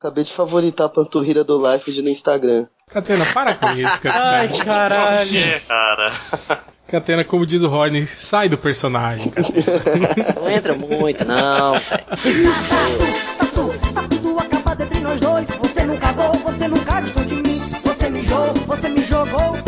Acabei de favoritar a panturrilha do Life no Instagram. Catena, para com isso, Catena. Ai, caralho. Que, cara. Catena, como diz o Rodney, sai do personagem, Catena. Não entra muito, não. Tá tudo, tá tudo acabado entre nós dois. Você nunca cagou, você nunca gostou de mim. Você me jogou, você me jogou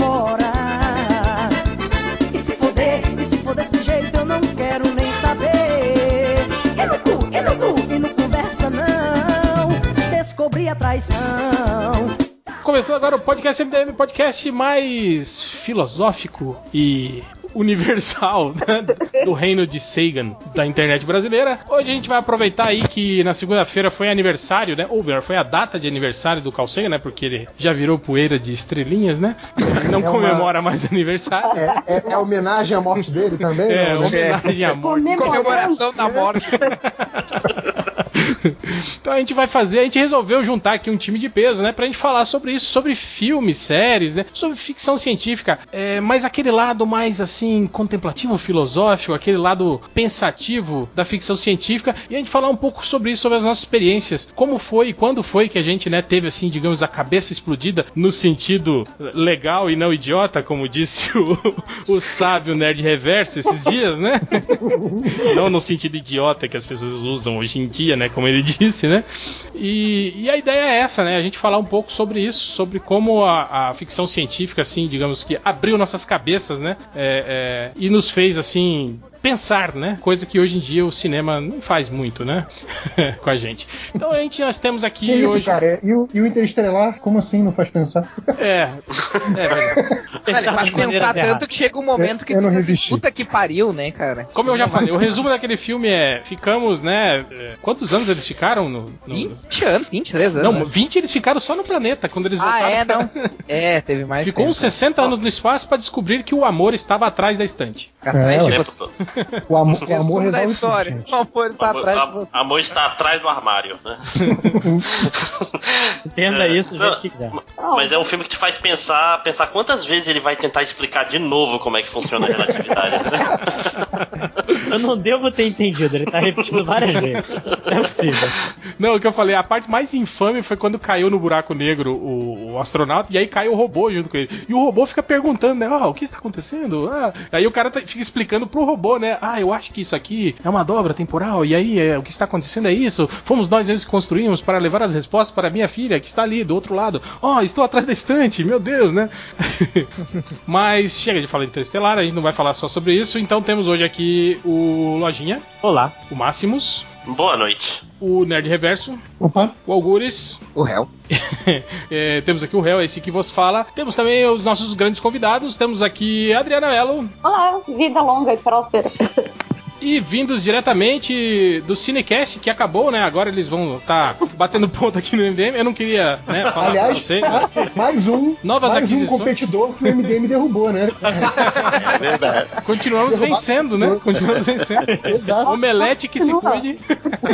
Começando agora o podcast MDM, podcast mais filosófico e universal né, do reino de Sagan da internet brasileira. Hoje a gente vai aproveitar aí que na segunda-feira foi aniversário, né? Ou melhor, foi a data de aniversário do Carl Sagan, né? Porque ele já virou poeira de estrelinhas, né? Ele não É uma- comemora mais aniversário. É, é, é homenagem à morte dele também? É, não, homenagem à morte. Comemoração da morte. Então a gente vai fazer, a gente resolveu juntar aqui um time de peso, né? Pra gente falar sobre isso, sobre filmes, séries, né? Sobre ficção científica, é, mas aquele lado mais assim, contemplativo, filosófico, aquele lado pensativo da ficção científica, e a gente falar um pouco sobre isso, sobre as nossas experiências, como foi e quando foi que a gente, né, teve assim, digamos, a cabeça explodida no sentido legal e não idiota, como disse o, o sábio nerd reverso esses dias, né? não no sentido idiota que as pessoas usam hoje em dia, né? Como ele disse, né? E, e a ideia é essa, né? A gente falar um pouco sobre isso, sobre como a, a ficção científica, assim, digamos que abriu nossas cabeças, né? É, é, e nos fez, assim, pensar, né? Coisa que hoje em dia o cinema não faz muito, né? Com a gente. Então a gente, nós temos aqui Que isso, hoje. cara? E o, e o Interestelar, como assim não faz pensar? É. É verdade. Faz pensar tanto que chega um momento que Eu tu não pensa, resisti. puta que pariu, né, cara? Como eu já falei, o resumo daquele filme é: ficamos, né? é, Quantos anos eles ficaram no. no- 20 anos, 23 anos. Não, né? 20 eles ficaram só no planeta quando eles Ah, voltaram. é, pra- não. É, teve mais. Ficou tempo. uns 60 anos no espaço pra descobrir que o amor estava atrás da estante. Atrás É, de. Tempo você. O, amo- o amor Resumo da resolve história. tudo, gente. O amor está Amor, atrás de você. amor está atrás do armário, né? Entenda É, isso não, quiser. Mas é um filme que te faz pensar, pensar quantas vezes ele vai tentar explicar de novo como é que funciona a relatividade. né? Eu não devo ter entendido, ele tá repetindo várias vezes. Não é possível. Não, o que eu falei, a parte mais infame foi quando caiu no buraco negro o, o astronauta e aí caiu o robô junto com ele. E o robô fica perguntando, né? Ah, o que está acontecendo? Ah, aí o cara tá- fica explicando pro robô, né? Ah, eu acho que isso aqui é uma dobra temporal. E aí é, o que está acontecendo é isso. Fomos nós mesmos que construímos para levar as respostas para minha filha que está ali do outro lado. Oh, estou atrás da estante, meu Deus, né? Mas chega de falar de Interestelar, a gente não vai falar só sobre isso. Então temos hoje aqui o Lojinha, Olá. o Máximos, Boa noite. o Nerd Reverso, Opa, o Algures. O réu. É, temos aqui o réu, esse que vos fala. Temos também os nossos grandes convidados. Temos aqui a Adriana Mello. Olá, vida longa e próspera. E vindos diretamente do Cinecast, que acabou, né? Agora eles vão estar batendo ponto aqui no MDM. Eu não queria né, falar pra aliás, vocês. mas- ma- mais um, Novas mais um aquisições. competidor que o MDM derrubou, né? É verdade. Continuamos Derrubar- vencendo, né? Continuamos vencendo. Exato. Omelete que se cuide.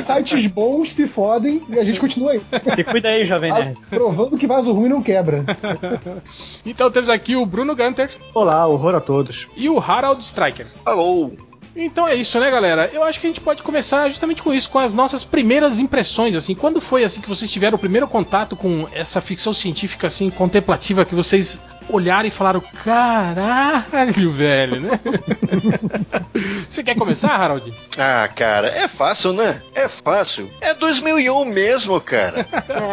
Sites bons se fodem e a gente continua aí. Se cuida aí, Jovem Ah, Nerd. Provando que vaso ruim não quebra. Então temos aqui o Bruno Gunter Olá, horror a todos. e o Harald Striker. Alô! Então é isso, né, galera? Eu acho que a gente pode começar justamente com isso, com as nossas primeiras impressões, assim. Quando foi assim que vocês tiveram o primeiro contato com essa ficção científica assim contemplativa que vocês olharam e falaram, caralho, velho, né? Você quer começar, Harold? Ah, cara, é fácil, né? É fácil. É 2001 mesmo, cara.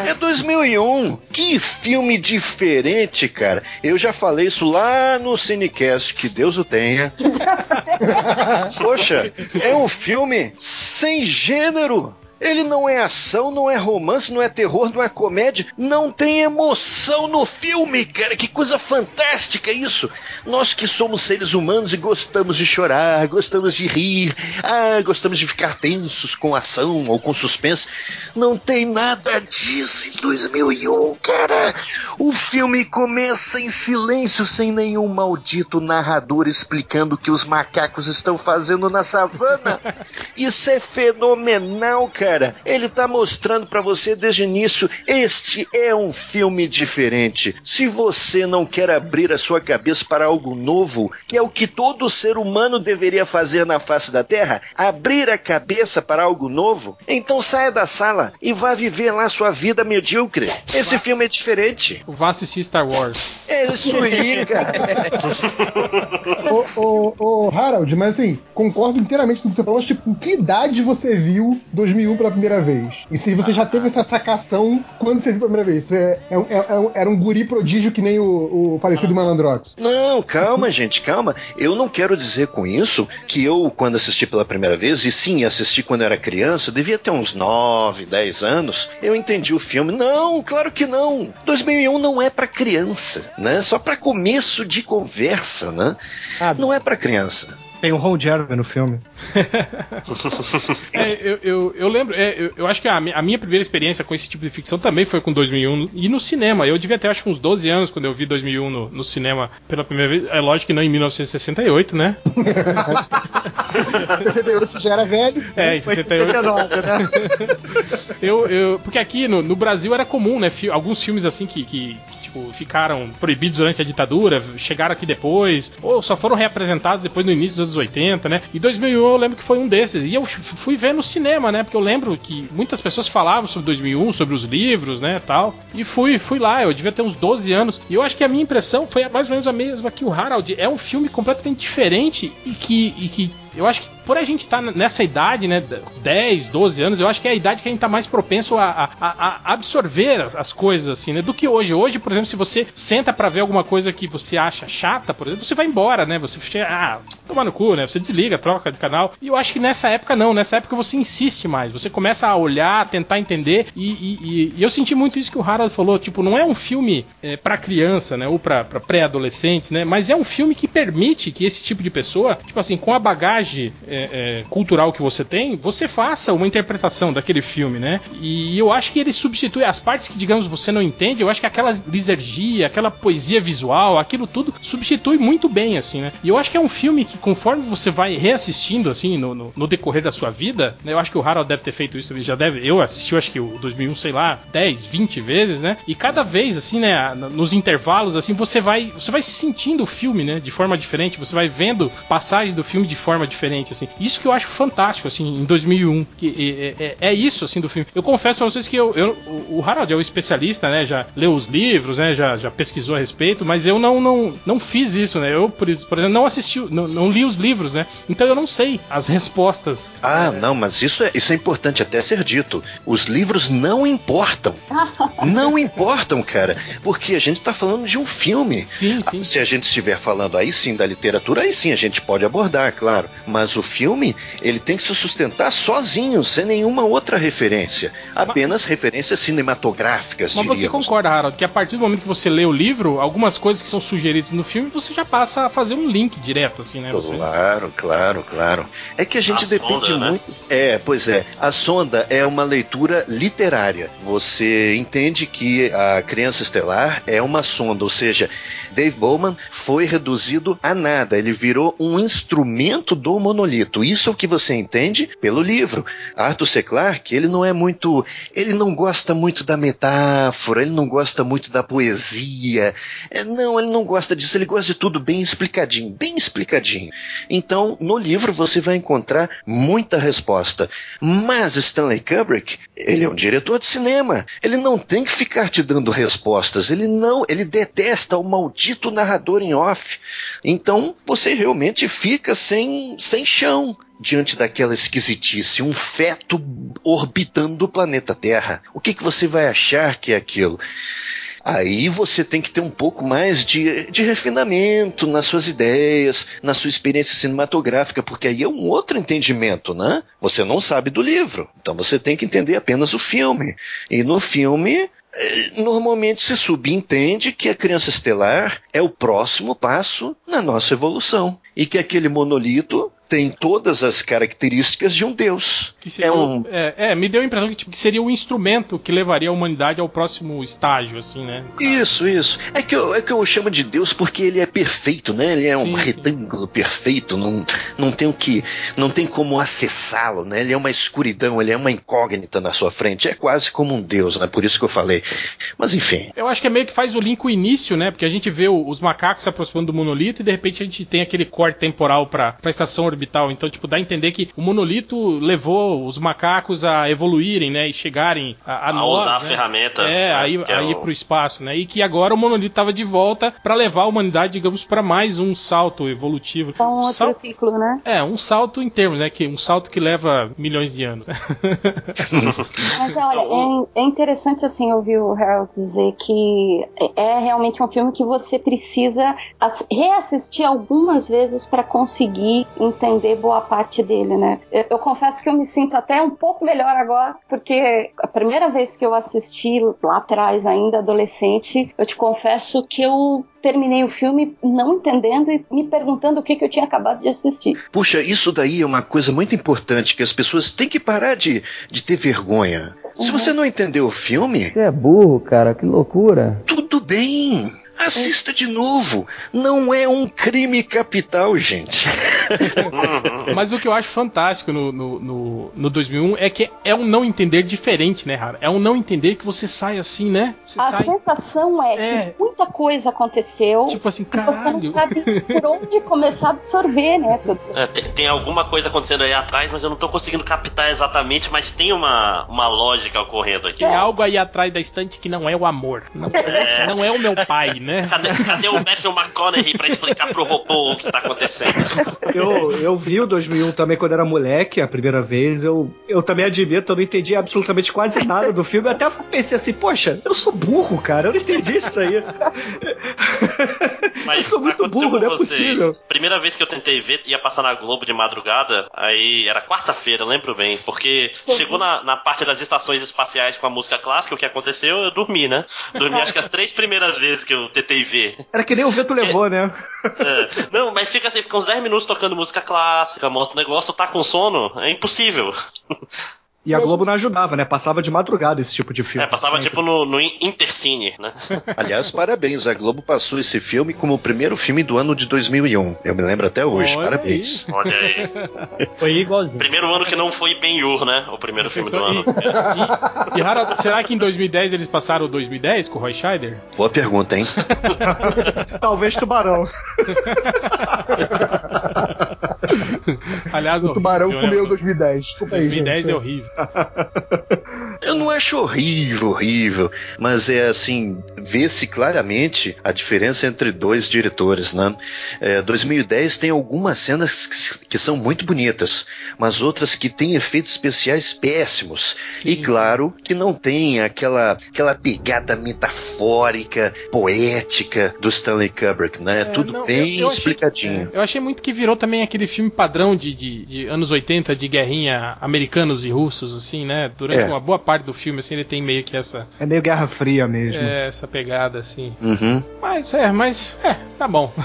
É 2001. Que filme diferente, cara. Eu já falei isso lá no Cinecast, que Deus o tenha. Poxa, é um filme sem gênero. Ele não é ação, não é romance, não é terror, não é comédia, não tem emoção no filme, cara. Que coisa fantástica isso. Nós que somos seres humanos e gostamos de chorar, gostamos de rir, ah, gostamos de ficar tensos com ação ou com suspense. Não tem nada disso em 2001, cara. O filme começa em silêncio, sem nenhum maldito narrador explicando o que os macacos estão fazendo na savana. Isso é fenomenal, cara. Cara, ele tá mostrando pra você desde o início, este é um filme diferente. Se você não quer abrir a sua cabeça para algo novo, que é o que todo ser humano deveria fazer na face da Terra, abrir a cabeça para algo novo, então saia da sala e vá viver lá sua vida medíocre. Esse filme é diferente. Vá assistir Star Wars. É isso aí, cara. Ô, ô, ô, Harold, mas assim, concordo inteiramente com o que você falou, mas tipo, que idade você viu 2001 pela primeira vez? E se você já teve essa sacação quando você viu pela primeira vez? Você é, um- é- é um- era um guri prodígio que nem o, o falecido Malandrox. Não, calma, gente, calma. Eu não quero dizer com isso que eu, quando assisti pela primeira vez, e sim, assisti quando era criança, devia ter uns 9, 10 anos, eu entendi o filme. Não, claro que não. 2001 não é pra criança, né? Só pra começo de conversa, né? Não é pra criança. Tem o Ron Jeremy no filme. É, eu, eu, eu lembro, é, eu, eu acho que a, a minha primeira experiência com esse tipo de ficção também foi com 2001 e no cinema. Eu devia ter acho que uns 12 anos quando eu vi 2001 no, no cinema pela primeira vez. É lógico que não em 1968, né? 68 você já era velho. É, em Foi 68. 69, né? Eu, eu, porque aqui no, no Brasil era comum, né? fi- alguns filmes assim que, que, tipo, ficaram proibidos durante a ditadura, chegaram aqui depois, ou só foram reapresentados depois no início dos anos 80, né? E 2001 eu lembro que foi um desses. E eu fui ver no cinema, né? Porque eu lembro que muitas pessoas falavam sobre 2001, sobre os livros, né? Tal. E fui, fui lá, eu devia ter uns 12 anos. E eu acho que a minha impressão foi mais ou menos a mesma que o Harold. É um filme completamente diferente e que. E que eu acho que por a gente estar nessa idade, né, 10, 12 anos, eu acho que é a idade que a gente tá mais propenso a, a- a- absorver as, as coisas, assim, né, do que hoje. Hoje, por exemplo, se você senta pra ver alguma coisa que você acha chata, por exemplo, você vai embora, né, você fica, ah, toma no cu, né, você desliga, troca de canal. E eu acho que nessa época não, nessa época você insiste mais, você começa a olhar, tentar entender, e, e- e- eu senti muito isso que o Harold falou, tipo, não é um filme é, para criança, né, ou pra pré-adolescentes, né, mas é um filme que permite que esse tipo de pessoa, tipo assim, com a bagagem é, é, cultural que você tem, você faça uma interpretação daquele filme, né? E eu acho que ele substitui as partes que, digamos, você não entende, eu acho que aquela lisergia, aquela poesia visual, aquilo tudo substitui muito bem, assim, né? E eu acho que é um filme que, conforme você vai reassistindo, assim, no, no- no decorrer da sua vida, né? Eu acho que o Harold deve ter feito isso também, já deve. Eu assisti, acho que o 2001, sei lá, 10, 20 vezes, né? E cada vez, assim, né? Nos intervalos, assim, você vai, você vai sentindo o filme, né? De forma diferente, você vai vendo passagens do filme de forma diferente, assim. Isso que eu acho fantástico, assim, em 2001. Que é, é- é isso, assim, do filme. Eu confesso pra vocês que eu, eu- o Harold é o especialista, né? Já leu os livros, né? Já, já pesquisou a respeito, mas eu não, não, não fiz isso, né? Eu, por, por exemplo, não assisti, não, não li os livros, né? Então eu não sei as respostas. Ah, não, mas isso é, isso é importante até ser dito. Os livros não importam. Não importam, cara. Porque a gente tá falando de um filme. Sim, sim. Se a gente estiver falando aí sim da literatura, aí sim a gente pode abordar, claro. Mas o filme, ele tem que se sustentar sozinho, sem nenhuma outra referência. Apenas referências cinematográficas, Mas você diríamos. concorda, Harold, que a partir do momento que você lê o livro, algumas coisas que são sugeridas no filme, você já passa a fazer um link direto, assim, né? Você... Claro, claro, claro. É que a gente A depende sonda, né? muito. É, pois é. A sonda é uma leitura literária. Você entende que a criança estelar é uma sonda, ou seja, Dave Bowman foi reduzido a nada. Ele virou um instrumento do monolito. Isso é o que você entende pelo livro. Arthur C. Clarke, ele não é muito. Ele não gosta muito da metáfora, ele não gosta muito da poesia. É, não, ele não gosta disso, ele gosta de tudo bem explicadinho, bem explicadinho. Então, no livro você vai encontrar muita resposta. Mas Stanley Kubrick, ele é um diretor de cinema. Ele não tem que ficar te dando respostas. Ele não, ele detesta o maldito narrador em off. Então, você realmente fica sem, sem chão diante daquela esquisitice, um feto orbitando o planeta Terra. O que, que você vai achar que é aquilo? Aí você tem que ter um pouco mais de, de refinamento nas suas ideias, na sua experiência cinematográfica, porque aí é um outro entendimento, né? Você não sabe do livro, então você tem que entender apenas o filme. E no filme, eh, normalmente se subentende que a criança estelar é o próximo passo na nossa evolução. E que aquele monolito tem todas as características de um deus. Que seria, É um- é, é, me deu a impressão que, tipo, que seria o instrumento que levaria a humanidade ao próximo estágio, assim, né? Isso, isso. É que, eu, é que eu chamo de Deus porque ele é perfeito, né? Ele é um Sim, retângulo perfeito, não, não tem o que. não tem como acessá-lo, né? Ele é uma escuridão, ele é uma incógnita na sua frente. É quase como um Deus, né? Por isso que eu falei. Mas enfim. Eu acho que é meio que faz o link com o início, né? Porque a gente vê os macacos se aproximando do monolito e de repente a gente tem aquele corte temporal pra, pra estação orbital. Então, tipo, dá a entender que o monolito levou os macacos a evoluírem, né? E chegarem a, a A nós. usar a né? ferramenta, É, né, aí, é aí o- pro espaço, né? E que agora o monolito tava de volta pra levar a humanidade, digamos, pra mais um salto evolutivo. Então, outro Sal- ciclo, né? É, um salto em termos, né? Que, um salto que leva milhões de anos. Mas olha, é, é interessante assim ouvir o Harold dizer que é é realmente um filme que você precisa ass- reassistir algumas vezes para conseguir entender boa parte dele, né? Eu, eu confesso que eu me sinto até um pouco melhor agora, porque a primeira vez que eu assisti lá atrás, ainda adolescente, eu te confesso que eu terminei o filme não entendendo e me perguntando o que, que eu tinha acabado de assistir. Puxa, isso daí é uma coisa muito importante que as pessoas têm que parar de, de ter vergonha. Se você não entendeu o filme, Você é burro, cara, que loucura. tudo bem. Assista de novo. Não é um crime capital, gente. Mas o que eu acho fantástico no, no, no, no 2001 é que é um não entender diferente, né, Rara? É um não entender que você sai assim, né? Você A sai. sensação é, É. que muita coisa aconteceu Tipo assim, e você não caralho. sabe por onde começar a absorver, né? É, tem, tem alguma coisa acontecendo aí atrás, mas eu não tô conseguindo captar exatamente, mas tem uma, uma lógica ocorrendo aqui. Tem algo aí atrás da estante que não é o amor. Não é, não é o meu pai, né? Cadê, cadê o Matthew McConaughey pra explicar pro robô o que tá acontecendo? Eu, eu vi o 2001 também quando era moleque, a primeira vez. Eu, eu também admito, eu não entendi absolutamente quase nada do filme. Eu até pensei assim, poxa, eu sou burro, cara, eu não entendi isso aí. Mas eu sou muito aconteceu burro, com não é vocês. possível. Primeira vez que eu tentei ver, ia passar na Globo de madrugada, aí era quarta-feira, eu lembro bem, porque chegou na, na parte das estações espaciais com a música clássica, o que aconteceu? Eu dormi, né? Dormi acho que as três primeiras vezes que eu tentei ver. Era que nem o vento levou, né? É. Não, mas fica assim, fica uns 10 minutos tocando música clássica, mostra o negócio, tá com sono, é impossível. E a Globo não ajudava, né? Passava de madrugada esse tipo de filme. É, passava sempre. tipo no, no In- Intercine, né? Aliás, parabéns. A Globo passou esse filme como o primeiro filme do ano de 2001. Eu me lembro até hoje. Olha parabéns. Olha aí. Foi igualzinho. Primeiro ano que não foi Ben-Hur, né? O primeiro filme do ano. E, e, Harold, será que em 2010 eles passaram o 2010 com o Roy Scheider? Boa pergunta, hein? Talvez Tubarão. Aliás, O tubarão né? comeu 2010. Desculpa aí, 2010 gente. é horrível. Eu não acho horrível, horrível, mas é assim, vê-se claramente a diferença entre dois diretores, né? É, 2010 tem algumas cenas que, que são muito bonitas, mas outras que têm efeitos especiais péssimos. Sim, e claro que não tem aquela, aquela pegada metafórica, poética do Stanley Kubrick, né? É, Tudo não, bem eu- eu achei- explicadinho. Eu achei muito que virou também aquele filme padrão de, de, de anos 80 de guerrinha americanos e russos, assim, né? Durante É. uma boa parte do filme, assim, ele tem meio que essa, É meio Guerra Fria mesmo. é, essa pegada, assim. Uhum. Mas, é, mas, é, tá bom.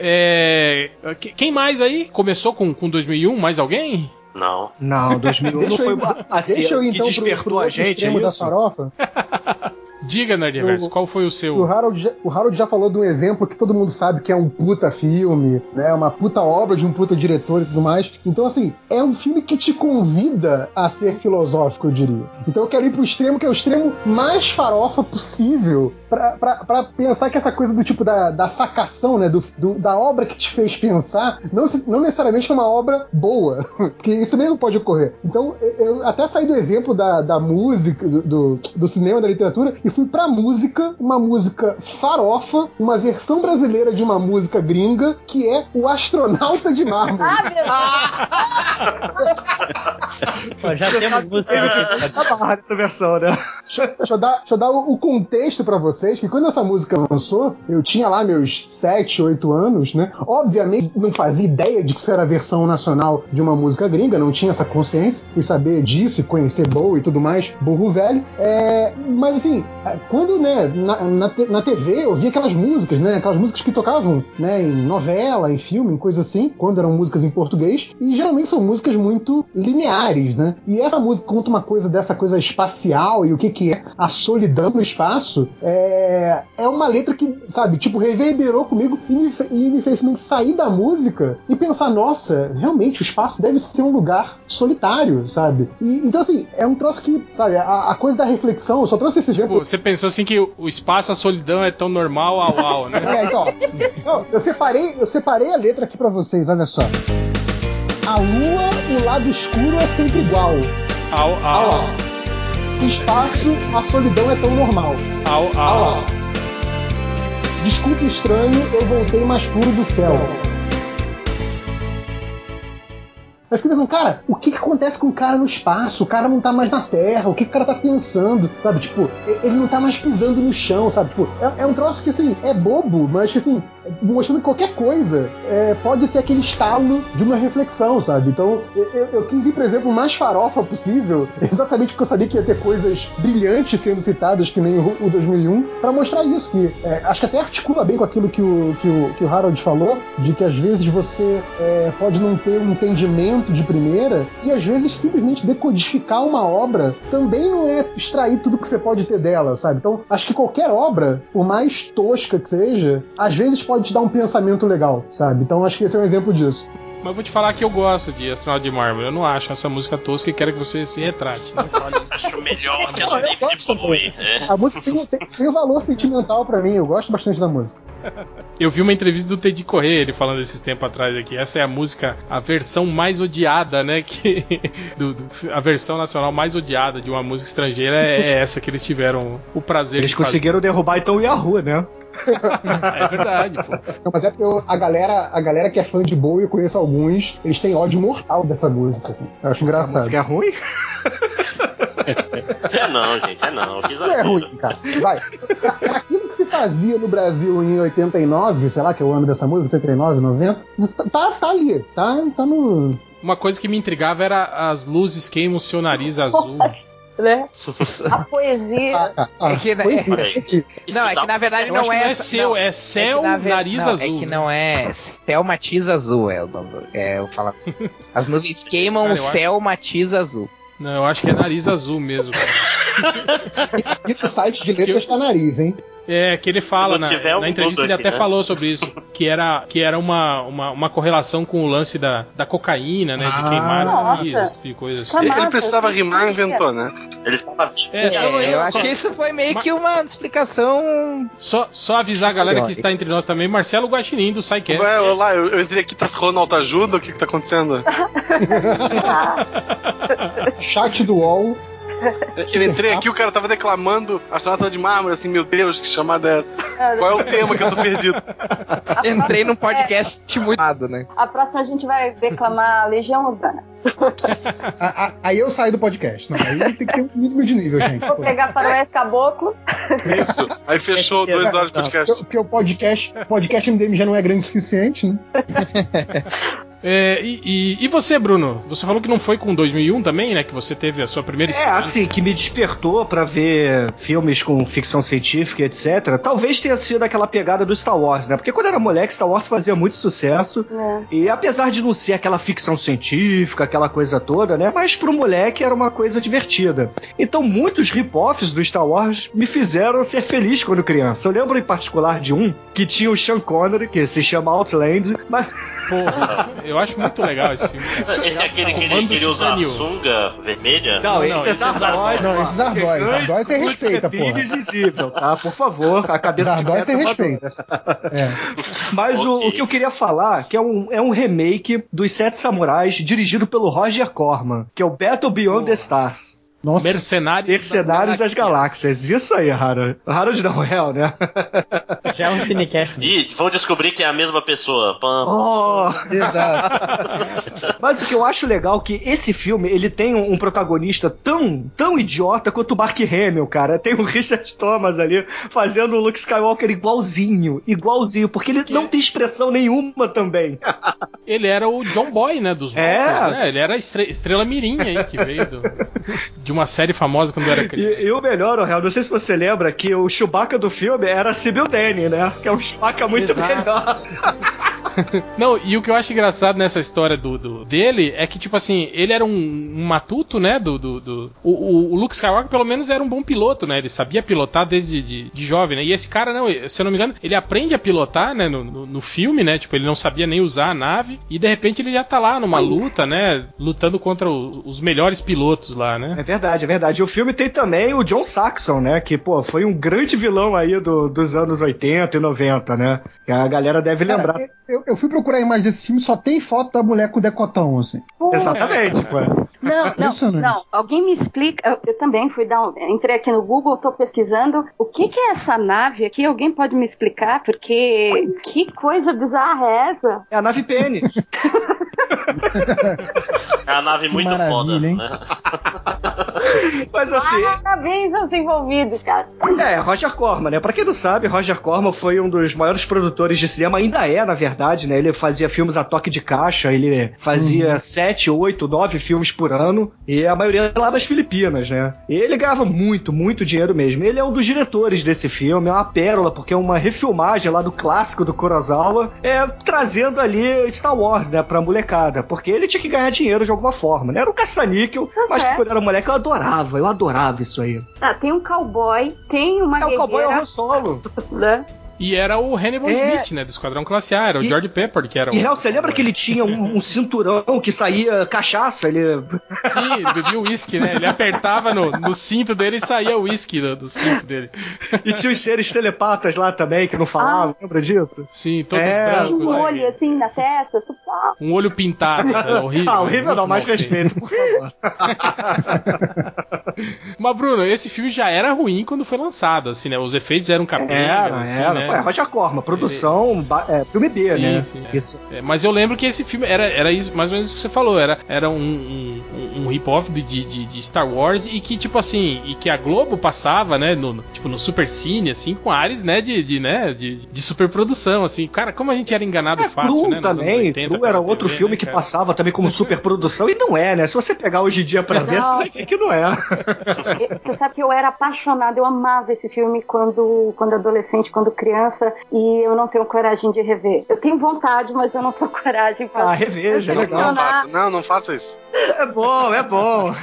É, que- quem mais aí? Começou com, com 2001? Mais alguém? Não. Não, 2001 não Deixa foi eu, ir- assim, deixa eu ir, que então pro, despertou pro a gente, é extremo da isso? farofa. Diga, Nerdverse, O- qual foi o O seu? Harold, já, o Harold já falou de um exemplo que todo mundo sabe que é um puta filme, né? Uma puta obra de um puta diretor e tudo mais. Então, assim, é um filme que te convida a ser filosófico, eu diria. Então eu quero ir pro extremo que é o extremo mais farofa possível pra, pra, pra pensar que essa coisa do tipo da, da sacação, né? Do, do- da obra que te fez pensar, não, não necessariamente é uma obra boa. Porque isso também não pode ocorrer. Então, eu- eu até saí do exemplo da, da música, do, do, do cinema, da literatura, e fui pra música, uma música farofa, uma versão brasileira de uma música gringa, que é o Astronauta de Mármore. Ah, meu Deus! Ó, já temos música. Essa barra dessa versão, né? Deixa, deixa eu dar, deixa eu dar o, o contexto pra vocês, que quando essa música lançou, eu tinha lá meus 7, 8 anos, né? Obviamente não fazia ideia de que isso era a versão nacional de uma música gringa, não tinha essa consciência. Fui saber disso e conhecer Bowie e tudo mais, burro velho. É, mas assim, quando, né, na, na, na TV eu via aquelas músicas, né? Aquelas músicas que tocavam, né, em novela, em filme, em coisa assim, quando eram músicas em português, e geralmente são músicas muito lineares, né? E essa música conta uma coisa dessa coisa espacial e o que, que é a solidão no espaço, é, é uma letra que, sabe, tipo, reverberou comigo e me, e me fez sair da música e pensar, nossa, realmente o espaço deve ser um lugar solitário, sabe? E, então, assim, é um troço que, sabe, a, a coisa da reflexão, eu só trouxe esse exemplo Pô, Você pensou assim que o espaço, a solidão é tão normal, au au, né? É, então, ó. Eu separei, eu separei a letra aqui pra vocês, olha só. A lua, o lado escuro é sempre igual. Au Olha au, lá. Espaço, a solidão é tão normal. au au. lá. Desculpe estranho, eu voltei mais puro do céu. Eu fico pensando, cara, o que, que acontece com o cara no espaço? O cara não tá mais na Terra, o que, que o cara tá pensando? Sabe, tipo, ele não tá mais pisando no chão, sabe? Tipo, é, é um troço que, assim, é bobo, mas que, assim, mostrando que qualquer coisa é, pode ser aquele estalo de uma reflexão, sabe? Então, eu, eu- quis ir, por exemplo, mais farofa possível, exatamente porque eu sabia que ia ter coisas brilhantes sendo citadas, que nem o, o 2001, pra mostrar isso, que é, acho que até articula bem com aquilo que o, que o, que o Harold falou, de que às vezes você é, pode não ter um entendimento de primeira, e às vezes simplesmente decodificar uma obra também não é extrair tudo que você pode ter dela, sabe? Então, acho que qualquer obra, por mais tosca que seja, às vezes pode te dar um pensamento legal, sabe? Então, acho que esse é um exemplo disso. Mas eu vou te falar que eu gosto de Astronauta de Mármore. Eu não acho essa música tosca e quero que você se retrate. Não fale isso. Acho melhor que a Eu do David Bowie. A música tem, tem, tem um valor sentimental pra mim, eu gosto bastante da música. Eu vi uma entrevista do Teddy Corrêa, ele falando esses tempos atrás aqui. Essa é a música, a versão mais odiada, né? Que, do- do- a versão nacional mais odiada de uma música estrangeira é, é essa que eles tiveram o prazer Eles de fazer. conseguiram derrubar então o Yahoo, né? É verdade, pô. Não, mas é porque eu- a galera, a galera que é fã de Bowie, eu conheço alguns, eles têm ódio mortal dessa música, assim. Eu acho A engraçado. música é ruim? É não, gente, é não. Que Não é ruim, cara. Vai. Aquilo que se fazia no Brasil em 89, sei lá, que é o ano dessa música, 89, 90, tá, tá ali, tá, tá no. Uma coisa que me intrigava era as luzes queimam seu nariz azul. Né? A poesia. Ah, ah, É que- poesia. Isso Não, é dá que na verdade não é. não é seu, é céu, que na ver- nariz não, azul. É que não é céu matiz azul, é É, eu falo. As nuvens queimam, o eu acho- céu matiz azul. Não, eu acho que é nariz azul mesmo. cara. E no site de letras tá nariz, hein? É, que ele fala, na, na entrevista ele aqui, até né? falou sobre isso, que era, que era uma, uma, uma correlação com o lance da, da cocaína, né, de Ah. queimar Nossa. nariz e coisas Tá assim. massa, Ele precisava rimar, sabia. inventou, né? Ele tava É, É, só, eu acho que isso foi meio que uma explicação. só, só avisar a galera que está entre nós também, Marcelo Guaxinim do SciCast. Ué, olá, eu, eu entrei aqui, tá rolando autoajuda? O que que tá acontecendo? Chat do UOL. Eu entrei aqui, o cara tava declamando Astronauta de Mármore, assim, meu Deus, que chamada é essa? Qual é o tema que eu tô perdido? Entrei num podcast muito errado, né? é, a próxima a gente vai declamar Legião Urbana. A- a- Aí eu saio do podcast. Não, aí tem que ter um mínimo de nível, gente. Vou pô. pegar Faroeste Caboclo. Isso. Aí fechou duas horas de podcast. Porque, porque o podcast, podcast MDM já não é grande o suficiente, né? É, e, e, e você, Bruno? Você falou que não foi com 2001 também, né? Que você teve a sua primeira É, assim, que me despertou pra ver filmes com ficção científica, etc. Talvez tenha sido aquela pegada do Star Wars, né? Porque quando eu era moleque, Star Wars fazia muito sucesso. né? E apesar de não ser aquela ficção científica, aquela coisa toda, né? Mas pro moleque era uma coisa divertida. Então muitos rip-offs do Star Wars me fizeram ser feliz quando criança. Eu lembro em particular de um que tinha o Sean Connery, que se chama Outland, mas Porra, eu acho muito legal esse filme. cara. Esse é aquele que ele, Comando que ele usa a sunga vermelha? Não, Não, esse não, é esse é Zardóis. Não, esse é Zardóis. Zardóis você Putz, respeita, porra. invisível, tá? Por favor, a cabeça Zardóis de você gato respeita. É. Mas o, Ok. o que eu queria falar que é um, é um remake dos Sete Samurais dirigido pelo Roger Corman, que é o Battle Beyond the Stars. Nossa. Mercenários, Mercenários das Galáxias. Isso aí, Harold. Harold não, Hell, né? Já é um cinecast. Ih, vão descobrir que é a mesma pessoa. Pam. Oh! Exato. Mas o que eu acho legal é que esse filme, ele tem um, protagonista tão, tão idiota quanto o Mark Hamill, cara. Tem o Richard Thomas ali fazendo o Luke Skywalker igualzinho, igualzinho, porque ele não tem expressão nenhuma também. Ele era o John Boy, né? Dos É. Walkers, né? Ele era a estre- estrela mirim aí que veio do. de uma série famosa quando eu era criança. E, e o melhor, o real, não sei se você lembra que o Chewbacca do filme era a Sibyl Danny, né? Que é um Chewbacca muito Exato. melhor. Não, e o que eu acho engraçado nessa história do, do- dele é que, tipo assim, ele era um, um matuto, né? Do, do, do- o, o- o Luke Skywalker, pelo menos, era um bom piloto, né? Ele sabia pilotar desde de, de jovem, né? E esse cara, não, se eu não me engano, ele aprende a pilotar, né? No, no, no filme, né? Tipo, ele não sabia nem usar a nave. E de repente ele já tá lá numa luta, né? Lutando contra o- os melhores pilotos lá, né? É verdade, é verdade. E o filme tem também o John Saxon, né? Que, pô, foi um grande vilão aí do- dos anos 80 e 90, né? Que a galera deve Cara, lembrar. eu, eu fui procurar a imagem desse filme, só tem foto da mulher com decotão, assim. Exatamente, pô. Não, não, não. Alguém me explica. Eu, eu também fui dar um. Entrei aqui no Google, tô pesquisando. O que, que é essa nave aqui? Alguém pode me explicar? Porque que coisa bizarra é essa? É a nave Penny. É uma nave muito foda, hein? né? Mas assim. Parabéns aos envolvidos, cara. É, Roger Corman, né? Pra quem não sabe, Roger Corman foi um dos maiores produtores de cinema, ainda é, na verdade, né? Ele fazia filmes a toque de caixa, ele fazia sete, oito, nove filmes por ano, e a maioria lá das Filipinas, né? E ele ganhava muito, muito dinheiro mesmo. Ele é um dos diretores desse filme, é uma pérola, porque é uma refilmagem lá do clássico do Kurosawa, é, trazendo ali Star Wars, né, pra molecada, porque ele tinha que ganhar dinheiro de alguma forma, né? Era um caça-níquel, mas certo. quando eu era moleque eu adorava, eu adorava isso aí. Tá, tem um cowboy, tem uma É o cowboy é o guerreira, Han Solo. né? E era o Hannibal É. Smith, né? Do Esquadrão Classe A, era o E- George Pepper, que era E o. real, você lembra que ele tinha um, um cinturão que saía cachaça? Ele. Sim, ele bebia uísque, né? Ele apertava no, no cinto dele e saía o uísque do, do cinto dele. E tinha os seres telepatas lá também que não falavam, lembra disso? Sim, todos É, brancos. Um né? olho assim na testa, super. Um olho pintado, né? horrível. Ah, horrível não, mais respeito, por favor. Mas, Bruno, esse filme já era ruim quando foi lançado, assim, né? Os efeitos eram capengas, Era, assim, era. né? É Roger Corma, produção, é, filme B, Sim, né? sim, é. Isso. É, mas eu lembro que esse filme era, era isso, mais ou menos o que você falou, era, era um, um, um- rip-off de, de, de Star Wars e que, tipo assim, e que a Globo passava, né, no, no- tipo, no Super Cine, assim, com ares, né, de, de, né, de, de superprodução, assim. Cara, como a gente era enganado É, fácil, Cru né? também, 80 Cru era outro TV, filme né, que passava também como superprodução, e não é, né? Se você pegar hoje em dia pra ver, você vai ver que não é. Eu- Você sabe que eu era apaixonada, eu amava esse filme quando, quando adolescente, quando criança, e eu não tenho coragem de rever. Eu tenho vontade, mas eu não tenho coragem. Ah, reveja, é Não, legal. não faça, não, não faça isso. É bom, é bom.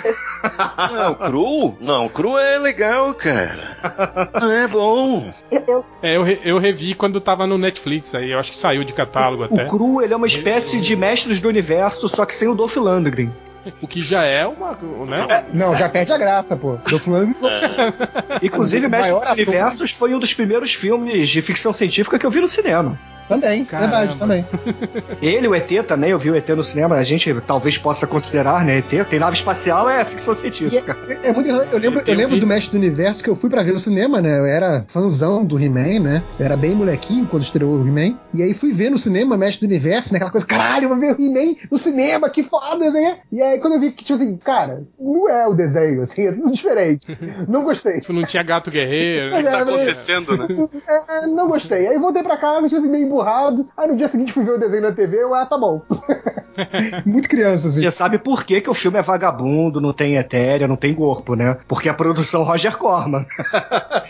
Não, cru? Não, cru é legal, cara. Não é bom. Eu, eu- É, eu, re- eu revi quando tava no Netflix, aí eu acho que saiu de catálogo até. O Cru, ele é uma espécie de Mestres do Universo, só que sem o Dolph Lundgren. O que já é uma. Né? Não, já perde a graça, pô. Do Flamengo. Inclusive, O Mestres maior dos. Universos foi um dos primeiros filmes de ficção científica que eu vi no cinema. Também, Caramba. verdade, também. Ele, o ET também, eu vi o ET no cinema, a gente talvez possa considerar, né? ET, tem nave espacial, é ficção científica. É muito engraçado. Eu lembro, eu lembro do Mestre do Universo que eu fui pra ver no cinema, né? Eu era fãzão do He-Man, né? Eu era bem molequinho quando estreou o He-Man. E aí fui ver no cinema Mestre do Universo, né? Aquela coisa, caralho, eu vou ver o He-Man no cinema, que foda, né? E aí quando eu vi que, tipo assim, cara, não é o desenho, assim, é tudo diferente. Não gostei. Tipo, não tinha gato guerreiro. Né? é, Tá acontecendo, né? é, não gostei. Aí voltei pra casa, tipo assim, meio emburrado. Aí no dia seguinte fui ver o desenho na TV, eu, ah, tá bom. Muito criança, assim. Você sabe por que, que o filme é vagabundo, não tem etérea, não tem corpo, né? Porque a produção Roger Corman.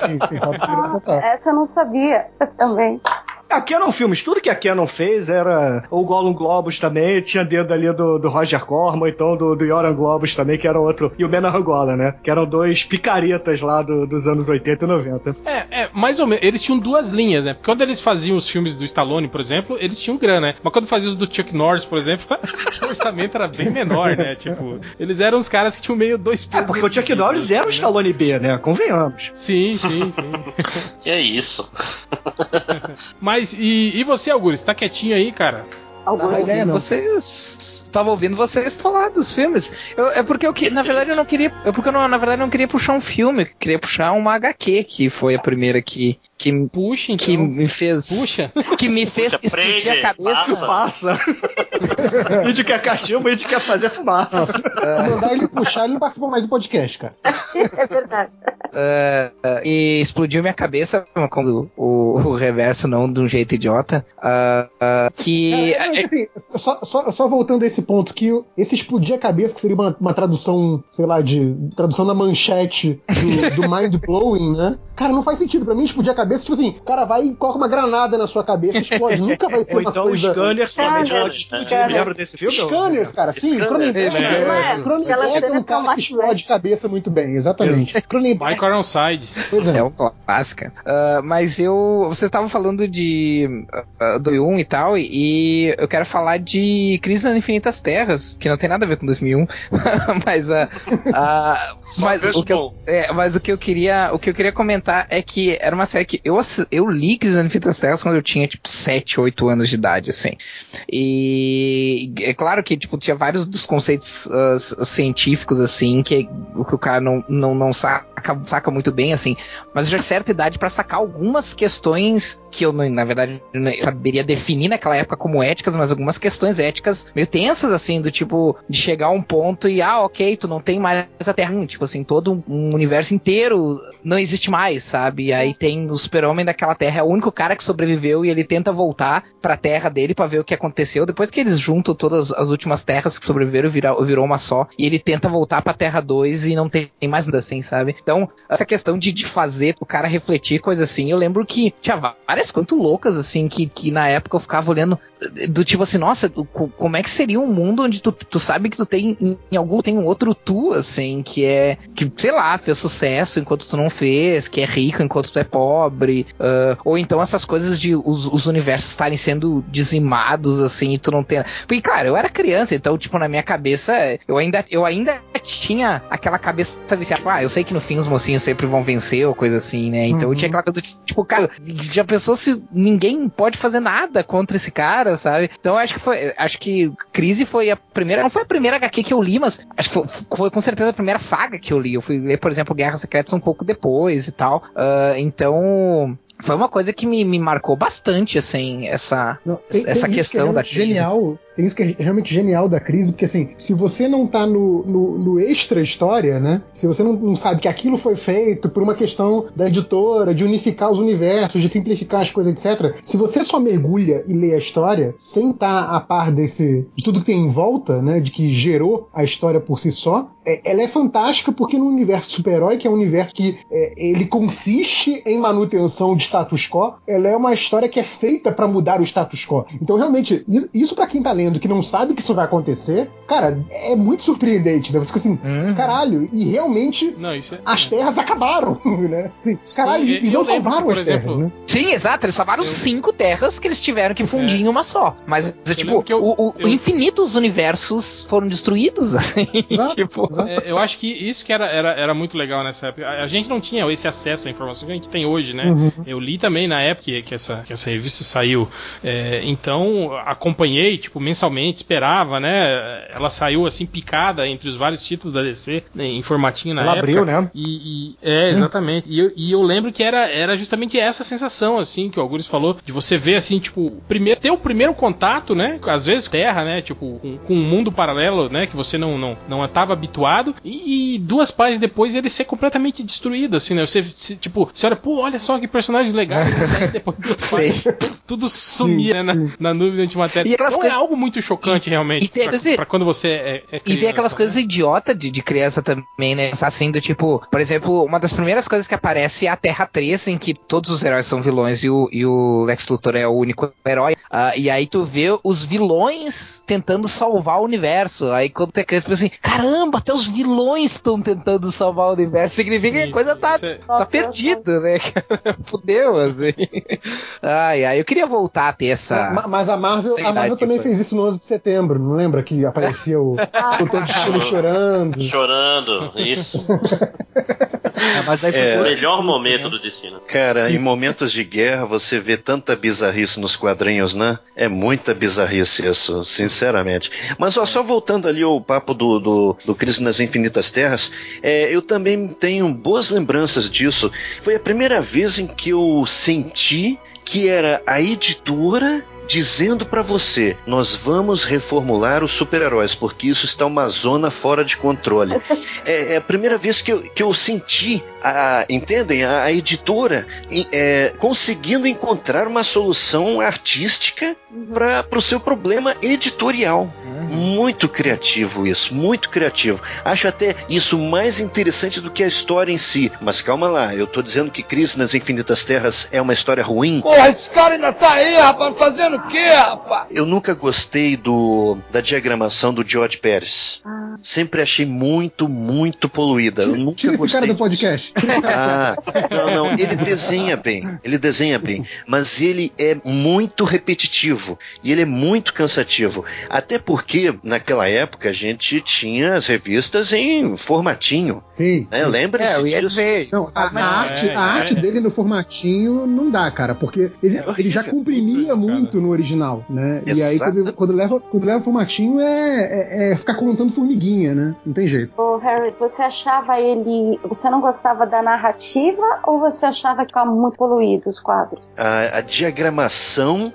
Sim, sim, falta total. essa eu não sabia também. A Canon Filmes, tudo que a Canon fez era. O Gollum Globus também, tinha dedo ali do, do Roger Corman, então do, do Yoran Globus também, que era outro. E o Menan Angola, né? Que eram dois picaretas lá do- dos anos 80 e 90. É, é, mais ou menos. Eles tinham duas linhas, né? Porque quando eles faziam os filmes do Stallone, por exemplo, eles tinham grana, né? Mas quando faziam os do Chuck Norris, por exemplo, o orçamento era bem menor, né? Tipo, eles eram os caras que tinham meio dois É, pesos. porque o Chuck Norris era o Stallone B, né? Convenhamos. Sim, sim, sim. Que é isso? Mas, e, e você, Augusto? Tá quietinho aí, cara? Algum Não, ideia não. vocês. Tava ouvindo vocês falar dos filmes. Eu- é porque eu que, na verdade eu não queria. É porque eu não, na verdade eu não queria puxar um filme, eu queria puxar uma HQ, que foi a primeira que, que, Puxa, então. que me fez. Puxa. Que me fez Puxa, explodir prende, a cabeça. Passa. índio quer cachimbo, índio quer fazer fumaça. Se mandar ele puxar, ele não participa mais do podcast, cara. É verdade. Ah, ah, e explodiu minha cabeça com o, o, o reverso, não de um jeito idiota. ah, ah, que. É, é, assim, só, só, só voltando a esse ponto, que esse explodir a cabeça, que seria uma, uma tradução, sei lá, de tradução da manchete do, do mind blowing, né? Cara, não faz sentido. Pra mim, explodir a cabeça, tipo assim, o cara vai e coloca uma granada na sua cabeça, explode. Nunca vai ser Ou uma então o coisa. scanner somente pode explodir. Lembra desse filme? Scanners, cara, sim. Cronenberg é, é um cara que explode cabeça muito bem, exatamente. Cronenberg, Michael Ironside. pois É é. um clássico. Ah, mas eu. Vocês estavam falando de ah, do 2001 e tal, e eu quero falar de Crise nas Infinitas Terras, que não tem nada a ver com 2001, mas a. mas, o que eu, é, mas o que eu queria. O que eu queria comentar é que era uma série que eu, assi- eu li Crise nas Infinitas Terras quando eu tinha, tipo, 7, 8 anos de idade, assim. E é claro que, tipo, tinha vários dos conceitos c- científicos, assim, que o que o cara não, não, não saca, saca muito bem, assim. Mas eu já certa idade pra sacar algumas questões que eu, na verdade, não saberia definir naquela época como éticas, mas algumas questões éticas meio tensas, assim, do tipo, de chegar a um ponto e, ah, ok, tu não tem mais a Terra, tipo assim, todo um universo inteiro não existe mais, sabe? E aí tem o super-homem daquela Terra, é o único cara que sobreviveu e ele tenta voltar pra Terra dele pra ver o que aconteceu, depois que eles juntam todas as últimas terras que sobreviveram, virou, virou uma só, e ele tenta voltar pra Terra 2 e não tem mais nada assim, sabe? Então, essa questão de, de fazer o cara refletir coisa assim, eu lembro que tinha várias coisas muito loucas, assim, que, que na época eu ficava olhando, do tipo assim, nossa, co- como é que seria um mundo onde tu, tu sabe que tu tem, em, em algum, tem um outro tu, assim, que é, que, sei lá, fez sucesso enquanto tu não fez, que é rico enquanto tu é pobre, ah, ou então essas coisas de os, os universos estarem sendo dizimados, assim, e tu não ter. Porque, cara, eu era criança, então, tipo, na minha cabeça, eu ainda, eu ainda tinha aquela cabeça viciada, tipo, ah, eu sei que no fim os mocinhos sempre vão vencer, ou coisa assim, né? Então eu tinha aquela coisa do tipo, cara, já pensou se ninguém pode fazer nada contra esse cara, sabe? Então eu acho que foi, acho que Crise foi a primeira, não foi a primeira HQ que eu li, mas acho que foi, foi com certeza a primeira saga que eu li. Eu fui ler, por exemplo, Guerra Secretas um pouco depois e tal. Ah, então, foi uma coisa que me, me marcou bastante, assim, essa, Não, tem- tem essa isso que questão da crise. Genial, tem isso que é realmente genial da crise, porque assim, se você não tá no, no, no extra história, né? Se você não, não sabe que aquilo foi feito por uma questão da editora, de unificar os universos, de simplificar as coisas, etc. Se você só mergulha e lê a história, sem estar a par desse, de tudo que tem em volta, né? De que gerou a história por si só, é- ela é fantástica porque no universo super-herói, que é um universo que é, ele consiste em manutenção de status quo, ela é uma história que é feita pra mudar o status quo. Então, realmente, isso pra quem tá lendo que não sabe que isso vai acontecer, cara, é muito surpreendente, né? Você fica assim, Uhum. caralho, e realmente Não, isso é. as terras acabaram, né? Caralho, Sim, e eu não salvaram as terras, exemplo, né? Sim, exato. Eles salvaram Eu- cinco terras que eles tiveram que fundir em uma só. Mas, é, tipo, eu- o, o- eu- infinitos universos foram destruídos, assim. Exato, tipo, exato. É, eu acho que isso que era, era, era muito legal nessa época. A, a gente não tinha esse acesso à informação que a gente tem hoje, né? Uhum. Eu li também na época que, que essa, que essa revista saiu. É, então, acompanhei, tipo, mensalmente, esperava, né? Ela saiu assim, picada entre os vários títulos da DC, né, em formatinho na Ela época. abriu, né? E, e- é, exatamente. E eu, e eu lembro que era, era justamente essa sensação, assim, que o Augusto falou, de você ver, assim, tipo, primeiro, ter o primeiro contato, né? Às vezes terra, né? Tipo, com, com um mundo paralelo, né? Que você não não não estava habituado. E, e duas páginas depois ele ser completamente destruído, assim, né? Você, se- tipo, você olha, pô, olha só que personagem legal. depois tudo sumia, né? Na, na nuvem de antimatéria. E aquelas então coisas- é algo muito chocante, realmente. e tem- pra, dizer, pra quando você é, é E tem criança, aquelas né? coisas idiota de, de criança também, né? Assim, do tipo, por exemplo, uma das primeiras coisas que aparece é a Terra 3, em que todos os heróis são vilões e o, e o Lex Luthor é o único herói. Ah, e aí tu vê os vilões tentando salvar o universo. Aí quando tu é criança, tu pensa assim, caramba, até os vilões estão tentando salvar o universo. Significa que a Sim, coisa sim, tá, é- tá Nossa, perdida, né? Fudeu, assim. Ai, ai, eu queria voltar a ter essa... Ma- Mas a Marvel, a Marvel também foi. fez isso isso no 11 de setembro, não lembra que aparecia o Doutor Destino chorando? Chorando, isso. É, mas aí É. O foi melhor momento do destino. Cara, em momentos de guerra você vê tanta bizarrice nos quadrinhos, né? É muita bizarrice isso, sinceramente. Mas ó, só voltando ali ao papo do, do, do Crise nas Infinitas Terras, é, eu também tenho boas lembranças disso. Foi a primeira vez em que eu senti que era a editora dizendo pra você: nós vamos reformular os super-heróis, porque isso está uma zona fora de controle. É, é a primeira vez que eu, que eu senti, a, entendem? A, a editora é, conseguindo encontrar uma solução artística para o seu problema editorial. Muito criativo isso, muito criativo. Acho até isso mais interessante do que a história em si. Mas calma lá, eu tô dizendo que Crise nas Infinitas Terras é uma história ruim. Porra, esse cara ainda tá aí, rapaz, fazendo o quê, rapaz? Eu nunca gostei do da diagramação do George Pérez. Sempre achei muito, muito poluída. Eu nunca Tira esse gostei. cara do podcast. Ah, não, não, ele desenha bem, ele desenha bem, mas ele é muito repetitivo e ele é muito cansativo. Até porque naquela época a gente tinha as revistas em formatinho. Sim. Né? Lembre-se É, eu ia disso. dizer. Não, a, Mas- a arte, é, a arte é. dele no formatinho não dá, cara, porque ele, ele já comprimia muito no original, né? E aí quando, quando leva quando leva formatinho é, é, é ficar contando formiguinha, né? Não tem jeito. Ô, Harry, você achava ele. Você não gostava da narrativa ou você achava que ficava muito poluído os quadros? A, a diagramação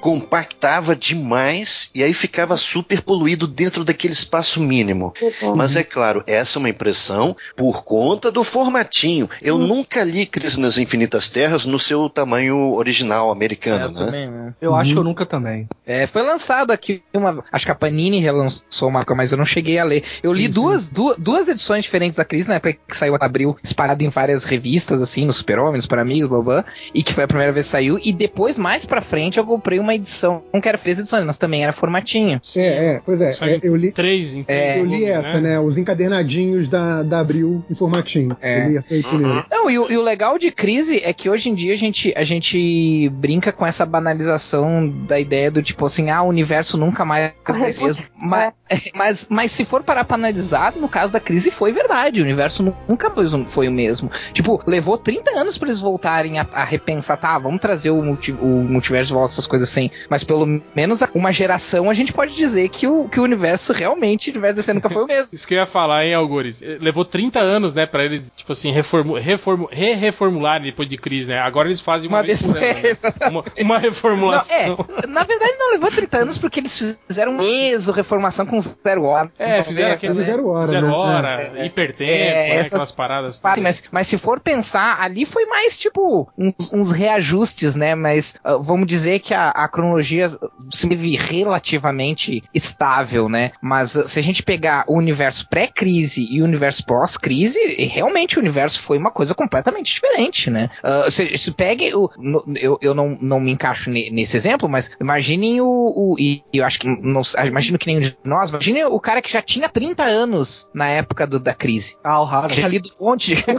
compactava demais e aí ficava super poluído dentro daquele espaço mínimo. Mas é claro, essa é uma impressão por conta do formatinho. Eu nunca li Crise nas Infinitas Terras no seu tamanho original americano, É, eu né? também, né? Eu acho que eu nunca também. É, foi lançado aqui uma. Acho que a Panini relançou uma mas eu não cheguei a ler. Eu li Sim, sim. duas, duas, duas edições diferentes da crise, na época que saiu abril, disparado em várias revistas, assim, no Super Homem, no Super Amigos, blá blá, e que foi a primeira vez que saiu. E depois, mais pra frente, eu comprei uma edição, não que era três edições, mas também era formatinho. É, é, pois é, é, eu li Três em três É, eu li volumes, essa, né? Os encadernadinhos da, da Abril em formatinho. É. Eu li essa daí primeiro. Não, e, o- e o legal de crise é que hoje em dia a gente, a gente brinca com essa banalização da ideia do tipo assim, ah, o universo nunca mais vai ser mesmo. Mas, mas, mas se for parar pra analisar, no caso da crise foi verdade, o universo nu- nunca foi o- foi o mesmo. Tipo, levou 30 anos pra eles voltarem a, a repensar, tá, vamos trazer o, multi- o multiverso de volta, essas coisas assim. Mas pelo menos uma geração a gente pode dizer que o, que o universo realmente, o universo desse nunca foi o mesmo. Isso que eu ia falar, hein, Algures? Eh, Levou 30 anos, né, pra eles, tipo assim, reformu reformu re-reformularem depois de crise, né? Agora eles fazem uma, Uma vez por ano, né? uma, uma reformulação. Não, é, na verdade não levou 30 anos porque eles fizeram mesmo reformação com zero horas. É, fizeram aquele Teve zero hora, zero né? hora, hipertempo, É, né, aquelas paradas. Mas, mas se for pensar, ali foi mais tipo uns, uns reajustes, né? Mas ah, vamos dizer que a, a cronologia se teve relativamente estável, né? Mas ah, se a gente pegar o universo pré-crise e o universo pós-crise, realmente o universo foi uma coisa completamente diferente, né? Ah, se, se pegue o. no- eu, eu não, não me encaixo ne- nesse exemplo, mas imaginem o. o e eu acho que. Não, imagino que nenhum de nós, imagine o cara que já tinha 30 anos na época do- da crise. Ah, o Harald. Que já lido um monte de.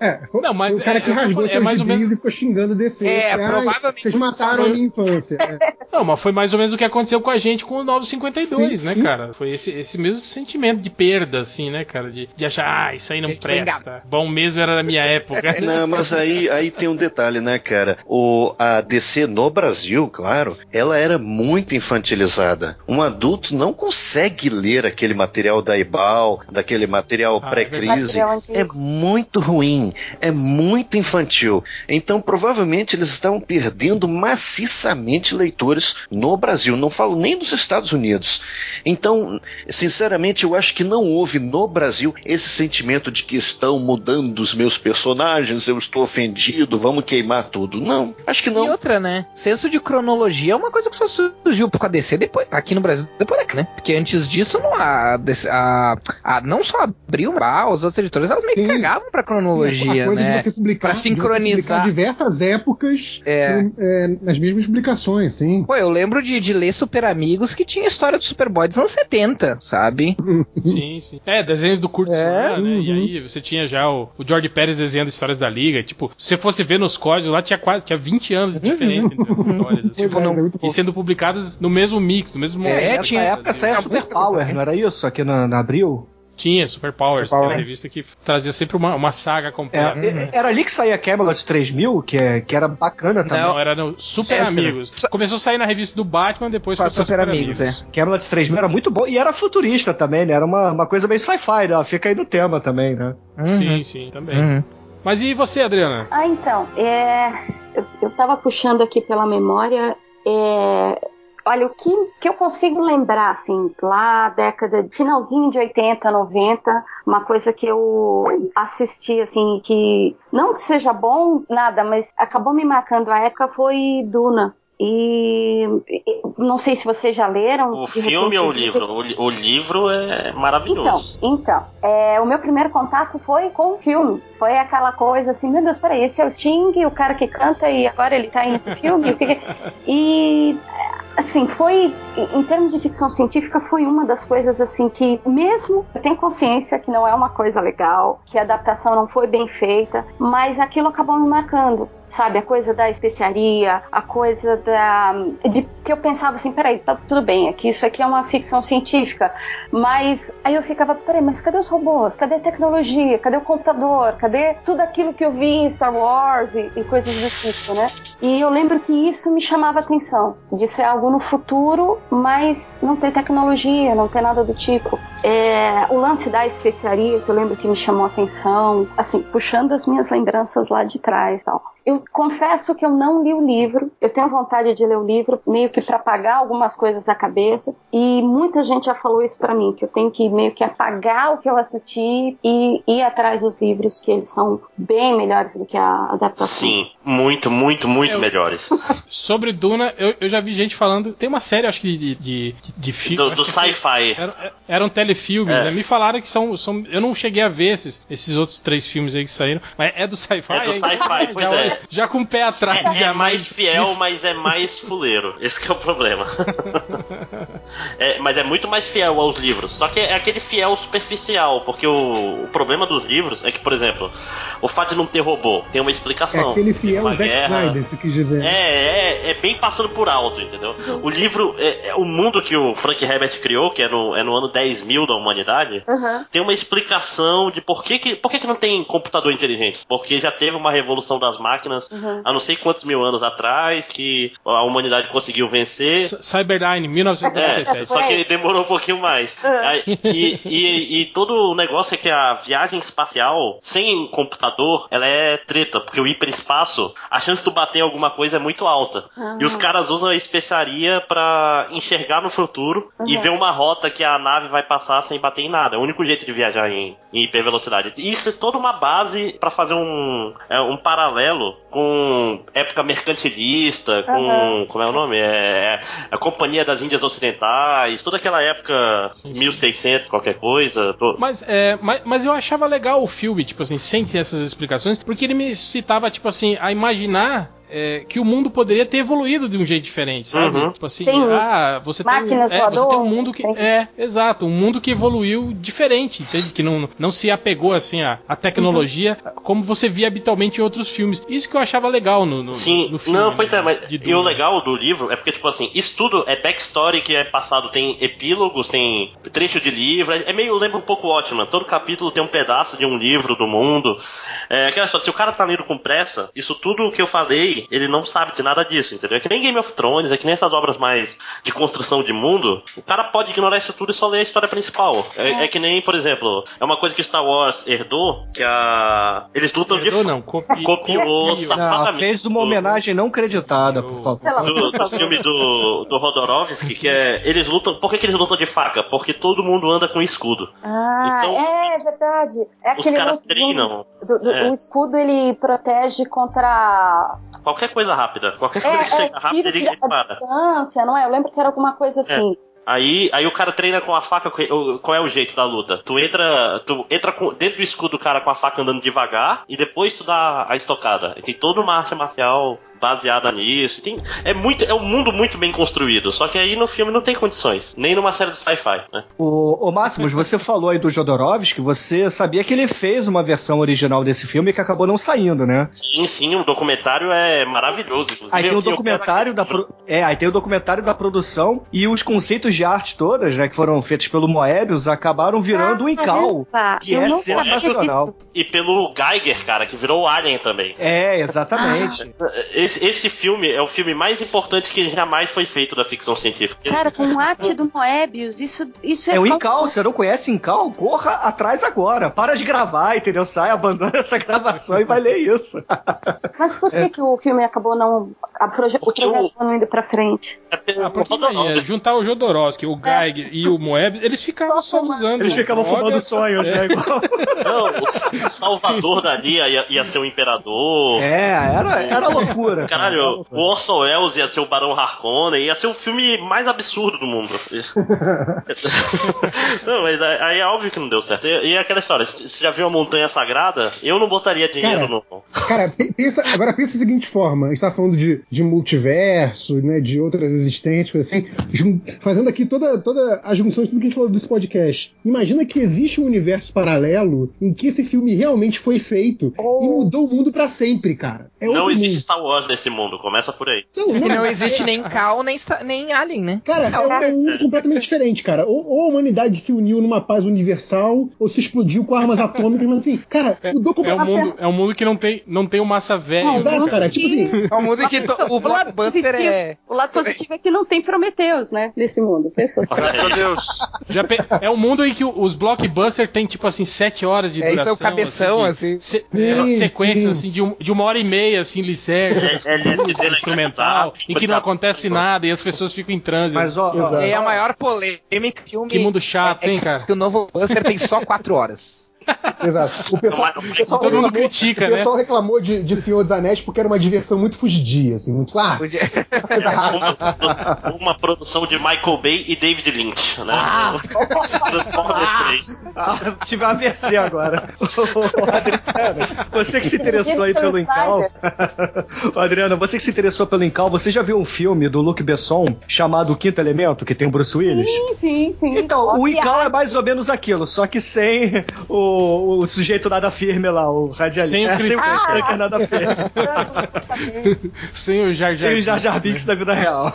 É, foi, Não, mas o cara é- que é- rasgou é seus mais ou gibis menos- e ficou xingando DC. É, Ai, provavelmente Vocês mataram a minha infância. É. Não, mas foi mais ou menos o que aconteceu com a gente com o 952, né, cara? Foi esse, esse mesmo sentimento de perda, assim, né, cara? De, de achar, ah, isso aí não presta. Bom mesmo era na minha época. Não, mas aí, aí tem um detalhe, né, cara? O, a DC no Brasil, claro, ela era muito infantilizada. Um adulto não consegue ler aquele material da Ibal, daquele material Ah, é pré-crise. Antigo. É muito ruim, é muito infantil. Então, provavelmente, eles estavam perdendo maciçamente leitores no Brasil. Não falo nem dos Estados Unidos. Então, sinceramente, eu acho que não houve no Brasil esse sentimento de que estão mudando os meus personagens, eu estou ofendido, vamos queimar tudo. Não, acho que E não. outra, né? Senso de cronologia é uma coisa que só surgiu com a DC depois, aqui no Brasil, depois daqui, né? Porque antes disso isso não a, a, a não só abriu, ah, os outros editores elas meio que cagavam pra cronologia, né? de publicar, pra de sincronizar. diversas épocas É. no- é, nas mesmas publicações, sim. Pô, eu lembro de, de ler Super Amigos que tinha história do Superboy dos anos 70, sabe? Sim, sim. É, desenhos do Kurt É, né? E aí você tinha já o, o George Pérez desenhando histórias da Liga. Tipo, se você fosse ver nos códigos, lá tinha quase tinha 20 anos de diferença entre as histórias. assim. Tipo, não- e sendo publicadas no mesmo mix, no mesmo momento. É, Nessa tinha- época saía Super Power, não era isso? Aqui na, na Abril? Tinha Super Powers, que era uma revista que trazia sempre uma, uma saga completa. é- Era ali que saía Camelot 3000, que, é, que era bacana também. Não, era no Super É, Amigos. Começou a sair na revista do Batman, depois foi a pra Super Amigos, é. Camelot 3000 era muito bom e era futurista também, né? Era uma, uma coisa bem sci-fi, né? Fica aí no tema também, né? Sim, sim, também. Uhum. Mas e você, Adriana? Ah, então, é, eu, eu tava puxando aqui pela memória. é, olha, o que, que eu consigo lembrar, assim, lá, década, finalzinho de 80, 90, uma coisa que eu assisti, assim, que não que seja bom, nada, mas acabou me marcando a época foi Duna. E não sei se vocês já leram. O filme ou o livro? O, o livro é então, maravilhoso. então é, o meu primeiro contato foi com o filme. Foi aquela coisa assim, meu Deus, peraí, esse é o Sting, o cara que canta e agora ele tá aí nesse filme? Que- E assim, foi em termos de ficção científica foi uma das coisas assim que mesmo eu tenho consciência que não é uma coisa legal, que a adaptação não foi bem feita, mas aquilo acabou me marcando. Sabe, a coisa da especiaria, a coisa da. de que eu pensava assim, peraí, tá tudo bem, aqui isso aqui é uma ficção científica, mas aí eu ficava, peraí, mas cadê os robôs? Cadê a tecnologia? Cadê o computador? Cadê tudo aquilo que eu vi em Star Wars e, e coisas do tipo, né? E eu lembro que isso me chamava atenção, de ser algo no futuro, mas não ter tecnologia, não ter nada do tipo. É, o lance da especiaria, que eu lembro que me chamou a atenção, assim, puxando as minhas lembranças lá de trás tal. Eu confesso que eu não li o livro, eu tenho vontade de ler o livro, meio que para apagar algumas coisas da cabeça, e muita gente já falou isso para mim, que eu tenho que meio que apagar o que eu assisti e ir atrás dos livros, que eles são bem melhores do que a adaptação. Sim, muito, muito, muito Eu- melhores. Sobre Duna, eu, eu já vi gente falando. Tem uma série, acho que de, de, de, filme. Do, do sci-fi. Eram, eram telefilmes, É. né? Me falaram que são, são. Eu não cheguei a ver esses, esses outros três filmes aí que saíram, mas é do sci-fi. É do sci-fi, pois já, é. já com o pé atrás. É, já é mais fiel, mas é mais fuleiro. Esse que é o problema. É, mas é muito mais fiel aos livros. Só que é aquele fiel superficial, porque o, o problema dos livros é que, por exemplo, o fato de não ter robô tem uma É explicação. aquele Fiel uma Zack guerra. Snyder, você quis dizer. É, é, é bem passando por alto, entendeu? O livro, é, é o mundo que o Frank Herbert criou, que é no, é no ano 10 mil da humanidade, Uhum. tem uma explicação de por que, que, por que, que não tem computador inteligente. Porque já teve uma revolução das máquinas Uhum. há não sei quantos mil anos atrás que a humanidade conseguiu vencer. C- Cyberdyne, É, 1997. só que demorou um pouquinho mais. Aí, E, e- e todo o negócio é que a viagem espacial sem computador, ela é treta, porque o hiperespaço, a chance de tu bater em alguma coisa é muito alta. Ah. E os caras usam a especiaria pra enxergar no futuro e Uhum. ver uma rota que a nave vai passar sem bater em nada. É o único jeito de viajar em, em hipervelocidade. Isso é toda uma base pra fazer um, é, um paralelo com época mercantilista, com. Uhum. Como é o nome? É, a Companhia das Índias Ocidentais, toda aquela época, Sim, sim. 1600, qualquer coisa. to- Mas, é, mas, mas eu achava legal o filme, tipo assim, sem ter essas explicações, porque ele me citava, tipo assim, a imaginar é, que o mundo poderia ter evoluído de um jeito diferente, sabe? Uhum. Tipo assim, Sim. ah, você tem, Máquinas é, você tem um mundo que. sim. É, exato, um mundo que evoluiu diferente, entende? Que não, não se apegou assim à, à tecnologia como você via habitualmente em outros filmes. Isso que eu achava legal no, no, Sim, no filme. não, pois né, é, mas de e o legal do livro é porque, tipo assim, isso tudo é backstory que é passado, tem epílogos, tem trecho de livro, é meio, lembra um pouco Watchman, todo capítulo tem um pedaço de um livro do mundo. É aquela história, se o cara tá lendo com pressa, isso tudo que eu falei, ele não sabe de nada disso, entendeu? É que nem Game of Thrones, é que nem essas obras mais de construção de mundo, o cara pode ignorar isso tudo e só ler a história principal. É, é que nem, por exemplo, é uma coisa que Star Wars herdou, que a... Eles lutam Herdou, de... não, copi, Copiou, copiou. Não, fez uma do- homenagem não creditada, por favor. Pelo amor do, do filme do, do Rodorovsky, que é. Eles lutam. Por que, que eles lutam de faca? Porque todo mundo anda com escudo. Ah, Então, é verdade. É Os caras treinam. Do- do- É. O escudo ele protege contra Qualquer coisa rápida. Qualquer é, coisa que é, chega rápido, tiro ele de- a dispara. distância, não é? Eu lembro que era alguma coisa assim. Aí, aí o cara treina com a faca. Qual é o jeito da luta? Tu entra, tu entra dentro do escudo do cara com a faca andando devagar e depois tu dá a estocada. E tem toda uma arte marcial baseada nisso. Tem, é muito, é um mundo muito bem construído. Só que aí no filme não tem condições, nem numa série de sci-fi, né? O, o Máximos, você falou aí do Jodorowsky, você sabia que ele fez uma versão original desse filme que acabou não saindo, né? Sim, sim, o documentário é maravilhoso. Inclusive. Aí tem o documentário da pro... é, aí tem o documentário da produção e os conceitos de arte todas, né, que foram feitos pelo Moebius, acabaram virando ah, Incal, que é sensacional. E pelo Geiger, cara, que virou o Alien também. É, exatamente. Esse, esse filme é o filme mais importante que jamais foi feito da ficção científica. Cara, com arte do Moebius, isso, isso é. É o Incal, você não conhece Incal? Corra atrás agora. Para de gravar, entendeu? Sai, abandona essa gravação e vai ler isso. Mas por que, é. que o filme acabou não. A proje o projeto o... não indo pra frente? É ah, porque é, juntar o Jodorowsky, o Geiger é. e o Moebius, eles ficavam só, só usando. Eles ficavam fumando sonhos, né? Igual. Não, o Salvador dali ia, ia ser o imperador. É, era, era loucura. Caralho, o Orson Welles ia ser o Barão Harkonnen, ia ser o filme mais absurdo do mundo. não, mas aí é óbvio que não deu certo. E, e aquela história, você já viu a Montanha Sagrada? Eu não botaria dinheiro cara, no. Cara, pensa, agora pensa da seguinte forma: a gente tá falando de, de multiverso, né, de outras existências, assim, fazendo aqui toda, toda a junção de tudo que a gente falou desse podcast. Imagina que existe um universo paralelo em que esse filme realmente foi feito oh. e mudou o mundo para sempre, cara. É não existe mundo. Star Wars nesse mundo, começa por aí. Não, não, não existe nem Cal, nem, nem Alien, né? Cara, é, é um mundo completamente diferente, cara. Ou, ou, a humanidade se uniu numa paz universal, ou se explodiu com armas atômicas, mas assim, cara, é, mudou completamente. É um mundo, é um mundo que não tem, não tem o massa velha. É, exato, cara. Tipo assim. É um mundo que o blockbuster é. O lado positivo é que não tem Prometheus, né? Nesse mundo. Meu Deus. Já pe... É um mundo em que os blockbusters tem, tipo assim, sete horas de duração. É, isso é o cabeção, assim. assim. Se... Sim, sequências, sim. assim, de, um, de uma hora e meia, assim, licerce, é, é, instrumental, em que não acontece nada e as pessoas ficam em transe. Mas, ó, ó, é a maior polêmica filme. Que mundo chato, é, hein, cara? Que o novo Buster tem só quatro horas. Exato. O pessoal, o pessoal, Todo reclamou, critica, o né? pessoal né? reclamou de, de Senhor dos Anéis porque era uma diversão muito fugidia, assim, muito. Ah, uma, uma, produção de Michael Bay e David Lynch, né? Ah. Transformers 3. Ah, tive uma AVC agora. Adriano, você que se interessou aí pelo Incal. Adriano, você que se interessou pelo Incal, você já viu um filme do Luc Besson chamado O Quinto Elemento, que tem o Bruce Willis? Sim, sim, sim. Então, o Incal é mais ou menos aquilo, só que sem o o, sujeito nada firme lá, o radialista. Sem o, é, sem o ah! É nada firme. sem o Jar Jar Sem o Jar Jar Binks né? da vida real.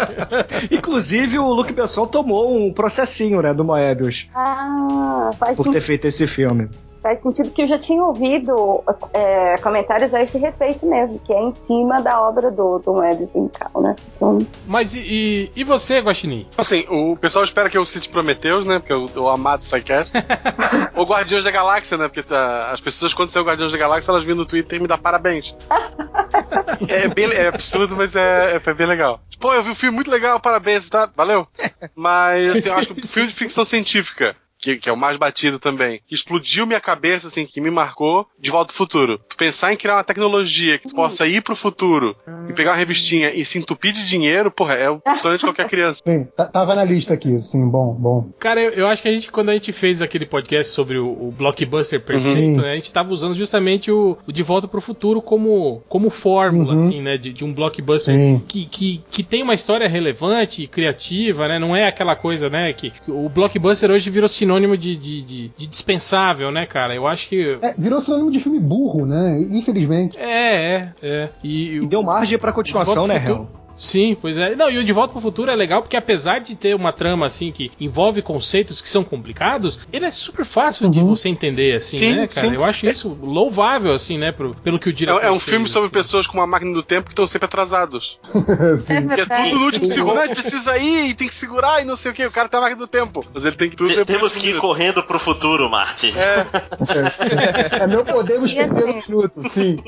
Inclusive, o Luke Besson tomou um processinho, né, do Moebius. Ah, faz Por ter feito esse filme faz sentido que eu já tinha ouvido é, comentários a esse respeito mesmo, que é em cima da obra do, do Moebius Vincal, né? Então... Mas e, e você, Guaxinim? Assim, o pessoal espera que eu cite Prometheus, né? Porque eu, o amado Psycast. Ou Guardiões da Galáxia, né? Porque tá, as pessoas, quando saiu Guardiões da Galáxia, elas vêm no Twitter e me dão parabéns. é, bem, é absurdo, mas é, é, bem legal. Pô, eu vi um filme muito legal, parabéns, tá? Valeu. Mas assim, eu acho que filme de ficção científica que, que, é o mais batido também, que explodiu minha cabeça, assim, que me marcou de volta ao futuro. Tu pensar em criar uma tecnologia que tu possa ir pro futuro e pegar uma revistinha e se entupir de dinheiro, porra, é o sonho de qualquer criança. Sim, tava na lista aqui, sim, bom, bom. Cara, eu, eu, acho que a gente, quando a gente fez aquele podcast sobre o, o blockbuster perfeito, uhum. né, a gente tava usando justamente o, o, De Volta pro Futuro como, como fórmula, uhum. assim, né, de, de um blockbuster que, que, que tem uma história relevante, criativa, né, não é aquela coisa, né, que o blockbuster hoje virou sinônimo sinônimo de, de, de, de, dispensável, né, cara? Eu acho que. É, virou sinônimo de filme burro, né? Infelizmente. É, é, é. E, e deu margem pra continuação, né, Hel? Sim, pois é. Não, e o De Volta pro Futuro é legal porque apesar de ter uma trama assim que envolve conceitos que são complicados, ele é super fácil uhum. de você entender assim, sim, né, cara? Sim. Eu acho isso louvável assim, né, pro, pelo que o diretor É, é um fez, filme sobre assim. pessoas com uma máquina do tempo que estão sempre atrasados. sim. É, é tudo no último segundo, né? precisa ir e tem que segurar e não sei o que. O cara tem a máquina do tempo, mas ele tem que tudo. temos que ir correndo pro futuro, Martin. É. é, não podemos perder assim, um minuto, sim.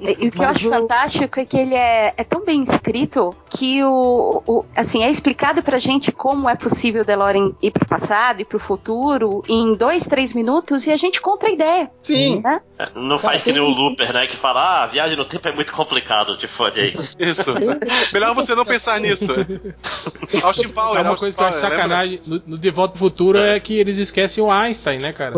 E o que mas eu acho o... fantástico é que ele é, é tão bem escrito que o, o, assim é explicado pra gente como é possível o DeLorean ir pro passado e pro futuro em dois, três minutos e a gente compra a ideia. Sim. Né? É, Não faz que nem o Looper, né? Que fala, ah, viagem no tempo é muito complicado, te fode aí. Isso. Melhor você não pensar nisso. Austin Power, É uma Austin coisa que eu acho Power, sacanagem no, no De Volta ao Futuro é que eles esquecem o Einstein, né, cara?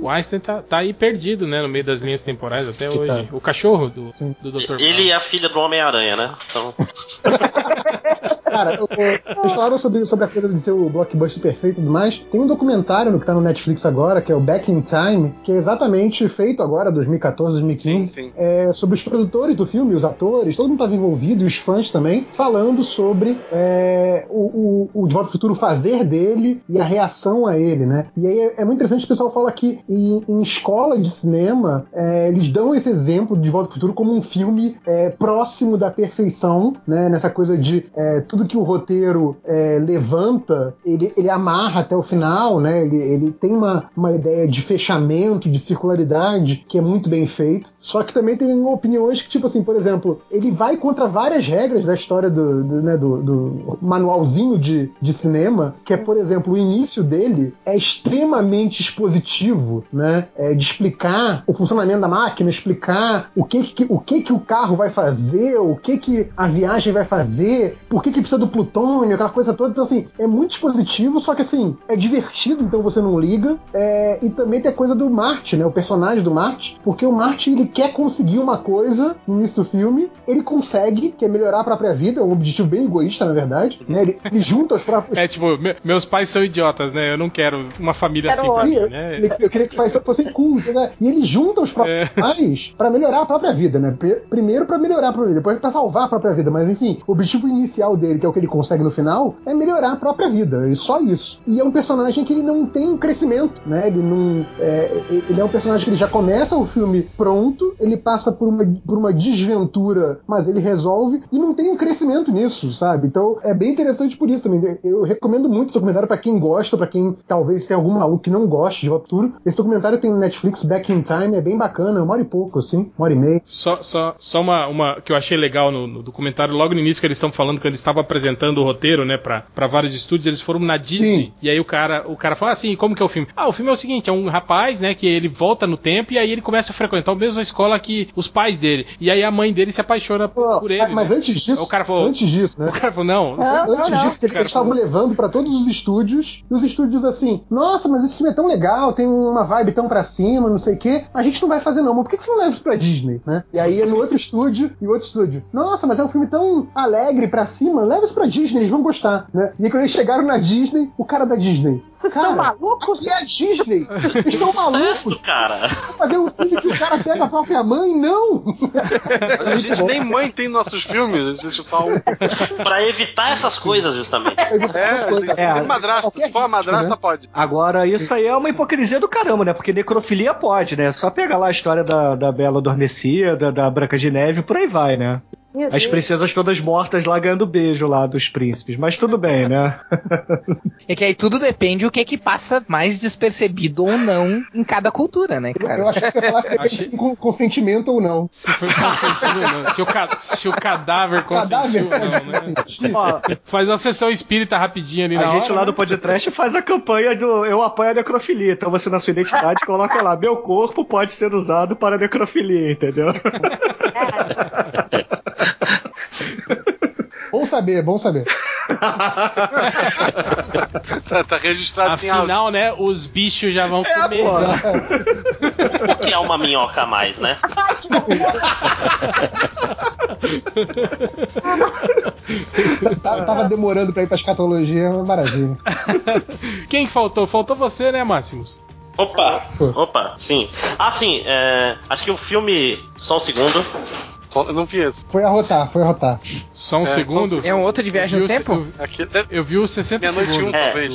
O Einstein tá, tá aí perdido, né, no meio das linhas temporais até hoje. O cachorro do, do Dr. Ele e a filha do Homem-Aranha, né? Então, Cara, vocês falaram sobre, sobre a coisa de ser o blockbuster perfeito e tudo mais. Tem um documentário no que tá no Netflix agora, que é o Back in Time, que é exatamente feito agora, 2014, 2015, Sim, sim. É, sobre os produtores do filme, os atores, todo mundo estava envolvido, e os fãs também, falando sobre é, o, o, o De Volta ao Futuro fazer dele e a reação a ele, né? E aí é, é muito interessante que o pessoal fala que em, em escola de cinema, é, eles dão esse exemplo de De Volta ao Futuro como um filme é, próximo da perfeição, né? Nessa coisa de é, tudo que o roteiro levanta, ele, ele amarra até o final, né? Ele, ele tem uma, uma ideia de fechamento, de circularidade, que é muito bem feito. Só que também tem opiniões que, tipo assim, por exemplo, ele vai contra várias regras da história do, do, né, do, do manualzinho de, de cinema, que é, por exemplo, o início dele é extremamente expositivo, né? É, de explicar o funcionamento da máquina, explicar o que, que, o que que o carro vai fazer, o que que a viagem vai fazer, por que que precisa do plutônio, aquela coisa toda. Então, assim, é muito expositivo, só que, assim, é divertido, então você não liga. É, e também tem a coisa do Marte, né? O personagem do Marte, porque o Marte, ele quer conseguir uma coisa no início do filme, ele consegue, que é melhorar a própria vida, é um objetivo bem egoísta, na verdade, né? Ele, ele junta os próprios... É tipo, me- meus pais são idiotas, né? Eu não quero uma família assim pra mim, né? ele- eu queria que os pais fossem cool, né? E ele junta os próprios pais pra melhorar a própria vida, né? Pri- Primeiro pra melhorar a própria vida, depois pra salvar a própria vida. Mas enfim, o objetivo inicial dele, que é o que ele consegue no final, é melhorar a própria vida. E só isso. E é um personagem que ele não tem um crescimento, né? Ele não. é, ele é um personagem que ele já começa o filme pronto, ele passa por uma, por uma desventura, mas ele resolve e não tem um crescimento nisso, sabe? Então é bem interessante por isso também. Eu recomendo muito esse documentário pra quem gosta, pra quem talvez tenha algum maluco que não goste de Volta Futuro. Esse documentário tem no Netflix, Back in Time, é bem bacana, uma hora e pouco, assim, uma hora e meia. Só, só, só uma, uma que eu achei legal no, no documentário, logo no início que eles estão falando, quando eles estavam apresentando o roteiro, né, pra, pra vários estúdios, eles foram na Disney. E aí o cara, o cara fala assim, como que é o filme? Ah, o filme é o seguinte, é um rapaz, né, que ele volta no tempo e aí ele começa a frequentar a mesma escola que os pais dele. E aí a mãe dele se apaixona por, por ele. Mas né? antes disso, o cara falou, antes disso, né? O cara falou, não, antes disso, que O eles estavam levando pra todos os estúdios, e os estúdios assim, nossa, mas esse filme é tão legal, tem uma vibe tão pra cima, não sei o quê, a gente não vai fazer não, mas por que que você não leva isso pra Disney, né? E aí é no outro estúdio, e o outro estúdio, nossa, mas é um filme tão alegre pra cima, leva isso pra Disney, eles vão gostar, né? E aí quando eles chegaram na Disney, o cara da Disney, Vocês cara, estão malucos? é a Disney, eles estão malucos, cara. fazer um filme que o cara pega a própria mãe, não! A gente nem mãe tem nossos filmes, a gente só um. pra evitar essas coisas, justamente. É, tem que ser madrasta. Se for a madrasta, pode. Agora, isso aí é uma hipocrisia do caramba, né? Porque necrofilia pode, né? Só pegar lá a história da, da Bela Adormecida, da Branca de Neve, por aí vai, né? Meu As Deus. princesas todas mortas lá ganhando beijo lá dos príncipes. Mas tudo bem, né? É que aí tudo depende o que é que passa mais despercebido ou não em cada cultura, né, cara? Eu achei que você falasse depende Achei- se com consentimento ou não. Se foi consentido ou não. Se o, ca- se o cadáver consentiu ou não, né? Faz uma sessão espírita rapidinha ali A na gente hora, lá né? do podcast faz a campanha do Eu apoio a necrofilia. Então você na sua identidade coloca lá: Meu corpo pode ser usado para necrofilia, entendeu? Bom saber, bom saber. Tá, tá registrado em. Afinal, né, os bichos já vão É, comer. O que é uma minhoca a mais, né? Tá- Tava demorando pra ir pra escatologia, é uma maravilha. Quem que faltou? Faltou você, né, Máximos? Opa, opa, sim. Ah, sim, é, acho que o filme. Só um segundo. Eu não vi esse. Foi arrotar, foi arrotar. Só um É, segundo. só um É um outro de viagem no o- tempo? eu- Aqui deve... Eu vi o 60 Meia-noite e um, segundos. É, talvez.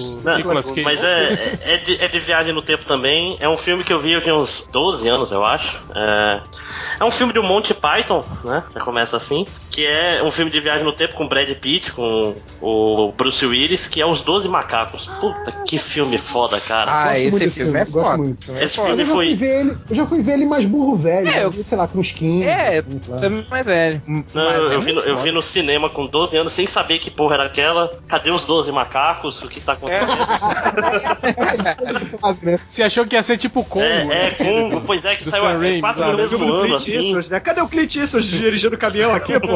Cage. Mas é, é, é de, é de viagem no tempo também. É um filme que eu vi eu tinha uns 12 anos, eu acho. É, É um filme do Monty Python, né? Já começa assim. Que é um filme de viagem no tempo com Brad Pitt, com o Bruce Willis, que é Os Doze Macacos. Puta, que filme foda, cara. Ah, Gosto esse filme é gosto foda. muito. Filme é Esse foda. Filme eu já, fui foi. ver ele, eu já fui ver ele mais burro velho. É, eu sei lá, com uns 15. É, também mais velho. Não, Mas eu, é vi no, eu vi no cinema com 12 anos sem saber que porra era aquela. Cadê os 12 macacos? O que está acontecendo? Né? Você achou que ia ser tipo Congo? É, né? é, Congo, pois é, que Do saiu Sam é, quase no né? mesmo ano, Clint assim. Eastwood, né? Cadê o Clint Eastwood dirigindo o caminhão aqui, pô?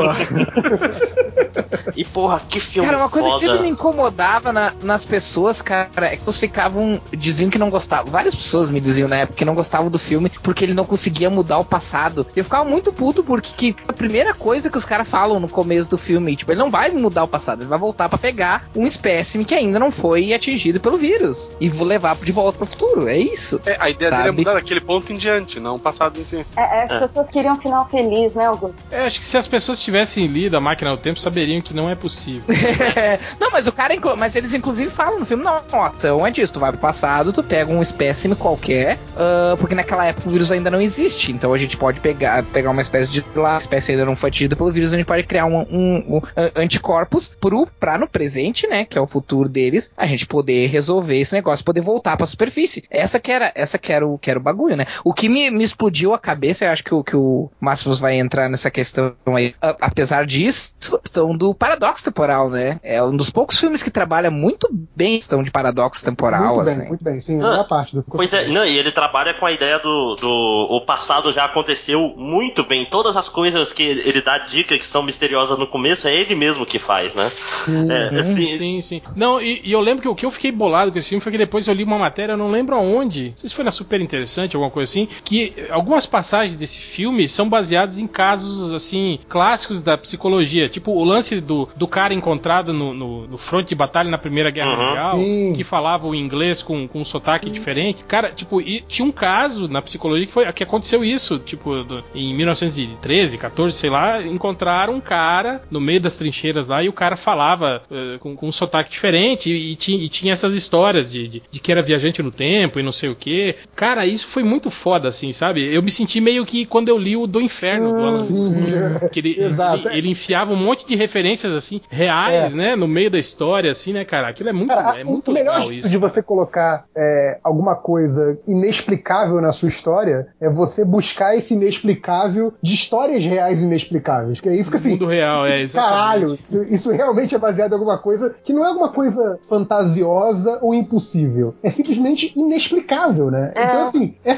E porra, que filme Cara, uma coisa que foda. sempre me incomodava na- nas pessoas, cara, é que eles ficavam. diziam que não gostavam. Várias pessoas me diziam na época que não gostavam do filme porque ele não conseguia mudar o passado. Eu ficava muito puto porque que a primeira coisa que os caras falam no começo do filme, tipo, ele não vai mudar o passado, ele vai voltar pra pegar um espécime que ainda não foi atingido pelo vírus e vou levar de volta pro futuro. É isso. É, a ideia dele é Sabe? mudar daquele ponto em diante, não o passado em si. É, é, as pessoas queriam um final feliz, né, Augusto? É, acho que se as pessoas tivessem lido a máquina do tempo, saberiam que não é possível. não, mas o cara, mas eles inclusive falam no filme, não, então é disso, tu vai pro passado, tu pega um espécime qualquer, ah, porque naquela época o vírus ainda não existe, então a gente pode pegar, pegar uma espécie de lá, a espécie ainda não foi atingida pelo vírus, a gente pode criar um, um- um, ah, anticorpos pro, pra no presente, né, que é o futuro deles, a gente poder resolver esse negócio, poder voltar pra superfície. Essa que era, essa que era o, que era o bagulho, né? O que me, me explodiu a cabeça, eu acho que o, que o Máximos vai entrar nessa questão aí, a- apesar disso, a questão do paradoxo temporal, né? É um dos poucos filmes que trabalha muito bem a questão de paradoxo temporal, muito assim. bem, muito bem. Sim, Ah, a melhor parte do Pois é, não, e ele trabalha com a ideia do, do o passado já aconteceu muito bem. Todas as coisas que ele ele dá dica que são misteriosas no começo é ele mesmo que faz, né? É, Sim, assim, sim, sim. Não, e, e eu lembro que o que eu fiquei bolado com esse filme foi que depois eu li uma matéria, eu não lembro aonde, não sei se foi na Super Interessante, alguma coisa assim, que algumas passagens desse filme são baseadas em casos, assim, clássicos da psicologia. Tipo, o lance do, do cara encontrado no, no, no fronte de batalha na Primeira Guerra Uhum. Mundial, Sim. que falava o inglês com, com um sotaque diferente. Cara, tipo, e tinha um caso na psicologia que, foi, que aconteceu isso, tipo, do- em 1913, 14, sei lá, encontraram um cara no meio das trincheiras lá e o cara falava eh, com, com um sotaque diferente e, e tinha, e tinha essas histórias de, de, de que era viajante no tempo e não sei o que. Cara, isso foi muito foda, assim, sabe? Eu me senti meio que quando eu li o Do Inferno, do Alan Sim. Moore, que ele, Exato. ele, ele enfiava um monte de referências, assim, reais, né, no meio da história, assim, né, cara? Aquilo é muito, Cara, é o- muito o melhor legal jeito isso. de você colocar é, alguma coisa inexplicável na sua história é você buscar esse inexplicável de histórias reais inexplicáveis. Que aí fica assim. mundo real, é, isso- Caralho, exatamente. isso, isso realmente é baseado em alguma coisa que não é alguma coisa fantasiosa ou impossível. É simplesmente inexplicável, né? É. Então, assim, é.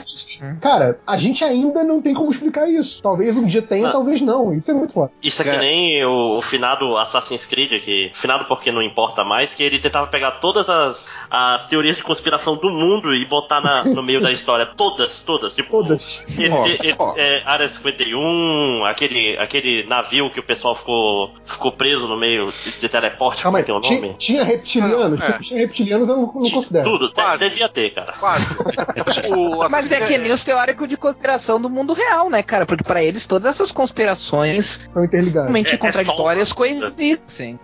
Cara, a gente ainda não tem como explicar isso. Talvez um dia tenha, Ah. talvez não. Isso é muito foda. Isso é que nem o, o finado Assassin's Creed, que. Finado porque não importa mais, que ele tentava pegar todas as, as teorias de conspiração do mundo e botar na- no meio da história. Todas, todas. Tipo, Todas. E- e- e- ó. é, Área 51, aquele, aquele navio que o pessoal ficou, ficou preso no meio de, de teleporte, Calma como aí, que é o tinha, nome? tinha reptilianos? Não, é. Tinha reptilianos, eu não, não considero. Tudo, Quase. devia ter, cara. Quase. o, Mas é que nem os teóricos de conspiração do mundo real, né, cara? Porque pra eles todas essas conspirações Estão interligados. realmente É- é contraditórias só- coexistem.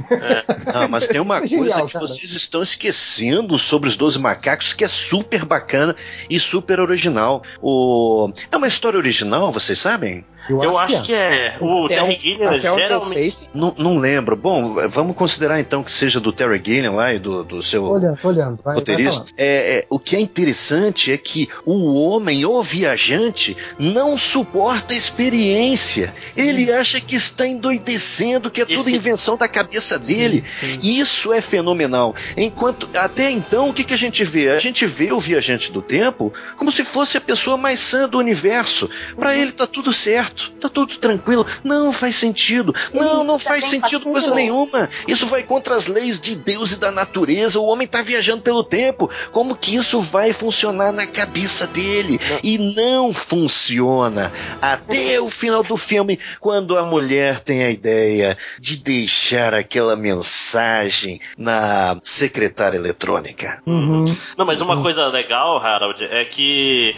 Ah, mas tem uma é coisa genial, que cara. vocês estão esquecendo sobre os Doze Macacos que é super bacana e super original. O... É uma história original, vocês sabem? Eu acho que é. O Até Terry o- Gilliam até onde eu geralmente. sim. Não, não lembro. Bom, vamos considerar então que seja do Terry Gilliam lá e do, do seu Tô olhando, tô olhando. Vai, vai roteirista. falando. É, é, o que é interessante é que o homem, o viajante, não suporta a experiência. Ele acha que está endoidecendo, que é tudo Esse- invenção da cabeça dele. sim. Isso é fenomenal. Enquanto até então, o que, que a gente vê? A gente vê o viajante do tempo como se fosse a pessoa mais sã do universo. Para ele tá tudo certo, tá tudo tranquilo. Não faz sentido. Não, não Isso faz sentido coisa nenhuma. Isso vai contra as leis de Deus e da natureza. O homem tá viajando pelo tempo. Como que isso vai funcionar na cabeça dele? E não funciona. Até o final do filme, quando a mulher tem a ideia de deixar aquela mensagem na secretária eletrônica. Uhum. Não, mas uma coisa legal, Harold, é que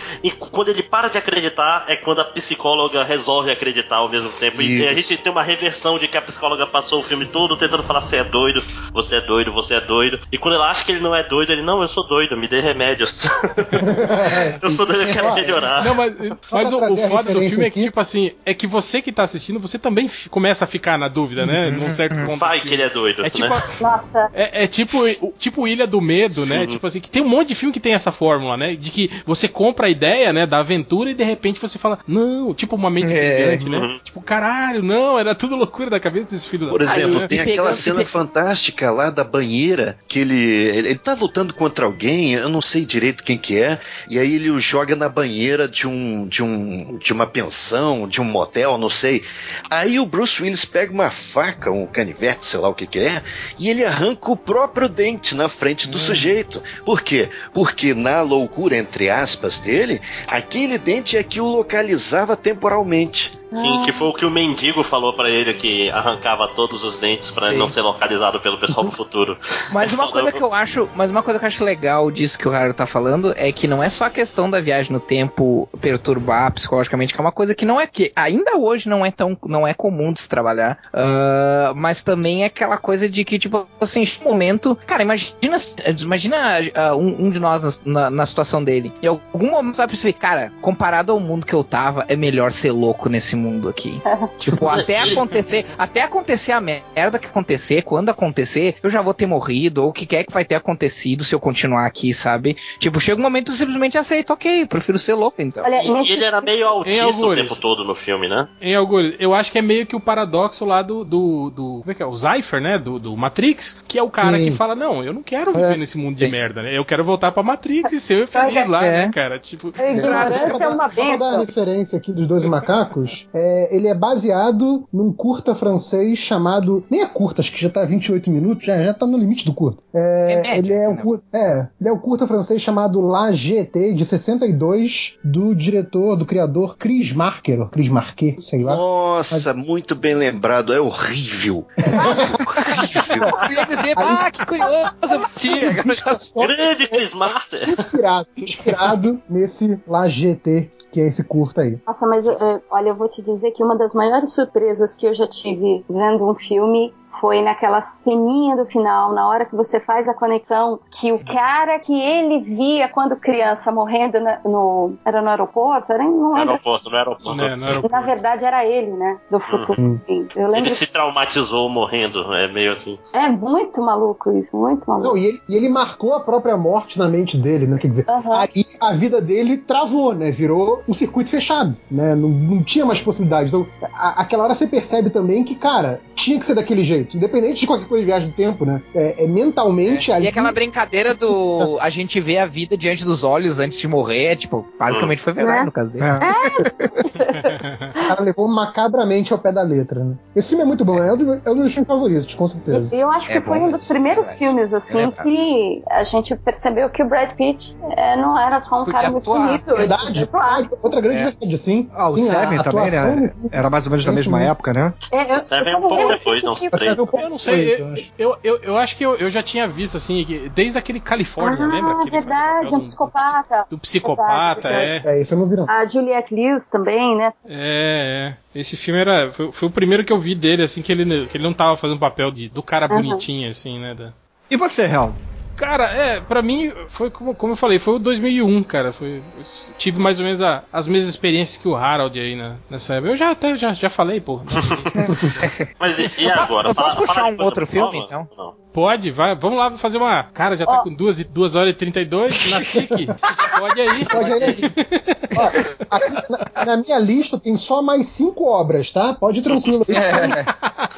quando ele para de acreditar é quando a psicóloga resolve resolve acreditar ao mesmo tempo. E Isso. a gente tem uma reversão de que a psicóloga passou o filme todo tentando falar você é doido, você é doido, você é doido. E quando ela acha que ele não é doido, ele, não, eu sou doido, me dê remédios. eu sou doido, eu quero melhorar. Não, mas, mas o, o foda do filme é que, aqui. tipo assim, é que você que tá assistindo, você também começa a ficar na dúvida, né? Num certo ponto. Vai que ele é doido, É tipo, né? a- Nossa, é, é tipo, tipo Ilha do Medo, né? Sim. Tipo assim, que tem um monte de filme que tem essa fórmula, né? De que você compra a ideia, né, da aventura e de repente você fala, não, tipo uma mente É. brilhante, né? Uhum. Tipo, caralho, não, era tudo loucura da cabeça desse filho Por da exemplo, né? tem aquela pegando- cena pe- fantástica lá da banheira, que ele, ele, ele tá lutando contra alguém, eu não sei direito quem que é, e aí ele o joga na banheira de um, de um de uma pensão, de um motel, não sei. Aí o Bruce Willis pega uma faca, um canivete, sei lá o que que é, e ele arranca o próprio dente na frente do sujeito. Por quê? Porque na loucura, entre aspas, dele, aquele dente é que o localizava temporalmente gente. Sim, que foi o que o mendigo falou pra ele que arrancava todos os dentes pra Sim. não ser localizado pelo pessoal do futuro. Mas uma coisa que eu acho, mas uma coisa que eu acho legal disso que o Haru tá falando é que não é só a questão da viagem no tempo perturbar psicologicamente, que é uma coisa que não é que ainda hoje não é tão não é comum de se trabalhar, ah, mas também é aquela coisa de que tipo assim, em um momento, cara, imagina imagina ah, um, um de nós na, na- na situação dele. Em algum momento você vai perceber, cara, comparado ao mundo que eu tava, é melhor ser louco nesse mundo aqui. tipo, até acontecer, até acontecer a merda que acontecer, quando acontecer, eu já vou ter morrido, ou o que quer que vai ter acontecido se eu continuar aqui, sabe? Tipo, chega um momento que eu simplesmente aceito, ok, prefiro ser louco então. olha, E, nesse e ele era meio autista o tempo todo no filme, né? Em Algures, eu acho que é meio que o paradoxo lá do. do, do como é que é? O Cypher, né? Do, do Matrix, que é o cara Sim. que fala: Não, eu não quero viver É, nesse mundo sim. de merda, né? Eu quero voltar pra Matrix e ser feliz lá, É. né, cara? Tipo. a ignorância é uma Só pra dar a benção. referência aqui dos dois macacos, é, ele é baseado num curta francês chamado. Nem é curta, acho que já tá 28 minutos, já, já tá no limite do curta. É, É ele, é um né? curta, é, ele é o curta francês chamado La GT, de 62, do diretor, do criador Chris Marker, ou Chris Marquet, sei lá. Nossa, muito bem lembrado, é horrível. horrível. Eu ia dizer, ah, que curioso, tia. Grande Chris Martin! inspirado, inspirado nesse La GT, que é esse curta aí. Nossa, mas é, olha, eu vou te dizer que uma das maiores surpresas que eu já tive vendo um filme foi naquela ceninha do final, na hora que você faz a conexão, que o cara que ele via quando criança morrendo na- no. Era no aeroporto? Era, em- não No aeroporto, no aeroporto. Né, no aeroporto. Na verdade era ele, né? Do futuro. Sim. Eu lembro. Ele se traumatizou morrendo, é meio assim. É muito maluco isso, muito maluco. Não, e ele, e ele marcou a própria morte na mente dele, né? Quer dizer, Aham. aí a vida dele travou, né? Virou um circuito fechado, né? Não, não tinha mais possibilidades. Então, a- aquela hora você percebe também que, cara, tinha que ser daquele jeito, independente de qualquer coisa de viagem do tempo, né? É, é mentalmente ali. E aquela brincadeira do a gente vê a vida diante dos olhos antes de morrer, é, tipo, basicamente foi verdade Né? no caso dele. O cara levou macabramente ao pé da letra, né? Esse filme é muito bom, é um, é um dos meus filmes favoritos, com certeza. Eu acho que É foi bom um dos primeiros filmes, assim, É que a gente percebeu que o Brad Pitt é, não era só um Podia cara muito atuar. bonito. Verdade, verdade. Outra grande É. verdade, assim. Ah, o Sim, a Seven também, né? Era mais ou menos da mesma época, né? É, eu, Seven eu um pouco depois, que- uns três. Eu não sei, eu, eu acho. eu, eu, eu acho que eu, eu já tinha visto, assim, desde aquele Califórnia, Ah, lembra? Que ele faz o papel verdade, é um do- psicopata. Do psicopata, Verdade, é. É, isso eu não vi, não. A Juliette Lewis também, né? É, é. Esse filme era. Foi, foi o primeiro que eu vi dele, assim, que ele, que ele não tava fazendo papel de, do cara Aham. bonitinho, assim, né? da- E você, Real? Cara, é, pra mim, foi como, como eu falei, foi o 2001, cara. Foi, tive mais ou menos a- as mesmas experiências que o Harold aí na, nessa época. Eu já até já, já falei, pô. Mas e, e agora? eu posso Fala- puxar fala um outro filme, então? Não. Pode, vai, vamos lá fazer uma. Cara, já tá com 2 duas horas e 32 na SIC. Pode aí. Pode aí. Ó, aqui na, na minha lista tem só mais cinco obras, tá? Pode ir tranquilo.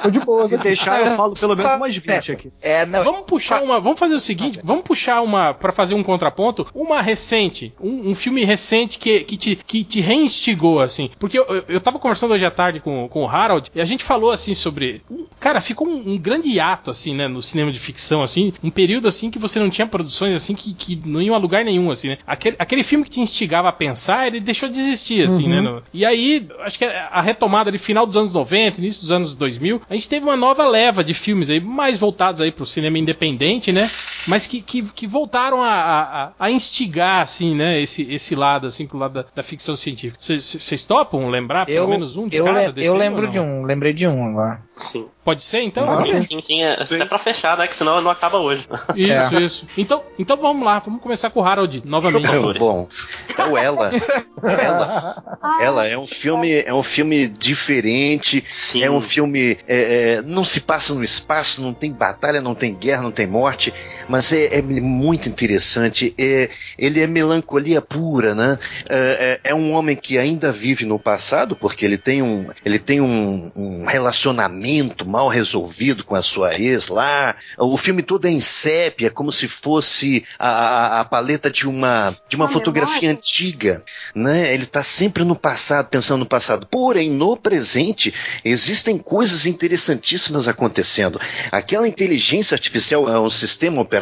Tô de boa. Se aqui. deixar, eu falo pelo menos umas 20 peça. aqui. É, não, Vamos puxar uma. Vamos fazer o seguinte: vamos puxar uma. Pra fazer um contraponto, uma recente. Um, um filme recente que, que, te, que te reinstigou, assim. Porque eu, eu, eu tava conversando hoje à tarde com, com o Harold e a gente falou, assim, sobre. Cara, ficou um, um grande hiato, assim, né, no cinema de ficção, assim. Um período, assim, que você não tinha produções, assim, que, que não iam a lugar nenhum, assim, né. Aquele, aquele filme que te instigava a pensar, ele deixou de existir, assim, né. no- e aí, acho que a retomada ali, final dos anos 90, início dos anos 2000, a gente teve uma nova leva de filmes aí, mais voltados aí pro cinema independente, né? mas que, que, que voltaram a, a, a instigar, assim, né, esse, esse lado, assim, pro lado da, da ficção científica. Vocês topam lembrar pelo Eu, menos um de eu, cada eu lembro de um, lembrei de um agora. Sim. Pode ser, então? Pode ser. Sim, sim, é, até pra fechar, né? Que senão não acaba hoje. Isso, É. isso. Então, então vamos lá, vamos começar com o Harold novamente. Bom, então ela, ela, ela é um filme, é um filme diferente, Sim. é um filme, é, é, não se passa no espaço, não tem batalha, não tem guerra, não tem morte, mas é, é muito interessante. É, ele é melancolia pura, né? É, é- é um homem que ainda vive no passado, porque ele tem um, ele tem um, um relacionamento mal resolvido com a sua ex lá. O filme todo é em sépia, como se fosse a, a- a paleta de uma, de uma fotografia antiga, né? Ele está sempre no passado, pensando no passado. Porém, no presente, existem coisas interessantíssimas acontecendo. Aquela inteligência artificial é um sistema operacional,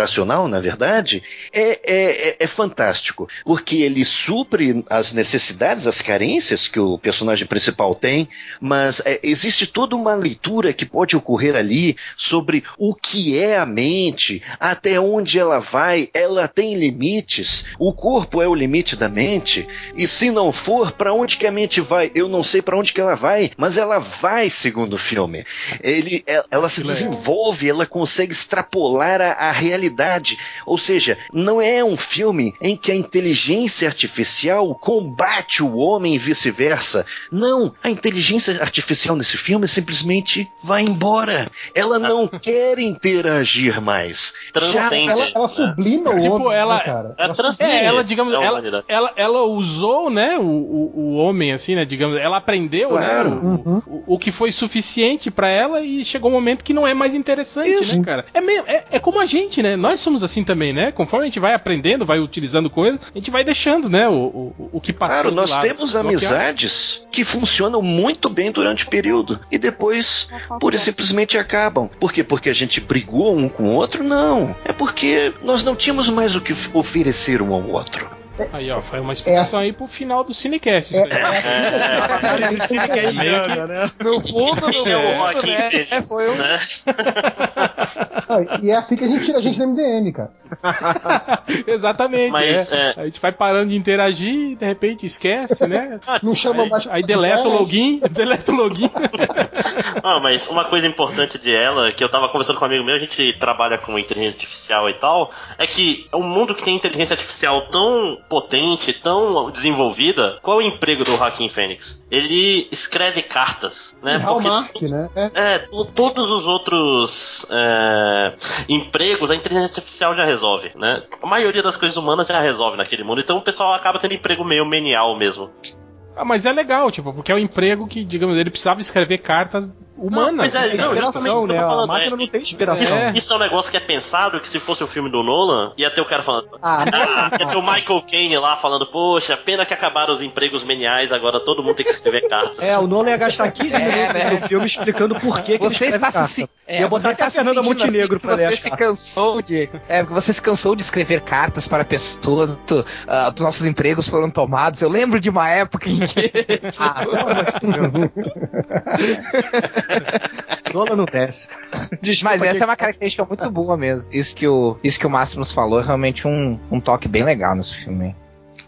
na verdade, é, é, é- é fantástico, porque ele supre as necessidades, as carências que o personagem principal tem, mas é, existe toda uma leitura que pode ocorrer ali sobre o que é a mente, até onde ela vai, ela tem limites, o corpo é o limite da mente, e se não for, para onde que a mente vai? Eu não sei para onde que ela vai, mas ela vai, segundo o filme. Ele, ela, ela se desenvolve, ela consegue extrapolar a, a realidade. Ou seja, não é um filme em que a inteligência artificial combate o homem e vice-versa. Não, a inteligência artificial nesse filme simplesmente vai embora. Ela não quer interagir mais. Já Transcende. Ela, ela sublima o Tipo, homem, né, ela- cara. É Ela transcende. É, ela, digamos, a ela, ela, ela usou, né, o, o, o homem, assim, né, digamos, ela aprendeu, Claro. né, o, o, o que foi suficiente pra ela e chegou um momento que não é mais interessante, né, cara? É, meio, é, é como a gente, né, nós somos assim também, né, conforme a gente vai aprendendo, vai utilizando coisas, a gente vai deixando, né, o, o, o que passou Claro, nós lado. temos Bloqueado. amizades que funcionam muito bem durante o período e depois pura e simplesmente acabam. Por quê? Porque a gente brigou um com o outro? Não. É porque nós não tínhamos mais o que oferecer um ao outro. Aí, ó, foi uma explicação Essa- aí pro final do Cinecast. É, é é estranho, né? No fundo, no É o fundo, Joaquim né? Phoenix, Foi um né? E é assim que a gente tira a gente da MDM, cara. Exatamente, Mas, é. é. A gente vai parando de interagir, de repente esquece, né? Não chama Aí, mais. aí deleta o É, login, deleta o login. Ah, mas uma coisa importante de ela, que eu tava conversando com um amigo meu, a gente trabalha com inteligência artificial e tal, é que é um mundo que tem inteligência artificial tão potente, tão desenvolvida. Qual é o emprego do Joaquim Fênix? Ele escreve cartas, né? E Hallmark, né? É. É, to- todos os outros é, empregos a inteligência artificial já resolve, né? A maioria das coisas humanas já resolve naquele mundo, então o pessoal acaba tendo emprego meio menial mesmo. Ah, mas é legal, tipo, porque é um emprego que, digamos, ele precisava escrever cartas humanas. Não, pois é, não, isso Inspiração, que eu né? tô A falando, máquina é. não tem inspiração. É. Isso é um negócio que é pensado que se fosse o filme do Nolan, ia ter o cara falando. Ah, Ah, ia ter o Michael Caine lá falando, poxa, pena que acabaram os empregos meniais, agora todo mundo tem que escrever cartas. É, o Nolan ia gastar 15 É, minutos né? no filme explicando por que, que ele Você escreve está carta. se, é, Ia botar você até a Fernanda sentindo Montenegro assim, pra ler Você se cansou de. É, porque você se cansou de escrever cartas para pessoas. Tu, ah, os nossos empregos foram tomados. Eu lembro de uma época em que. Ah, Nolan não desce. Mas essa é uma característica muito boa mesmo. Isso que o, isso que o Márcio nos falou é realmente um, um toque bem legal nesse filme.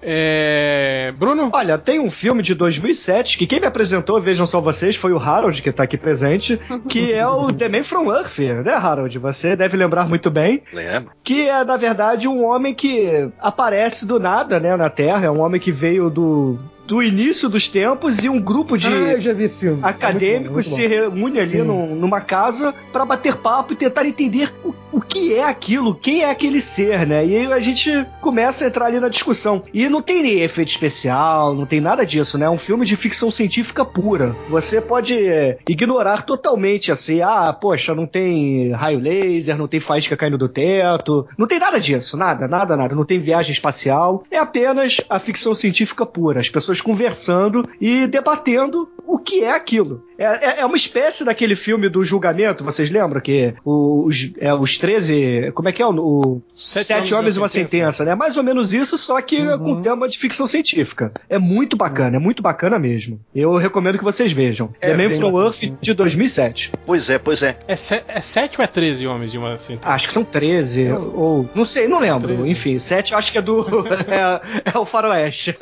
É. Bruno? Olha, tem um filme de 2007 que quem me apresentou, vejam só vocês, foi o Harold, que tá aqui presente, que é o The Man from Earth, né, Harold? Você deve lembrar muito bem. Lembra? Que é, na verdade, um homem que aparece do nada, né, na Terra. É um homem que veio do, do início dos tempos e um grupo de Ah, eu já vi esse filme. acadêmicos Muito bom, se reúne ali num- numa casa para bater papo e tentar entender o, o que é aquilo, quem é aquele ser, né? E aí a gente começa a entrar ali na discussão. E não tem nem efeito especial, não tem nada disso, né? É um filme de ficção científica pura. Você pode é, ignorar totalmente assim, ah, poxa, não tem raio laser, não tem faísca caindo do teto, não tem nada disso, nada, nada, nada. Não tem viagem espacial. É apenas a ficção científica pura. As pessoas conversando e debatendo o que é aquilo. É, é, é uma espécie daquele filme do julgamento, vocês lembram? Que os, é, os 13. Como é que é? O, o Sete Sete, Homens Homens e e uma sentença, né? Mais ou menos isso, só que com tema de ficção científica. É muito bacana, é muito bacana mesmo. Eu recomendo que vocês vejam. É, The Man from Earth de 2007. Pois é, pois é. É, se, é 7 ou é 13 homens de uma sentença? Acho que são 13, ou. Não sei, não lembro. 13. Enfim, 7 eu acho que é do. é, é o Faroeste.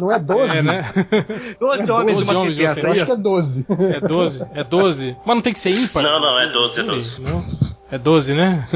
Não é 12? É, né? 12 homens e uma 12 homens e uma sentença. Eu acho que é isso. 12. É 12. É 12. Mas não tem que ser ímpar? Não, não, é 12, é 12. Não? É 12, né?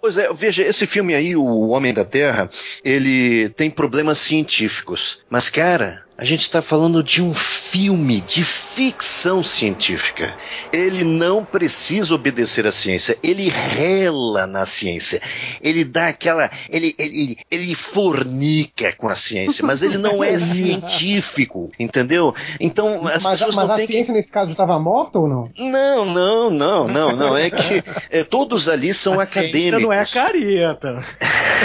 Pois é, veja, esse filme aí, O Homem da Terra, ele tem problemas científicos. Mas, cara, a gente está falando de um filme de ficção científica. Ele não precisa obedecer à ciência, ele rela na ciência. Ele dá aquela. Ele, ele, ele fornica com a ciência, mas ele não é científico, entendeu? Então, as Mas, pessoas mas não a têm que ciência nesse caso estava morta ou não? não, não, não, não, não. É que é, todos ali são A acadêmicos. ciência não é careta.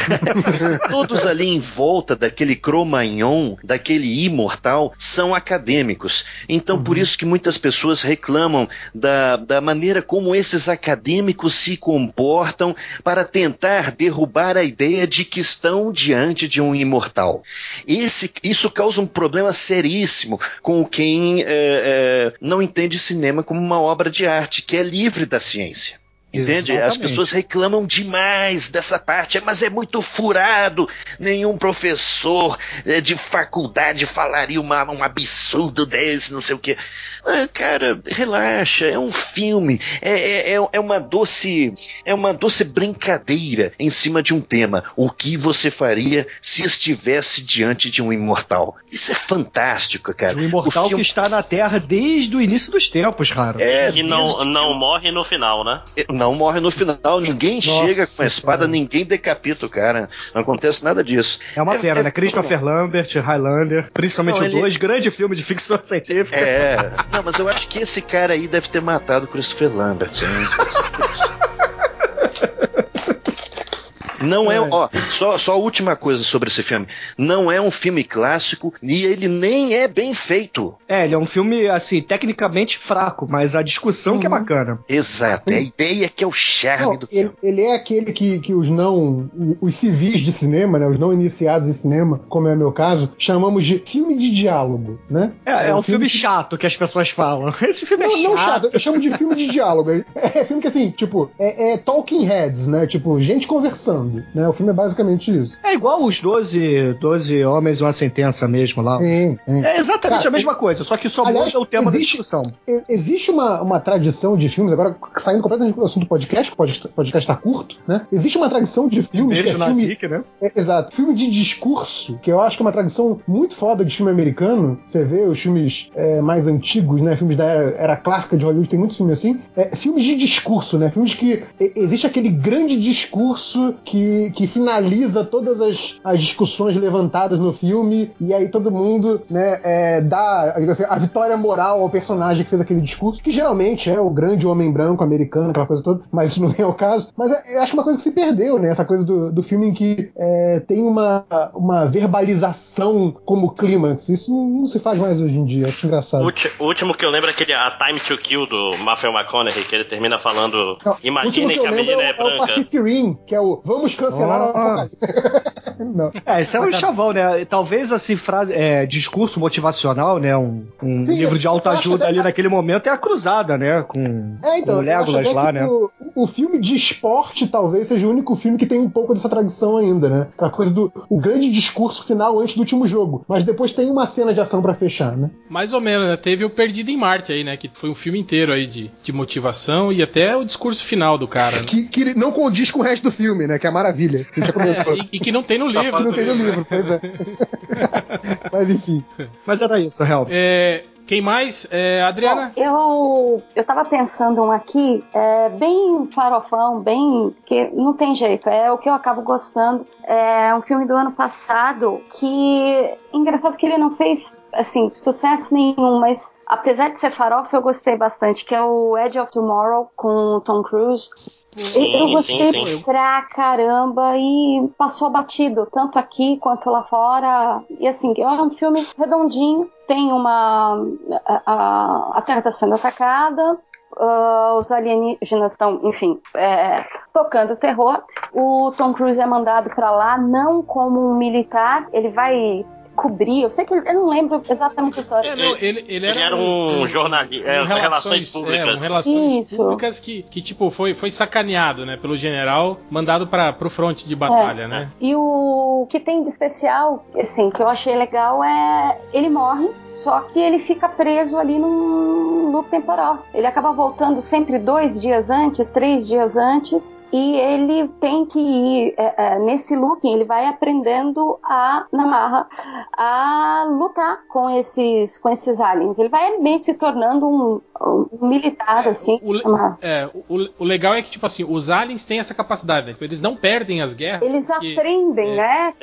Todos ali em volta daquele Cromagnon, daquele imortal, são acadêmicos. Então, por isso que muitas pessoas reclamam da, da maneira como esses acadêmicos se comportam para tentar derrubar a ideia de que estão diante de um imortal. Esse, isso causa um problema seríssimo com quem eh, eh, não entende cinema como uma obra de arte, que é livre da ciência. Entende? As Exatamente. pessoas reclamam demais dessa parte, mas é muito furado. Nenhum professor eh, de faculdade falaria uma, um absurdo desse, não sei o quê. Ah, cara, relaxa, é um filme, é, é, é- é uma doce, é uma doce brincadeira em cima de um tema. O que você faria se estivesse diante de um imortal? Isso é fantástico, cara. De um imortal filme- que está na Terra desde o início dos tempos, raro. É, que não, não morre no final, né? Não morre no final, ninguém Nossa, chega com a espada, cara. ninguém decapita o cara. Não acontece nada disso. É uma pena, né? Christopher Lambert, Highlander, principalmente Não, o ele- dois, grande filme de ficção científica. É. Não, mas eu acho que esse cara aí deve ter matado o Christopher Lambert. hein? Não é, ó, só, só a última coisa sobre esse filme. Não é um filme clássico e ele nem é bem feito. É, ele é um filme, assim, tecnicamente fraco, mas a discussão que é bacana. Exato, é a ideia que é o charme Não, do ele, filme. ele é aquele que, que os não. Os civis de cinema, né? Os não iniciados em cinema, como é o meu caso, chamamos de filme de diálogo, né? É, é, um filme, que- chato que as pessoas falam. Esse filme é Não, chato. não chato, eu chamo de filme de diálogo. É, é filme que assim, tipo, é, é talking heads, né? Tipo, gente conversando, né? O filme é basicamente isso. É igual os 12, 12 homens e uma sentença mesmo lá. Sim, sim. É exatamente Cara, a mesma coisa, só que só Aliás, muda o tema da existe- discussão. E- Existe uma, uma tradição de filmes, agora saindo completamente do assunto do podcast, que o pod- podcast tá curto, né? Existe uma tradição de filmes que Beijo é na filme, né? É, exato. Filme de discurso, que eu acho que é uma tradição muito foda de filme americano. Você vê os filmes é, mais antigos, né? Filmes da era, era clássica de Hollywood, tem muitos filmes assim. É, filmes de discurso, né? Filmes que existe aquele grande discurso que, que finaliza todas as, as discussões levantadas no filme e aí todo mundo, né, é, dá assim, a vitória moral ao personagem que fez aquele discurso, que geralmente é o grande homem branco americano, aquela coisa toda, mas isso não é o caso. Mas é- eu acho uma coisa que se perdeu, né? Essa coisa do, do filme em que é, tem uma, uma verbalização como clímax. Isso não, não se faz mais hoje em dia, acho engraçado. O, ulti- o último que eu lembro é aquele A Time to Kill do Matthew McConaughey, que ele termina falando: Não, Imaginem que que, a lembro menina é, é o- é o branca. Pacific Rim, que é o Vamos cancelar o Ah. apocalipse. não. É, isso é um chavão, né? Talvez assim, frase, é, discurso motivacional, né? Um, um Sim, livro de autoajuda ali naquele momento é a cruzada, né? Com, É, então, com o Legolas lá, né? O, o filme de esporte talvez seja o único filme que tem um pouco dessa tradição ainda, né? Aquela coisa do o grande discurso final antes do último jogo. Mas depois tem uma cena de ação pra fechar, né? Mais ou menos, né? Teve o Perdido em Marte aí, né? Que foi um filme inteiro aí de, de motivação e até o discurso final do cara. né? Que, que não condiz com o resto do filme, né? Que é a maravilha. Que a gente já comentou. É, e, e que não tem no livro. que não tem no livro, pois é. Mas enfim. Mas era isso, real. É, quem mais? É, Adriana? Bom, eu, eu tava pensando um aqui, é, bem farofão, bem. que não tem jeito, é o que eu acabo gostando. É um filme do ano passado que. Engraçado que ele não fez assim, sucesso nenhum, mas apesar de ser farofa, eu gostei bastante, que é o Edge of Tomorrow com Tom Cruise. Sim, eu gostei sim, sim. pra caramba e passou batido, tanto aqui quanto lá fora. E assim, é um filme redondinho, tem uma. A, a, a Terra está sendo atacada, ah, os alienígenas estão, enfim, é, tocando terror. O Tom Cruise é mandado pra lá não como um militar, ele vai cobrir. Eu sei que ele, eu não lembro exatamente a história. É, não, ele, ele era, Ele era um jornalista, é, um relações, públicas. É, um relações Isso. públicas que, que, tipo, foi, foi sacaneado, né, pelo general, mandado para pro fronte de batalha, É. né? E o que tem de especial, assim, que eu achei legal é ele morre, só que ele fica preso ali num loop temporal. Ele acaba voltando sempre dois dias antes, três dias antes, e ele tem que ir é, é, nesse looping, ele vai aprendendo a na marra a lutar com esses com esses aliens. Ele vai meio que se tornando um, um militar assim. O, amarra. é, o, o legal é que, tipo assim, os aliens têm essa capacidade, né? Tipo, Eles não perdem as guerras. Eles porque- aprendem, né?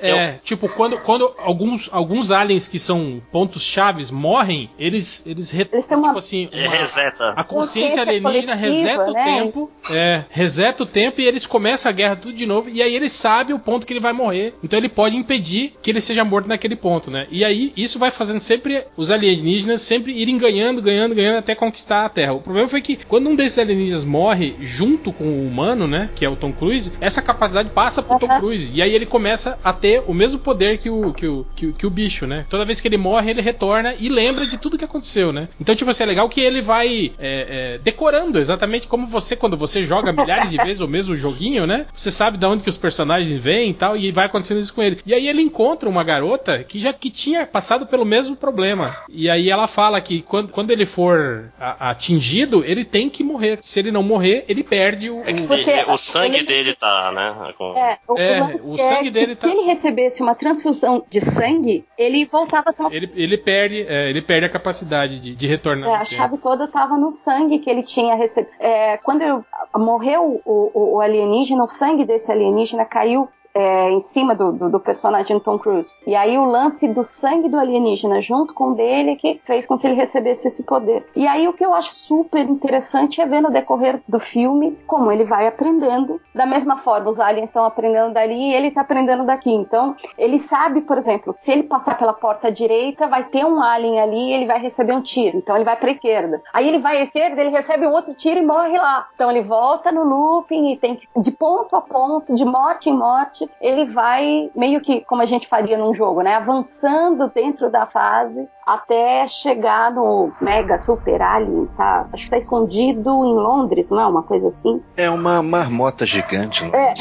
É, tipo, quando, quando alguns, alguns aliens que são pontos chaves morrem, eles eles, re, Eles têm uma- tipo assim, É, uma- reseta. a consciência Consciência alienígena reseta o né? tempo, é, reseta o tempo e eles começam a guerra tudo de novo e aí ele sabe o ponto que ele vai morrer. Então ele pode impedir que ele seja morto naquele ponto, né? E aí isso vai fazendo sempre os alienígenas sempre irem ganhando, ganhando, ganhando até conquistar a Terra. O problema foi que quando um desses alienígenas morre junto com o humano, né, que é o Tom Cruise, essa capacidade passa pro Tom Cruise e aí ele começa a ter o mesmo poder que o que o, que, que o bicho, né? Toda vez que ele morre, ele retorna e lembra de tudo que aconteceu, né? Então, tipo assim, é legal que ele vai é, é, decorando exatamente como você, quando você joga milhares de vezes o mesmo joguinho, né? Você sabe de onde que os personagens vêm e tal, e vai acontecendo isso com ele. E aí ele encontra uma garota que já que tinha passado pelo mesmo problema. E aí ela fala que quando, quando ele for a- atingido, ele tem que morrer. Se ele não morrer, ele perde o. É que o- se- Porque o sangue ele- dele tá, né? Com... É, o, É, o é sangue que dele se tá- ele recebesse uma transfusão de sangue, ele voltava a ser uma Ele, ele perde, é, ele perde a capacidade de, de retornar. É, a chave toda estava no sangue que ele tinha recebido. É, quando ele- morreu o, o- o alienígena, o sangue desse alienígena caiu é, em cima do, do, do personagem Tom Cruise. E aí o lance do sangue do alienígena junto com o dele que fez com que ele recebesse esse poder. E aí o que eu acho super interessante é ver no decorrer do filme como ele vai aprendendo. Da mesma forma, os aliens estão aprendendo dali e ele está aprendendo daqui. Então, ele sabe, por exemplo, se ele passar pela porta direita, vai ter um alien ali e ele vai receber um tiro. Então ele vai para a esquerda. Aí ele vai à esquerda, ele recebe um outro tiro e morre lá. Então ele volta no looping e tem que, de ponto a ponto, de morte em morte, ele vai meio que como a gente faria num jogo, né? Avançando dentro da fase até chegar no mega super alien, tá? Acho que tá escondido em Londres, não é? Uma coisa assim. É uma marmota gigante. É.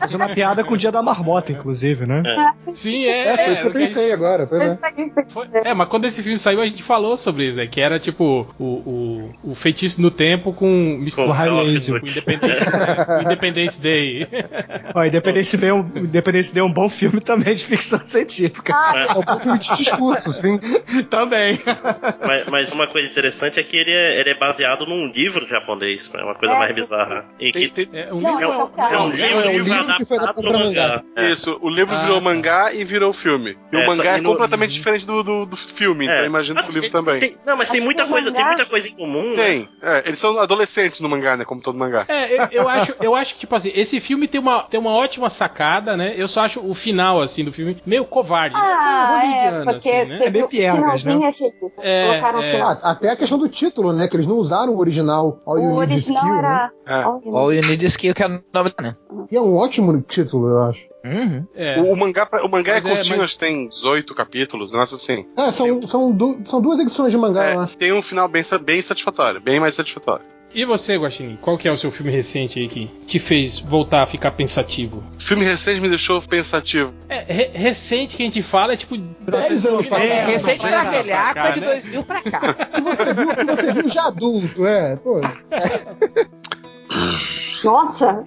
Faz uma piada com o dia da marmota, inclusive, né? Sim, é. É, foi isso que eu era o que a pensei agora. Pois é. Foi- É, mas quando esse filme saiu, a gente falou sobre isso, né? Que era tipo o, o, o feitiço no tempo com Call of Laser. com Independence, com Independence Day. Ó, Independence Day, é um, Independence Day é um bom filme também de ficção científica. É um bom filme de discurso, sim. também. Mas, mas uma coisa interessante é que ele é, ele é baseado num livro japonês, é uma coisa É. mais bizarra. E que Tem- tem- É um Não, livro. é é um livro, Não, é um livro adaptado que foi adaptado pro pra mangá. É. Isso, o livro Ah, virou mangá e virou filme. E É, o mangá é no- completamente diferente do, do, do filme, então eu imagino que o Mas livro tem- também. tem- não, mas tem Acho muita coisa, tem mangá- muita coisa em comum. né? Tem, é, eles são adolescentes no mangá, né? Como todo mangá. É, eu, eu acho, eu acho que, tipo assim, esse filme tem uma, tem uma ótima sacada, né? Eu só acho o final, assim, do filme meio covarde. né? Ah, é, porque assim, né? É o piegas, finalzinho né? é feliz. É, Colocaram é. Ah, até a questão do título, né? Que eles não usaram o original All You O Need Is original Kill, né? era. É. All You All Need- You Need Is Kill, que é o nome da né? E é um ótimo título, eu acho. Uhum. É. O, o mangá, o mangá é Mas é, curtinho, mas- acho que tem 18 capítulos, negócio assim. É, são, são, du- são duas edições de mangá, eu É, acho. tem um final bem, bem satisfatório, bem mais satisfatório. E você, Guaxinim, qual que é o seu filme recente aí que te fez voltar a ficar pensativo? Filme recente me deixou pensativo. É, re- recente que a gente fala é tipo. 10 anos pra cá. É, recente pra da cá, velhaca pra cá, de né? 2000 pra cá. Que você viu, que você viu já adulto, é, pô. Nossa!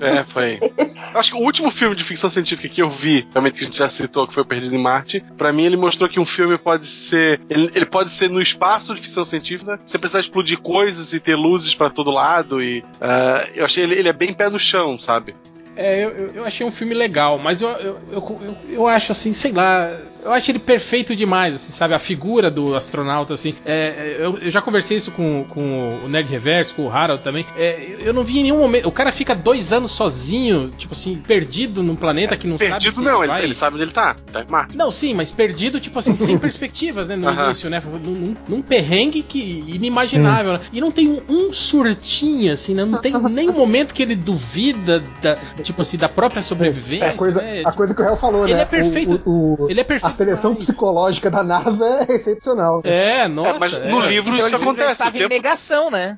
É, foi. Eu acho que o último filme de ficção científica que eu vi, realmente que a gente já citou, que foi Perdido em Marte, pra mim ele mostrou que um filme pode ser. Ele, ele pode ser no espaço de ficção científica, sem precisar explodir coisas e ter luzes pra todo lado. E ah, eu achei ele, ele é bem pé no chão, sabe? É, eu, eu- achei um filme legal, mas eu, eu, eu, eu, eu acho assim, sei lá. Eu acho ele perfeito demais, assim, sabe? A figura do astronauta, assim. É, eu, eu já conversei isso com, com o Nerd Reverso, com o Harold também. É, eu não vi em nenhum momento. O cara fica dois anos sozinho, tipo assim, perdido num planeta que não sabe Perdido se não, ele, vai... ele sabe onde ele tá. Tá Marte. Não, sim, mas perdido, tipo assim, sem perspectivas, né? No Aham. início, né? Num, num- num perrengue que inimaginável, né? E não tem um, um surtinho, assim, né? Não tem nenhum momento que ele duvida da, tipo assim, da própria sobrevivência. É a coisa, né? a coisa que o Real falou, Ele né? é perfeito. O, o- Ele é perfeito a seleção psicológica da NASA é excepcional. É, nossa. mas no livro Então isso acontece. estava o em tempo- negação, né?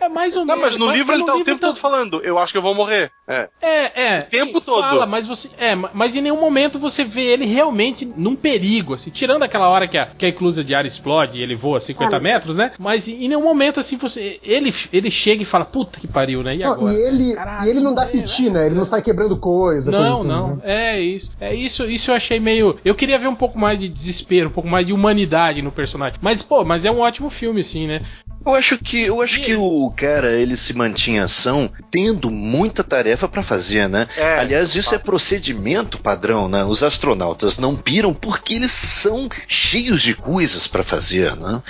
É mais ou Não, menos. mas no livro ele tá o tempo todo falando, eu acho que eu vou morrer. É. É, é. tempo sim, todo. Fala, mas você. É, ma- mas em nenhum momento você vê ele realmente num perigo, assim. Tirando aquela hora que a, que a eclusa de ar explode e ele voa 50 Ah. metros, né? Mas em nenhum momento, assim, você. Ele, ele chega e fala, puta que pariu, né? E Não, agora? e ele, Caralho, e ele não dá é, piti, né? Ele não sai quebrando coisa. coisa Não, assim, não. né? É isso. É isso. Isso eu achei meio. Eu queria ver um pouco mais de desespero, um pouco mais de humanidade no personagem. Mas, pô, mas é um ótimo filme, sim, né? Eu acho que eu acho que o cara ele se mantinha em ação tendo muita tarefa pra fazer, né? É, Aliás, isso é procedimento padrão, né? Os astronautas não piram porque eles são cheios de coisas pra fazer, né?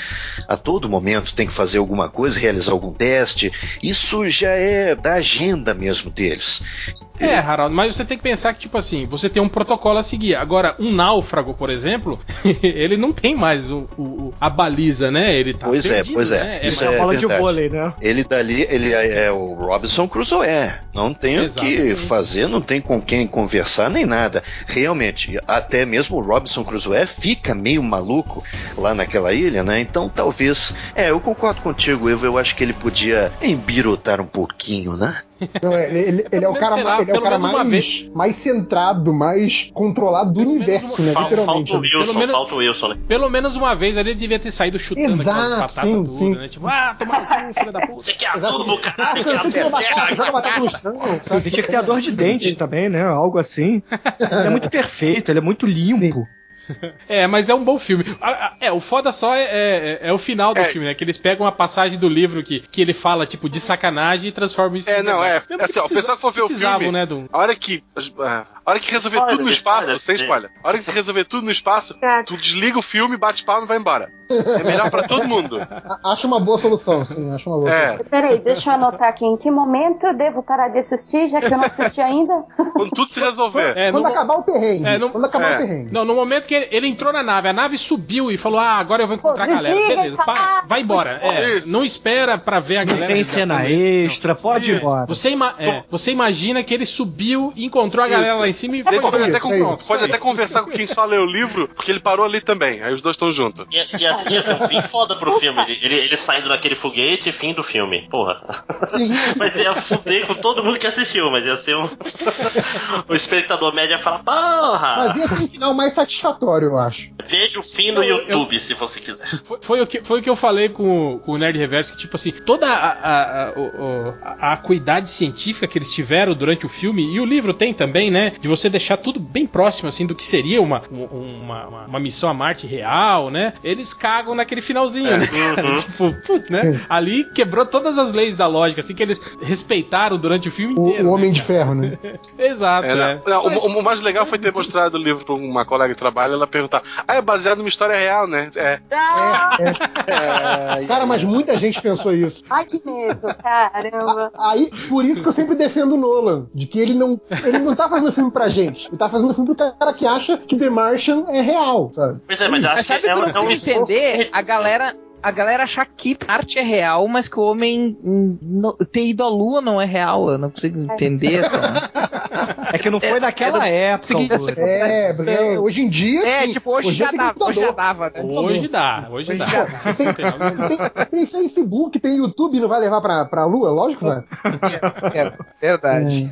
A todo momento tem que fazer alguma coisa, realizar algum teste. Isso já é da agenda mesmo deles. É, Harald, mas você tem que pensar que, tipo assim, você tem um protocolo a seguir. Agora, um náufrago, por exemplo, ele não tem mais o, o- a baliza, né? Ele tá Pois é, perdido, pois é. né? Isso mais- é bola de vôlei, né? Ele dali, ele é, é o Robinson Crusoe. Não tem o que fazer, não tem com quem conversar nem nada. Realmente, até mesmo o Robinson Crusoe fica meio maluco lá naquela ilha, né? Então talvez. É, eu concordo contigo, Evo. Eu acho que ele podia embirotar um pouquinho, né? Não, é, ele, ele- ele é o cara, lá, ele é o pelo cara mais, mais centrado, mais controlado do universo, né? Fal- Literalmente. Falta o né? Wilson, Pelo menos- falta o Wilson, né? Pelo menos uma vez ali ele devia ter saído chutando Exato, sim, tudo, sim. né? Tipo, ah, toma no cu, filha da puta. Você quer Exato. adubo, Ah, caralho? cansei de Quer batata, joga batata no chão. Ele tinha que ter a dor de dente também, né? Algo assim. Ele é muito perfeito, ele é muito limpo. É, mas é um bom filme. Ah, ah, É, o foda só é, é- é o final do É. filme, né? Que eles pegam a passagem do livro que, que ele fala, tipo, de sacanagem e transformam isso É, em não, é. verdade. Mesmo assim, o pessoal que for ver o filme, né, do... a hora que. A hora que resolver Spoiler, tudo no espaço, spoiler, sem spoiler. A hora que você resolver tudo no espaço, tu desliga o filme, bate palma e vai embora. É melhor pra todo mundo. Acho uma boa solução, sim. Acho uma boa É. solução. Peraí, deixa eu anotar aqui. Em que momento eu devo parar de assistir, já que eu não assisti ainda? Quando tudo se resolver. É, Quando no- acabar o perrengue. É, não- Quando acabar é. o perrengue. Não, no momento que ele, ele entrou na nave, a nave subiu e falou: Ah, agora eu vou encontrar Pô, a galera. Beleza, para, vai embora. É, não espera pra ver a Não galera. tem cena extra, pode ir embora. Você, ima- é, você imagina que ele subiu e encontrou a galera Isso. lá em cima e pode até, isso, con- é pronto, isso. pode É até conversar com quem só leu o livro, porque ele parou ali também. Aí os dois estão juntos. E, e assim, ia ser um fim foda pro filme. Ele, ele, ele saindo daquele foguete e fim do filme. Porra. Sim. Mas ia fuder com todo mundo que assistiu, mas ia ser um. o espectador médio ia falar, porra! Mas ia ser um final mais satisfatório, eu acho. Veja o fim no Eu- eu- YouTube, se você quiser. Foi, foi o que, foi o que eu falei com, o- com o Nerd Reverso, que tipo assim, toda a, a, a, o- a acuidade científica que eles tiveram durante o filme, e o livro tem também, né? De você deixar tudo bem próximo, assim, do que seria uma, um- uma, uma, uma missão a Marte real, né? Eles cagam naquele finalzinho, né? cara? Uhum. tipo, putz, né? Ali quebrou todas as leis da lógica, assim, que eles respeitaram durante o filme O, inteiro. o Homem né, de Ferro, né? Exato, É, é. não, Mas- o, o mais legal foi ter mostrado o livro pra uma colega de trabalho ela perguntar: Ah, é baseado numa história real, né? É. Cara, mas muita gente pensou isso. Ai, que medo, caramba. Aí, por isso que eu sempre defendo o Nolan, de que ele não, ele não tá fazendo filme pra gente, ele tá fazendo filme pro cara que acha que The Martian é real, sabe? Pois é, mas acho Mas sabe que que é, eu um- não é um consigo esforço entender? A galera. A galera achar que arte é real, mas que o homem hum, no- ter ido à lua não é real. Eu não consigo entender essa. É que não foi naquela época. Essa Augusto. É, contradição. porque hoje em dia. É, sim, tipo, hoje, já tem dá, hoje já dava, né? Hoje dá, hoje dá. 69 não dá. Tem, tem Facebook, tem YouTube, não vai levar pra, pra lua? Lógico que vai. É, verdade.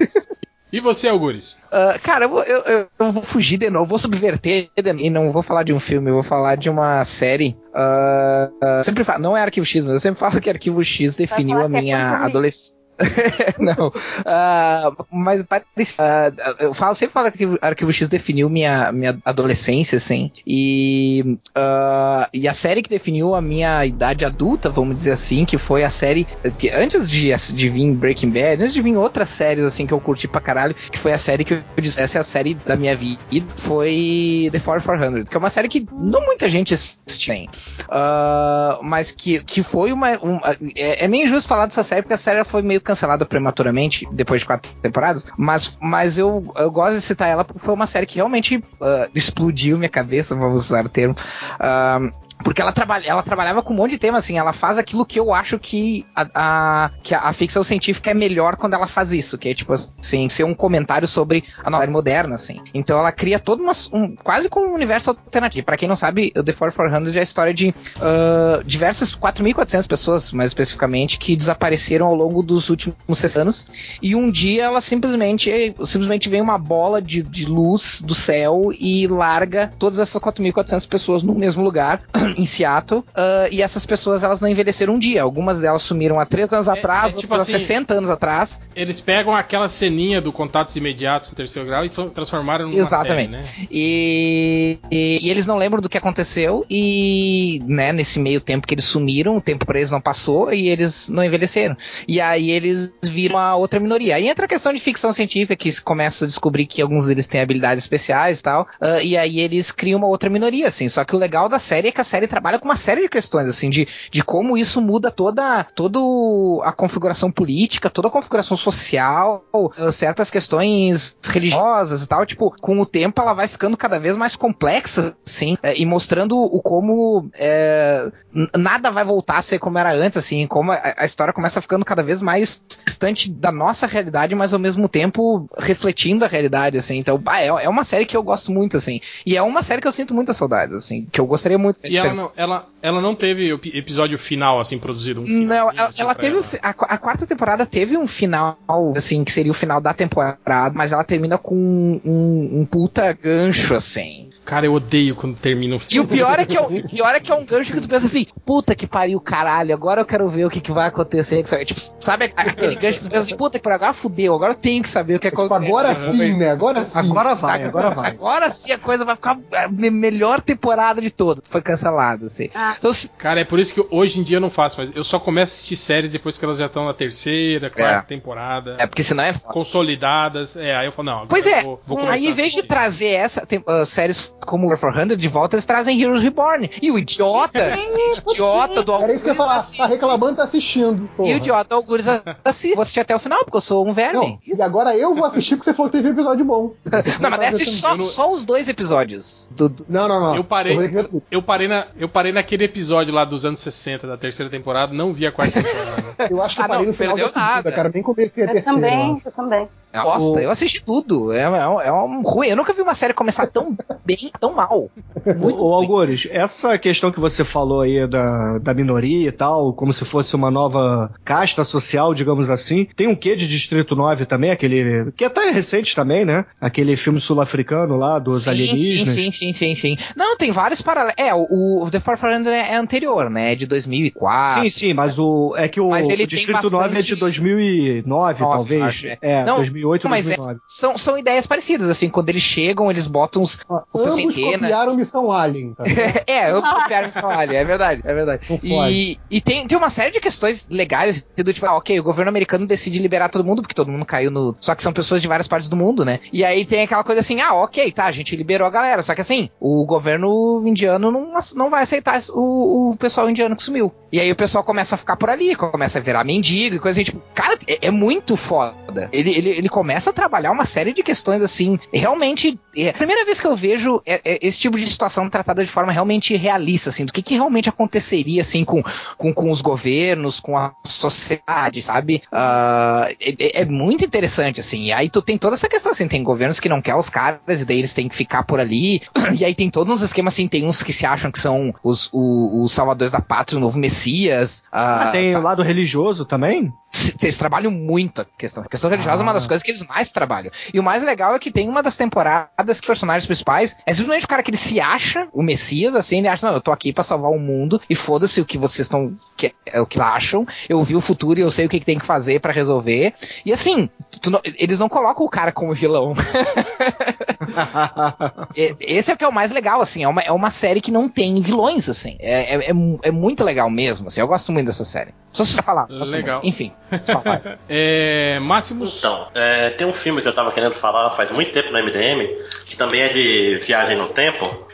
E você, Algures? Ah, cara, eu, vou- eu, eu- vou fugir de novo, vou subverter de- e não vou falar de um filme, eu vou falar de uma série. Ah, ah, sempre falo, não é Arquivo X, mas eu sempre falo que Arquivo X definiu a é minha adolescência. não. Ah, mas parece- ah, eu falo, sempre falo que Arquivo- X definiu minha, minha adolescência, assim. E, ah, e a série que definiu a minha idade adulta, vamos dizer assim, que foi a série. Que antes de, de vir Breaking Bad, antes de vir outras séries, assim, que eu curti pra caralho, que foi a série que eu disse, essa é a série da minha vida, foi The 4400, que é uma série que não muita gente assiste. Ah, mas que, que foi uma. um- é, é meio injusto falar dessa série, porque a série foi meio cancelada prematuramente, depois de quatro temporadas. Mas, mas eu, eu gosto de citar ela porque foi uma série que realmente ah, explodiu minha cabeça, vamos usar o termo. Ah, porque ela, trabalha, ela trabalhava com um monte de tema, assim, ela faz aquilo que eu acho que a, a- que a, ficção científica é melhor quando ela faz isso, que é tipo assim, ser um comentário sobre a nova moderna, assim. Então ela cria todo uma, um, quase como um universo alternativo. Pra quem não sabe, o The 4400 é a história de ah, diversas 4.400 pessoas, mais especificamente, que desapareceram ao longo dos últimos 60 anos. E um dia ela simplesmente, simplesmente vem uma bola de, de luz do céu e larga todas essas 4.400 pessoas no mesmo lugar, em Seattle. ah, e essas pessoas elas não envelheceram um dia. Algumas delas sumiram há 3 anos atrás, tipo outras há assim, 60 anos atrás. Eles pegam aquela ceninha do contatos imediatos do terceiro grau e tra- transformaram numa Exatamente. série, né? E, e- e eles não lembram do que aconteceu e, né, nesse meio tempo que eles sumiram, o tempo pra eles não passou e eles não envelheceram. E aí eles viram a outra minoria. Aí entra a questão de ficção científica, que se começa a descobrir que alguns deles têm habilidades especiais e tal, ah, e aí eles criam uma outra minoria, assim. Só que o legal da série é que a série trabalha com uma série de questões, assim, de, de como isso muda toda, toda a configuração política, toda a configuração social, ah, certas questões religiosas e tal, tipo, com o tempo ela vai ficando cada vez mais complexa, assim, é, e mostrando o como é, nada vai voltar a ser como era antes, assim, como a, história começa ficando cada vez mais distante da nossa realidade, mas ao mesmo tempo refletindo a realidade, assim. Então, é, é uma série que eu gosto muito, assim. E é uma série que eu sinto muitas saudades, assim, que eu gostaria muito E ela não, ela, ela não teve episódio final, assim, produzido. Um Não, ela, assim, ela teve ela. a, a quarta temporada teve um final, assim, que seria o final da temporada, mas ela termina com um, um, um puta gancho, assim. Cara, eu odeio quando termina um E o pior é que é, o pior é que é um gancho que tu pensa assim, puta que pariu, caralho, agora eu quero ver o que, que vai acontecer. sabe? Tipo, sabe aquele gancho que tu pensa assim, puta que pariu, agora fudeu, agora eu tenho que saber o que acontece. agora sim, né? Agora sim. Agora vai, agora vai. Agora sim a coisa vai ficar a me- melhor temporada de todas. Foi cancelada, assim. Então, se- Cara, é por isso que hoje em dia eu não faço, mas eu só começo a assistir séries depois que elas já estão na terceira, quarta temporada. É, porque senão é consolidadas. É, aí eu falo, não, agora Pois eu é, vou, vou hum, começar aí em vez de trazer essa tem, ah, séries como War 400 de volta, eles trazem Heroes Reborn. E o idiota, idiota do Era isso que eu ia falar. Tá reclamando, tá assistindo. E porra. o idiota Algures assiste. Vou assistir até o final, porque eu sou um verme. Não, e agora eu vou assistir porque você falou que teve um episódio bom. Não, mas daí assiste só, só os dois episódios. Do, do- Não, não, não. Eu parei, que- eu, parei na, eu parei naquele episódio lá dos anos 60 da terceira temporada, não vi a quarta temporada. Eu acho que eu Ah, parei não, no final da perdeu segunda, nada. cara. Nem comecei a Eu terceira. também, eu também. Bosta, O- eu assisti tudo. É, é, é um ruim. Eu nunca vi uma série começar tão bem, tão mal. Muito Ô. Algures, essa questão que você falou aí da, da minoria e tal, como se fosse uma nova casta social, digamos assim, tem um quê de Distrito 9 também, aquele. que até é recente também, né? Aquele filme sul-africano lá, dos Sim, alienígenas. Sim, sim, sim, sim, sim. Não, tem vários paralelos. É, o, o The 400 é anterior, né? É de 2004. Sim, sim, mas o. É que o, Mas ele o Distrito 9 é de bastante- 2009, Nove, talvez. acho, é. É, Não, 2008, mas é- 2009. são, são ideias parecidas, assim, quando eles chegam, eles botam uns. o Ambos centena. copiaram Missão Alien. Tá? é, eu copiaram isso ali, é verdade, é verdade. E, e tem, tem uma série de questões legais, do tipo, ah, ok, o governo americano decide liberar todo mundo, porque todo mundo caiu no. Só que são pessoas de várias partes do mundo, né? E aí tem aquela coisa assim, ah, ok, tá, a gente liberou a galera. Só que assim, o governo indiano não, não vai aceitar o, o pessoal indiano que sumiu. E aí o pessoal começa a ficar por ali, começa a virar mendigo e coisa assim, tipo, cara, é, é muito foda. Ele, ele, ele começa a trabalhar uma série de questões assim, realmente. É a primeira vez que eu vejo é- é esse tipo de situação tratada de forma realmente realista, assim, do que, que realmente aconteceria, assim, com, com, com os governos, com a sociedade, sabe? Ah, é, é- muito interessante, assim. E aí tu tem toda essa questão, assim, tem governos que não querem os caras, e daí eles têm que ficar por ali. E aí tem todos uns esquemas, assim, tem uns que se acham que são os, o- os salvadores da pátria, o novo Messias. Ah, ah, tem o sabe? lado religioso também? Eles trabalham muito a questão, a questão religiosa é uma das coisas que eles mais trabalham. E o mais legal é que tem uma das temporadas que os personagens principais é simplesmente o cara que ele se acha o Messias, assim, ele acha, não, eu tô aqui pra salvar o mundo e foda-se o que vocês estão, que, é o que acham, eu vi o futuro e eu sei o que, que tem que fazer pra resolver. E assim, não- eles não colocam o cara como vilão. Esse é o que é o mais legal, assim, é uma, é uma série que não tem vilões, assim. É, é, é é muito legal mesmo, assim, eu gosto muito dessa série. Só se você falar. Legal. muito. Enfim, se falar. É, Máximos. Então, é, tem um filme que eu tava querendo falar faz muito tempo no MDM, que também é de viagem no tempo,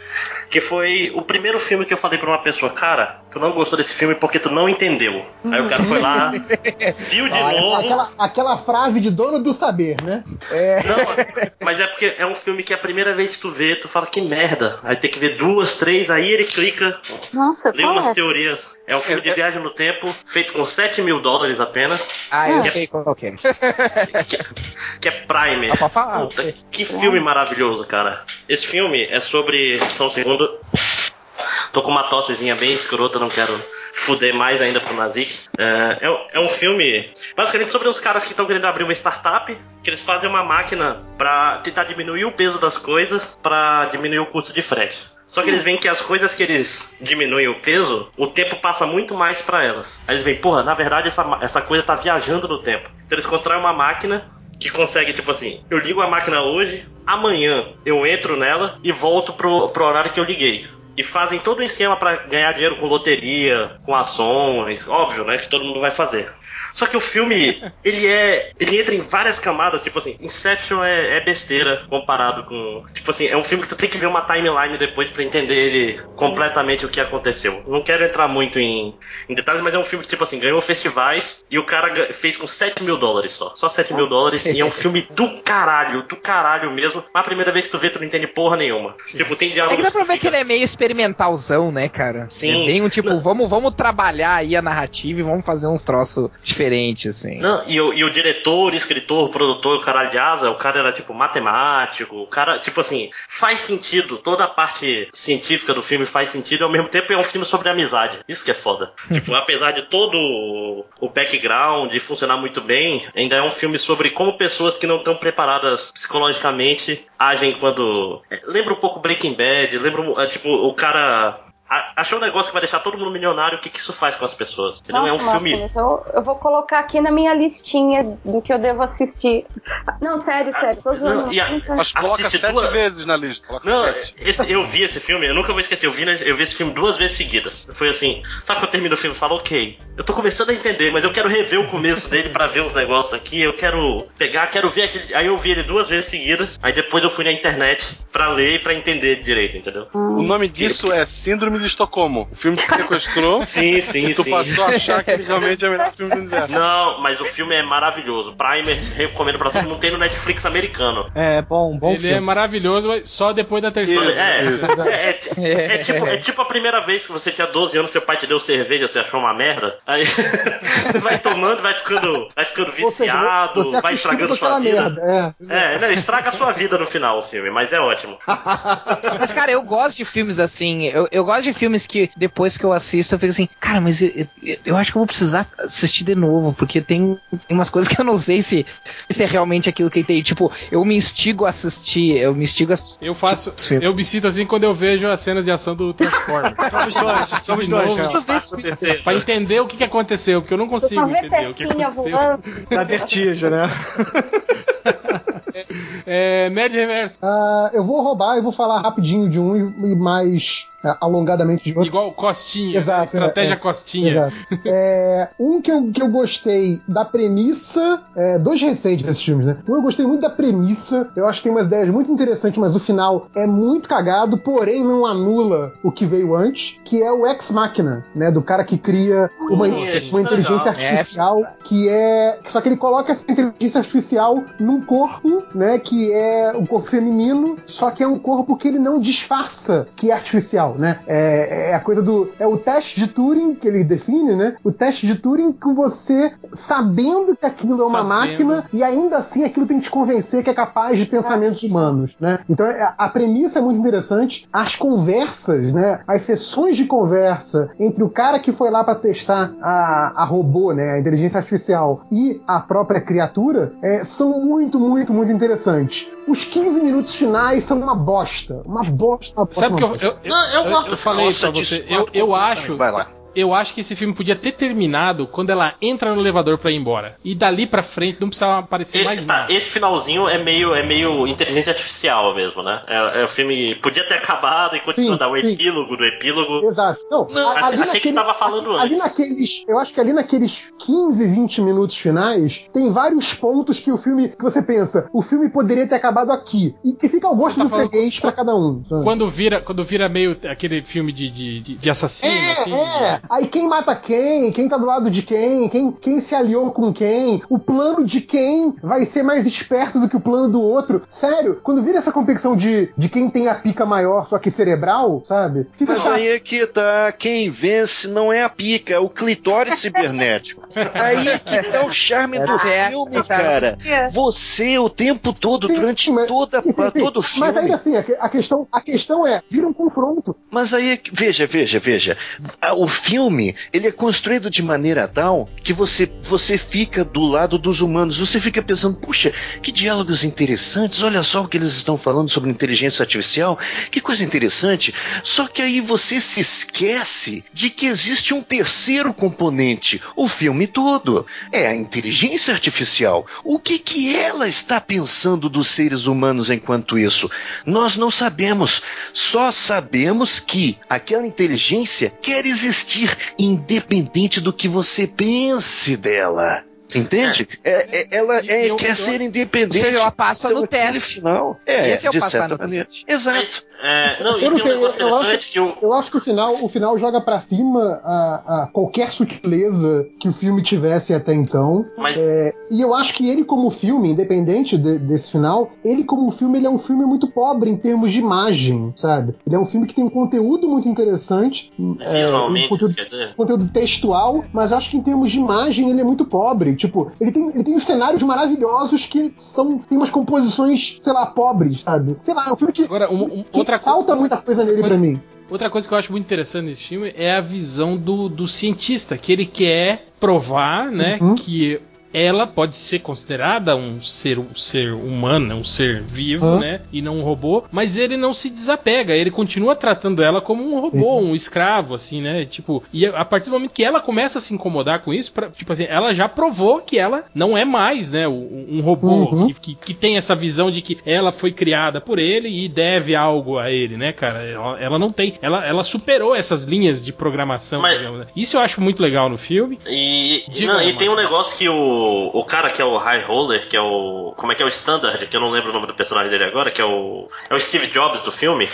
que foi o primeiro filme que eu falei pra uma pessoa, cara, tu não gostou desse filme porque tu não entendeu. Aí o cara foi lá, viu de Ah, é novo. aquela, aquela frase de dono do saber, né? Não, mas é porque é um filme que a primeira vez que tu vê, tu fala que merda. Aí tem que ver duas, três, aí ele clica, Nossa, lê umas é? teorias. É um filme de viagem no tempo, feito com 7 mil dólares apenas, Ah, eu Que é- sei qual que é. que é Primer. Ah, pode falar. Puta, que filme maravilhoso, cara. Esse filme é sobre. Só um segundo. Tô com uma tossezinha bem escrota, não quero fuder mais ainda pro Nazik. É, é, um- é um filme basicamente sobre uns caras que estão querendo abrir uma startup, que eles fazem uma máquina pra tentar diminuir o peso das coisas, pra diminuir o custo de frete. Só que eles veem que as coisas que eles diminuem o peso, o tempo passa muito mais pra elas. Aí eles veem, porra, na verdade essa, essa coisa tá viajando no tempo. Então eles constroem uma máquina que consegue, tipo assim, eu ligo a máquina hoje, amanhã eu entro nela e volto pro, pro horário que eu liguei. E fazem todo um esquema pra ganhar dinheiro com loteria, com ações, óbvio, né? Que todo mundo vai fazer. Só que o filme, ele é. Ele entra em várias camadas, tipo assim, Inception é, é besteira comparado com. Tipo assim, é um filme que tu tem que ver uma timeline depois pra entender ele completamente o que aconteceu. Não quero entrar muito em, em detalhes, mas é um filme que, tipo assim, ganhou festivais e o cara fez com 7 mil dólares só. Só 7 mil dólares. e é um filme do caralho, do caralho mesmo. Mas a primeira vez que tu vê, tu não entende porra nenhuma. Tipo, tem É diálogos. que dá pra ver que ele é meio experimentalzão, né, cara? Sim. É bem um tipo, vamos, vamos trabalhar aí a narrativa e vamos fazer uns troços diferentes, assim. Não, e, o, e o diretor, escritor, produtor, o caralho de asa, o cara era tipo matemático, o cara, tipo assim, faz sentido, toda a parte científica do filme faz sentido, e ao mesmo tempo é um filme sobre amizade. Isso que é foda. tipo, apesar de todo o- background e funcionar muito bem, ainda é um filme sobre como pessoas que não estão preparadas psicologicamente agem quando. é, Lembra um pouco Breaking Bad, lembra, é, tipo, o cara. Achou um negócio que vai deixar todo mundo milionário, o que, que isso faz com as pessoas? Entendeu? Nossa, é um filme. Máximos, eu, eu vou colocar aqui na minha listinha do que eu devo assistir. Não, sério, sério, tô zoando. Não, e a- Mas coloca sete duas- vezes na lista. Coloca Não, esse- eu vi esse filme, eu nunca vou esquecer. Eu vi, eu vi esse filme duas vezes seguidas. Foi assim, sabe quando eu termino o filme e falo, ok, eu tô começando a entender, mas eu quero rever o começo dele pra ver os negócios aqui. Eu quero pegar, quero ver aquele. Aí eu vi ele duas vezes seguidas. Aí depois eu fui na internet pra ler e pra entender direito, entendeu? O nome disso é Síndrome de Estocolmo. O filme que sequestrou. Sim, sim, e tu sim. passou a achar que ele realmente é o melhor filme do universo. Não, mas o filme é maravilhoso. Primer, recomendo pra todo mundo. Tem no Netflix americano. É, bom, bom ele filme. é maravilhoso, mas só depois da terceira. É, vez. é, é, é tipo, é tipo a primeira vez que você tinha 12 anos, seu pai te deu cerveja, você achou uma merda. Aí você vai tomando, vai ficando, vai ficando seja, viciado, você vai estragando sua vida. merda. É. É, não, estraga a sua vida no final o filme, mas é ótimo. Mas, cara, eu gosto de filmes assim. Eu, eu gosto de filmes que depois que eu assisto, eu fico assim, cara, mas eu, eu, eu acho que eu vou precisar assistir de novo, porque tem, tem umas coisas que eu não sei se, se é realmente aquilo que tem. Tipo, eu me instigo a assistir, eu me instigo a. Eu faço. Eu me sinto assim quando eu vejo as cenas de ação do Transformers. Somos dois, somos dois, novo. Pra entender o que, que aconteceu, porque eu não consigo entender o que aconteceu. voando. Da vertigem, né? É, Nerd Reverso. Ah, eu vou roubar e vou falar rapidinho de um e, e mais ah, alongadamente de outro. Igual Costinha. Exato, Estratégia é, é. Costinha. Exato. É, um que eu, que eu gostei da premissa. é, dois recentes esses filmes, né? Um eu gostei muito da premissa. Eu acho que tem umas ideias muito interessantes, mas o final é muito cagado, porém não anula o que veio antes, que é o Ex Machina, né? Do cara que cria uma, uma é inteligência artificial que é. Só que ele coloca essa inteligência artificial num corpo né? Que é um corpo feminino, só que é um corpo que ele não disfarça que é artificial, né? É, é a coisa do. É o teste de Turing que ele define, né? O teste de Turing com você sabendo que aquilo é uma Sabendo. máquina e ainda assim aquilo tem que te convencer que é capaz de pensamentos humanos, né? Então é- a premissa é muito interessante. As conversas, né? As sessões de conversa entre o cara que foi lá pra testar a, a robô, né? A inteligência artificial e a própria criatura é, são muito, muito, muito interessantes. Os 15 minutos finais são uma bosta. Uma bosta, uma bosta. Sabe que uma eu, bosta. eu, eu, eu- eu falei isso pra você. Eu, eu acho. Vai lá. Eu acho que esse filme podia ter terminado quando ela entra no elevador pra ir embora. E dali pra frente não precisava aparecer mais Esse, tá, nada. esse finalzinho é meio, é meio inteligência artificial mesmo, né? É, é o filme podia ter acabado e continua Sim, dar o sim. epílogo do epílogo. Exato. Não, Não, a- achei- que tava falando ali antes. naqueles, eu acho que ali naqueles 15, 20 minutos finais, tem vários pontos que o filme, que você pensa, o filme poderia ter acabado aqui. E que fica ao gosto tá do falando- freguês pra cada um. sabe? Quando vira, quando vira meio aquele filme de, de, de, de assassino, assim. É, é. Aí quem mata quem, quem tá do lado de quem, quem, quem se aliou com quem, o plano de quem vai ser mais esperto do que o plano do outro. Sério, quando vira essa competição de, de quem tem a pica maior, só que cerebral, sabe? Fica Mas chato. aí é que tá. Quem vence não é a pica, é o clitóris cibernético. Aí é que tá o charme do certo, filme, tá. cara. Você o tempo todo, durante toda, Sim, sim, sim. todo o filme. Mas ainda assim, a, que- a questão, a questão é, vira um confronto. Mas aí, é que- veja, veja, veja. O filme, ele é construído de maneira tal que você, você fica do lado dos humanos. Você fica pensando, puxa, que diálogos interessantes. Olha só o que eles estão falando sobre inteligência artificial. Que coisa interessante. Só que aí você se esquece de que existe um terceiro componente. O filme todo. É a inteligência artificial. O que que ela está pensando dos seres humanos enquanto isso? Nós não sabemos. Só sabemos que aquela inteligência quer existir independente do que você pense dela. Entende? É, é- ela é- eu- quer eu- ser independente. Ou seja, ela passa Então, no teste. final. É, Esse é o de passar certa no maneira. teste. Exato. É, não, Eu não sei, um eu, eu acho, que o. eu acho que o final, o final joga pra cima a, a qualquer sutileza que o filme tivesse até então. Mas- É, e eu acho que ele, como filme, independente de- desse final, ele, como filme, ele é um filme muito pobre em termos de imagem, sabe? Ele é um filme que tem um conteúdo muito interessante. é, Visualmente, um conteúdo, quer dizer. conteúdo textual, mas eu acho que em termos de imagem ele é muito pobre. Tipo, ele tem, ele tem uns cenários maravilhosos que são. tem umas composições, sei lá, pobres, sabe? Sei lá, é um filme que, Agora, um- um- que outra falta coisa- muita coisa nele coisa- pra mim. Outra coisa que eu acho muito interessante nesse filme é a visão do, do cientista, que ele quer provar, né, Uhum. que ela pode ser considerada um ser, um ser humano, um ser vivo, Uhum. né, e não um robô, mas ele não se desapega, ele continua tratando ela como um robô, um escravo, assim, né, tipo, e a partir do momento que ela começa a se incomodar com isso, pra- tipo assim, ela já provou que ela não é mais, né, um, um robô Uhum. que, que, que tem essa visão de que ela foi criada por ele e deve algo a ele, né, cara? Ela, ela não tem. Ela, ela superou essas linhas de programação, Mas- digamos, né? Isso eu acho muito legal no filme. E, Diga não, e tem um negócio que o, o cara que é o High Roller, que é o. Como é que é o Standard, que eu não lembro o nome do personagem dele agora, que é o. É o Steve Jobs do filme.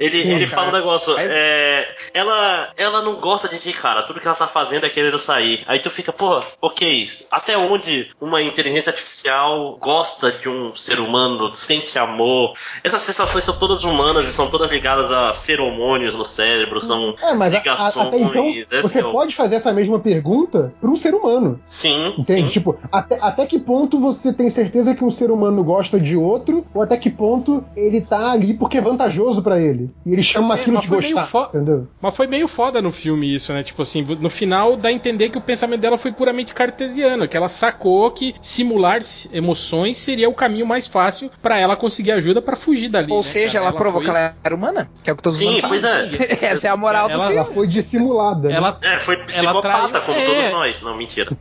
Ele, Sim, ele cara. fala um negócio, Mas- é, ela, ela não gosta de ti, cara. Tudo que ela tá fazendo é querendo sair. Aí tu fica, pô, ok, até onde uma inteligência artificial gosta de um ser humano, sente amor? Essas sensações são todas humanas e são todas ligadas a feromônios no cérebro, são É, mas a- a- ligações. até então você é pode fazer essa mesma pergunta para um ser humano. Sim, Entende? sim. Tipo, até, até que ponto você tem certeza que um ser humano gosta de outro, ou até que ponto ele tá ali porque é vantajoso pra ele. E ele chama É, aquilo de gostar, fo- entendeu? Mas foi meio foda no filme isso, né? Tipo assim, no final dá a entender que o pensamento dela foi puramente cartesiano, que ela sacou que simular emoções seria o caminho mais fácil pra ela conseguir ajuda pra fugir dali. Ou né, seja, cara? ela, provou foi- que ela era humana, que é o que todos os Sim, humanos pois sabem. é. Essa é a moral do Ela- filme. Ela foi dissimulada. né? Ela É, foi psicopata, traiu- como é. todos nós. Não, mentira.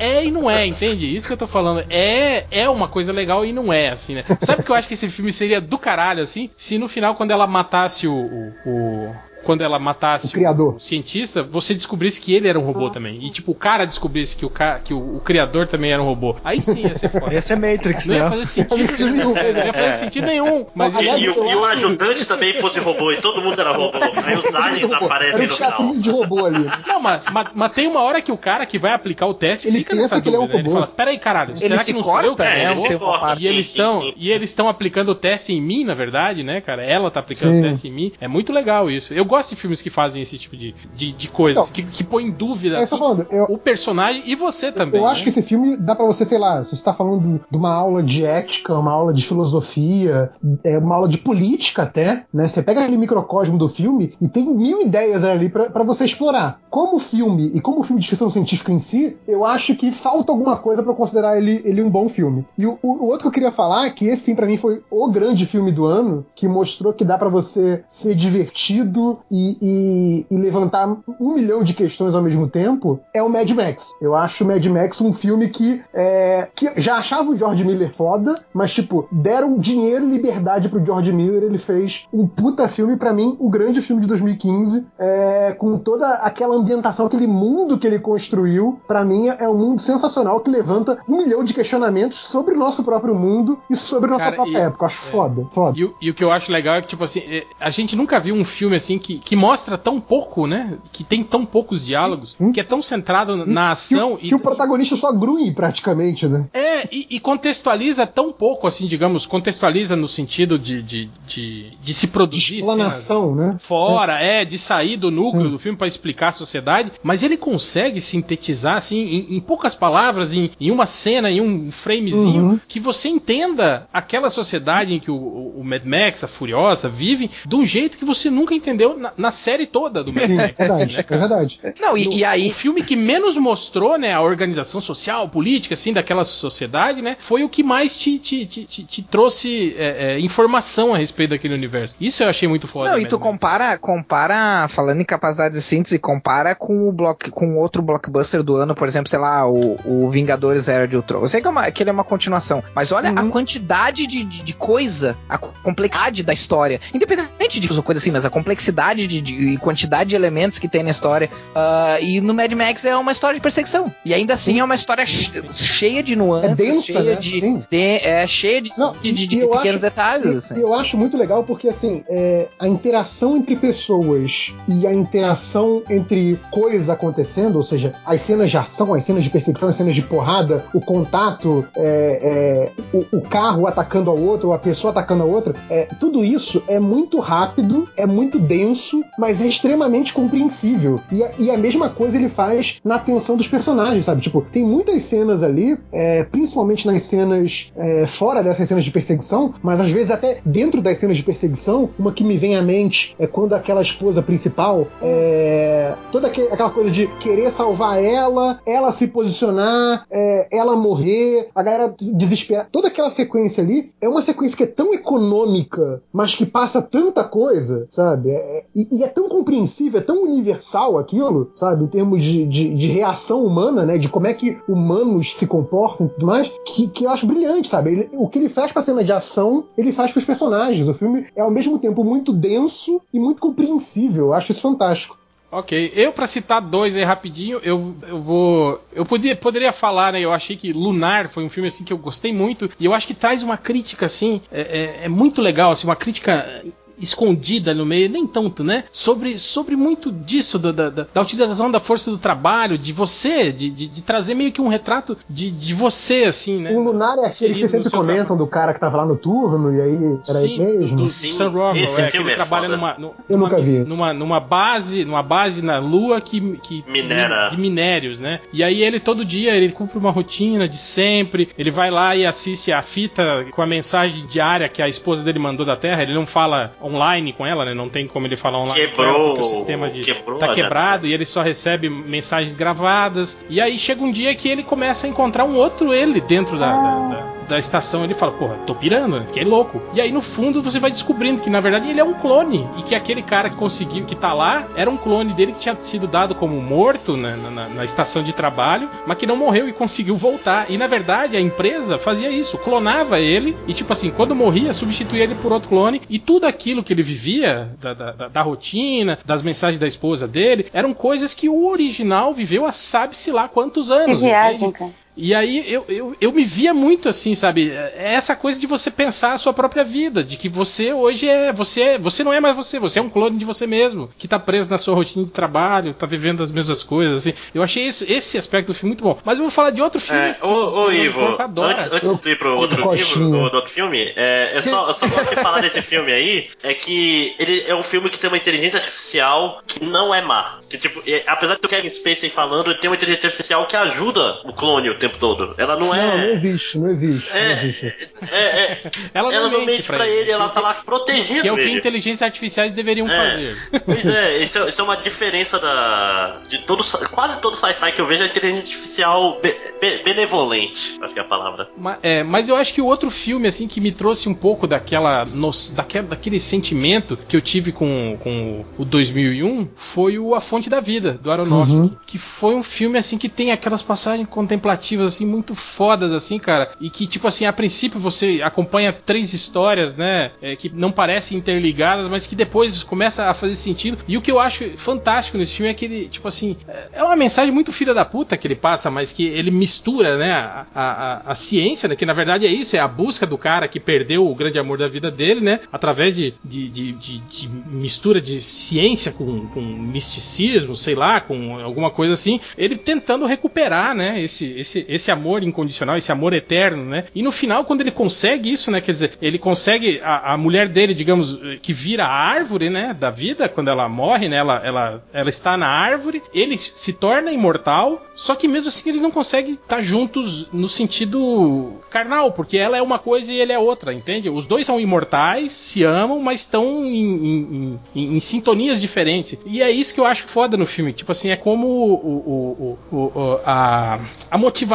É, é e não é, entende? Isso que eu tô falando. É, é uma coisa legal e não é, assim, né? Sabe que eu acho que esse filme seria do caralho, assim? Se no final, quando ela matasse o. o, o- quando ela matasse O criador. cientista, você descobrisse que ele era um robô também. E tipo, o cara descobrisse que o, ca... que o, o criador também era um robô. Aí sim ia ser foda. Esse é Matrix, Não ia né? fazer sentido nenhum. Não ia fazer sentido nenhum. Mas E, ia- e o- e o ajudante também fosse robô e todo mundo era robô. Aí os aliens Era aparecem um no final. de robô ali. Não, mas, mas, mas tem uma hora que o cara que vai aplicar o teste Ele fica pensa nessa que ele é um dúvida. né? robô. fala, peraí, caralho, Ele será se que não sou eu que É, né? ele Um corta. parte. E eles estão sim, sim. e eles estão aplicando o teste em mim, na verdade, né, cara? Ela tá aplicando Sim. o teste em mim. É muito legal isso. Eu gosto de filmes que fazem esse tipo de, de, de coisas, Então, que, que põem em dúvida É assim, falando, eu, o personagem e você também. eu acho né? que esse filme dá pra você, sei lá, se você tá falando de, de uma aula de ética, uma aula de filosofia, é, uma aula de política até, né? Você pega aquele microcosmo do filme e tem mil ideias ali pra pra você explorar. Como filme e como filme de ficção científica em si, eu acho que falta alguma coisa pra considerar ele, ele um bom filme. E o, o- outro que eu queria falar, que esse sim pra mim foi o grande filme do ano, que mostrou que dá pra você ser divertido e, e- e levantar um milhão de questões ao mesmo tempo, é o Mad Max. Eu acho o Mad Max um filme que, é, que já achava o George Miller foda, mas tipo, deram dinheiro e liberdade pro George Miller, ele fez um puta filme, pra mim, o grande filme de 2015, é, com toda aquela ambientação, aquele mundo que ele construiu, pra mim é um mundo sensacional que levanta um milhão de questionamentos sobre o nosso próprio mundo e sobre a nossa Cara, própria e- época. Eu acho foda, foda. E, o- e o que eu acho legal é que, tipo assim, é, a gente nunca viu um filme assim que, que mostra tão pouco, né? Que tem tão poucos diálogos, que é tão centrado na- na ação que, o- que o protagonista só grunhe praticamente, né? É, e, e contextualiza tão pouco, assim, digamos, contextualiza no sentido de, de, de, de se produzir. Explanação, né? Fora, é. de sair do núcleo do filme pra explicar a sociedade, mas ele consegue sintetizar, assim, em, em poucas palavras, em, em uma cena, em um framezinho, Uhum. que você entenda aquela sociedade em que o, o- o Mad Max, a Furiosa, vive, de um jeito que você nunca entendeu na, na série toda do Mad Sim, é Max. assim, verdade, né, é verdade. Não, e, No- e aí. O filme que menos mostrou, né, a organização social, política, assim, daquela sociedade, né, foi o que mais te, te, te, te- te trouxe é, é, informação a respeito daquele universo. Isso eu achei muito foda. Não, e tu Max. compara, compara, falando em capacidade de síntese, compara com o block, com outro blockbuster do ano, por exemplo, sei lá, o, o Vingadores Era de Ultron. Eu sei que, é uma, que ele é uma continuação, mas olha a quantidade de, de, de coisa, a complexidade da história. Independente de coisa assim, mas a complexidade de, de- e quantidade de elementos que tem na história. Ah, e no Mad Max é uma história de perseguição. E ainda assim é uma história che- cheia de nuances, É densa, cheia né? de, Sim. de- é cheia de, de, de- de eu pequenos acho- detalhes. e- assim. eu acho muito legal porque, assim, é, a interação entre pessoas e a interação entre coisas acontecendo, ou seja, as cenas de ação, as cenas de perseguição, as cenas de porrada, o contato, é, é, o, o carro atacando ao outro, ou a pessoa atacando a outra, é, tudo isso é muito rápido, é muito denso, mas é extremamente compreensível. E a, e a mesma coisa ele faz na atenção dos personagens, sabe? Tipo, tem muitas cenas ali, é, principalmente nas cenas é, fora dessas cenas de perseguição, mas às vezes até dentro das cenas de perseguição, uma que me vem à mente é quando aquela esposa principal, é, toda aque- aquela coisa de querer salvar ela, ela se posicionar, é, ela morrer, a galera desesperar, toda aquela sequência ali é uma sequência que é tão econômica, mas que passa tanta coisa, sabe? E, e é tão compreensível, é tão universal aquilo, sabe? Em termos de, de, de reação humana, né? De como é que humanos se comportam e tudo mais, que, que eu acho brilhante, sabe? Ele- o que ele faz pra cena de ação, ele faz pros personagens. O filme é ao mesmo tempo muito denso e muito compreensível. Eu acho isso fantástico. Ok, eu pra citar dois aí rapidinho, eu, eu vou. Eu podia, poderia falar, né? Eu achei que Lunar foi um filme assim que eu gostei muito, e eu acho que traz uma crítica assim, é, é- é muito legal, assim, uma crítica escondida no meio, nem tanto, né? Sobre, sobre muito disso, da, da, da- da utilização da força do trabalho, de você, de, de, de trazer meio que um retrato de, de você, assim, né? O Lunar é aquele que vocês sempre comentam do cara que tava lá no turno, e aí era Sim, ele mesmo. do, do Sam Rockwell, esse é, que ele é trabalha foda. numa, nu- Eu numa, nunca vi numa, numa base, numa base na Lua que, que Minera. de minérios, né? E aí ele todo dia ele cumpre uma rotina de sempre, ele vai lá e assiste a fita com a mensagem diária que a esposa dele mandou da Terra, ele não fala online com ela, né? Não tem como ele falar online com ela Quebrou- porque o sistema de quebrou tá quebrado e ele só recebe mensagens gravadas. E aí chega um dia que ele começa a encontrar um outro ele dentro da- da- da da estação, ele fala, porra, tô pirando, que é louco. E aí no fundo você vai descobrindo que na verdade ele é um clone e que aquele cara que conseguiu, que tá lá, era um clone dele que tinha sido dado como morto né, na, na, na estação de trabalho, mas que não morreu e conseguiu voltar. E na verdade a empresa fazia isso, clonava ele e tipo assim, quando morria, substituía ele por outro clone e tudo aquilo que ele vivia, da, da, da- rotina, das mensagens da esposa dele, eram coisas que o original viveu há sabe-se lá quantos Que anos. viagem, entende? cara. E aí eu, eu, eu me via muito assim, sabe? É essa coisa de você pensar a sua própria vida, de que você hoje é. Você, é- você não é mais você, você é um clone de você mesmo, que tá preso na sua rotina de trabalho, tá vivendo as mesmas coisas, assim. Eu achei esse, esse aspecto do filme muito bom. Mas eu vou falar de outro filme. É, ô, ô, Ivo, antes, antes de tu ir pro outro livro, do, do outro filme, é, eu, só, eu só gosto de falar desse filme aí, é que ele é um filme que tem uma inteligência artificial que não é má. Que, tipo, é- apesar de o Kevin Spacey falando, ele tem uma inteligência artificial que ajuda o clone tempo todo. Ela não Não, não é... existe, não existe. É, não existe. é, é, Ela, ela não não mente pra ele, ela tá lá protegendo Que é o que ele. inteligências artificiais deveriam É. fazer. Pois é, isso é, isso é uma diferença da. De todo, quase todo sci-fi que eu vejo é inteligência artificial be- be- benevolente, acho que é a palavra. Ma- é, mas eu acho que o outro filme, assim, que me trouxe um pouco daquela, no- daquela daquele sentimento que eu tive com, com o 2001 foi o A Fonte da Vida, do Aronofsky. Uhum. Que foi um filme, assim, que tem aquelas passagens contemplativas, assim, muito fodas, assim, cara. E que, tipo assim, a princípio você acompanha três histórias, né? é, que não parecem interligadas, mas que depois começa a fazer sentido. E o que eu acho fantástico nesse filme é que ele, tipo assim, é- é uma mensagem muito filha da puta que ele passa, mas que ele mistura, né, a, a, a- a ciência, né, que na verdade é isso, é a busca do cara que perdeu o grande amor da vida dele, né, através de, de, de, de- de mistura de ciência com, com misticismo, sei lá, com alguma coisa assim, ele tentando recuperar, né, esse, esse, esse amor incondicional, esse amor eterno, né, e no final, quando ele consegue isso, né, quer dizer, ele consegue, a, a mulher dele, digamos, que vira a árvore, né, da vida, quando ela morre, né, ela, ela, ela está na árvore, ele se torna imortal, só que mesmo assim eles não conseguem estar juntos no sentido carnal, porque ela é uma coisa e ele é outra, entende? Os dois são imortais, se amam, mas estão em, em- em- em sintonias diferentes. E é isso que eu acho foda no filme. Tipo assim, é como o, o- o- a, a motivação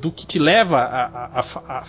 do que te leva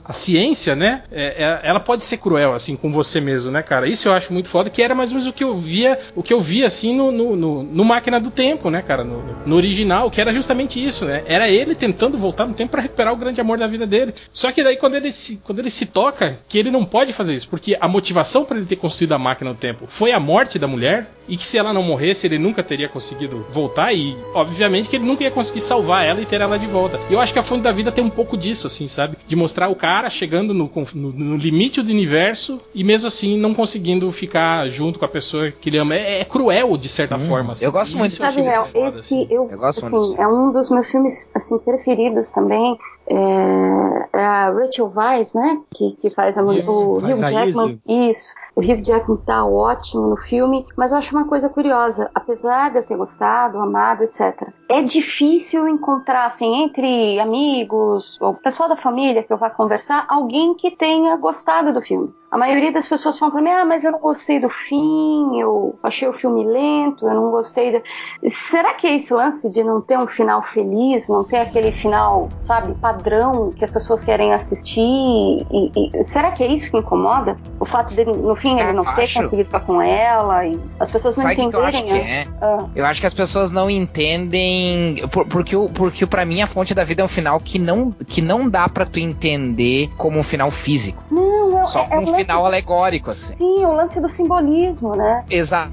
à ciência, né? É- é- ela pode ser cruel, assim, com você mesmo, né, cara? Isso eu acho muito foda, que era mais ou menos o que eu via, o que eu via, assim, no, no, no- no Máquina do Tempo, né, cara? No, no original, que era justamente isso, né? Era ele tentando voltar no tempo para recuperar o grande amor da vida dele. Só que daí, quando ele se, quando ele se toca, que ele não pode fazer isso, porque a motivação para ele ter construído a máquina do tempo foi a morte da mulher, e que se ela não morresse, ele nunca teria conseguido voltar, e obviamente que ele nunca ia conseguir salvar ela e ter ela de volta. E eu acho que a Fonte da Vida tem um pouco disso, assim, sabe? De mostrar o cara chegando no, no- no limite do universo e mesmo assim não conseguindo ficar junto com a pessoa que ele ama. É, é cruel, de certa forma. assim. eu gosto muito Sabe, Léo, foda, esse assim. eu, Eu gosto assim, muito. é um dos meus filmes assim preferidos também. É, é a Rachel Weisz, né? Que, que faz a Isso, o Hugh Jackman. Isso. O Hugh Jackman tá ótimo no filme, mas eu acho uma coisa curiosa. Apesar de eu ter gostado, amado, etc. É difícil encontrar, assim, entre amigos, ou pessoal da família que eu vá conversar, alguém que tenha gostado do filme. A maioria das pessoas falam pra mim, ah, mas eu não gostei do fim, eu achei o filme lento, eu não gostei do... Será que é esse lance de não ter um final feliz, não ter aquele final, sabe, padrão que as pessoas querem assistir? E, e- será que é isso que incomoda? O fato dele, no fim, ele não ter Acho. conseguido ficar com ela e as pessoas não Sabe o que eu entenderem. acho que né? é? Ah. Eu acho que as pessoas não entendem. por- porque, o- porque para mim a fonte da vida é um final que não, que não dá pra tu entender como um final físico. Não, é, Só é, é um lance- final alegórico, assim. Sim, o lance do simbolismo, né? Exato.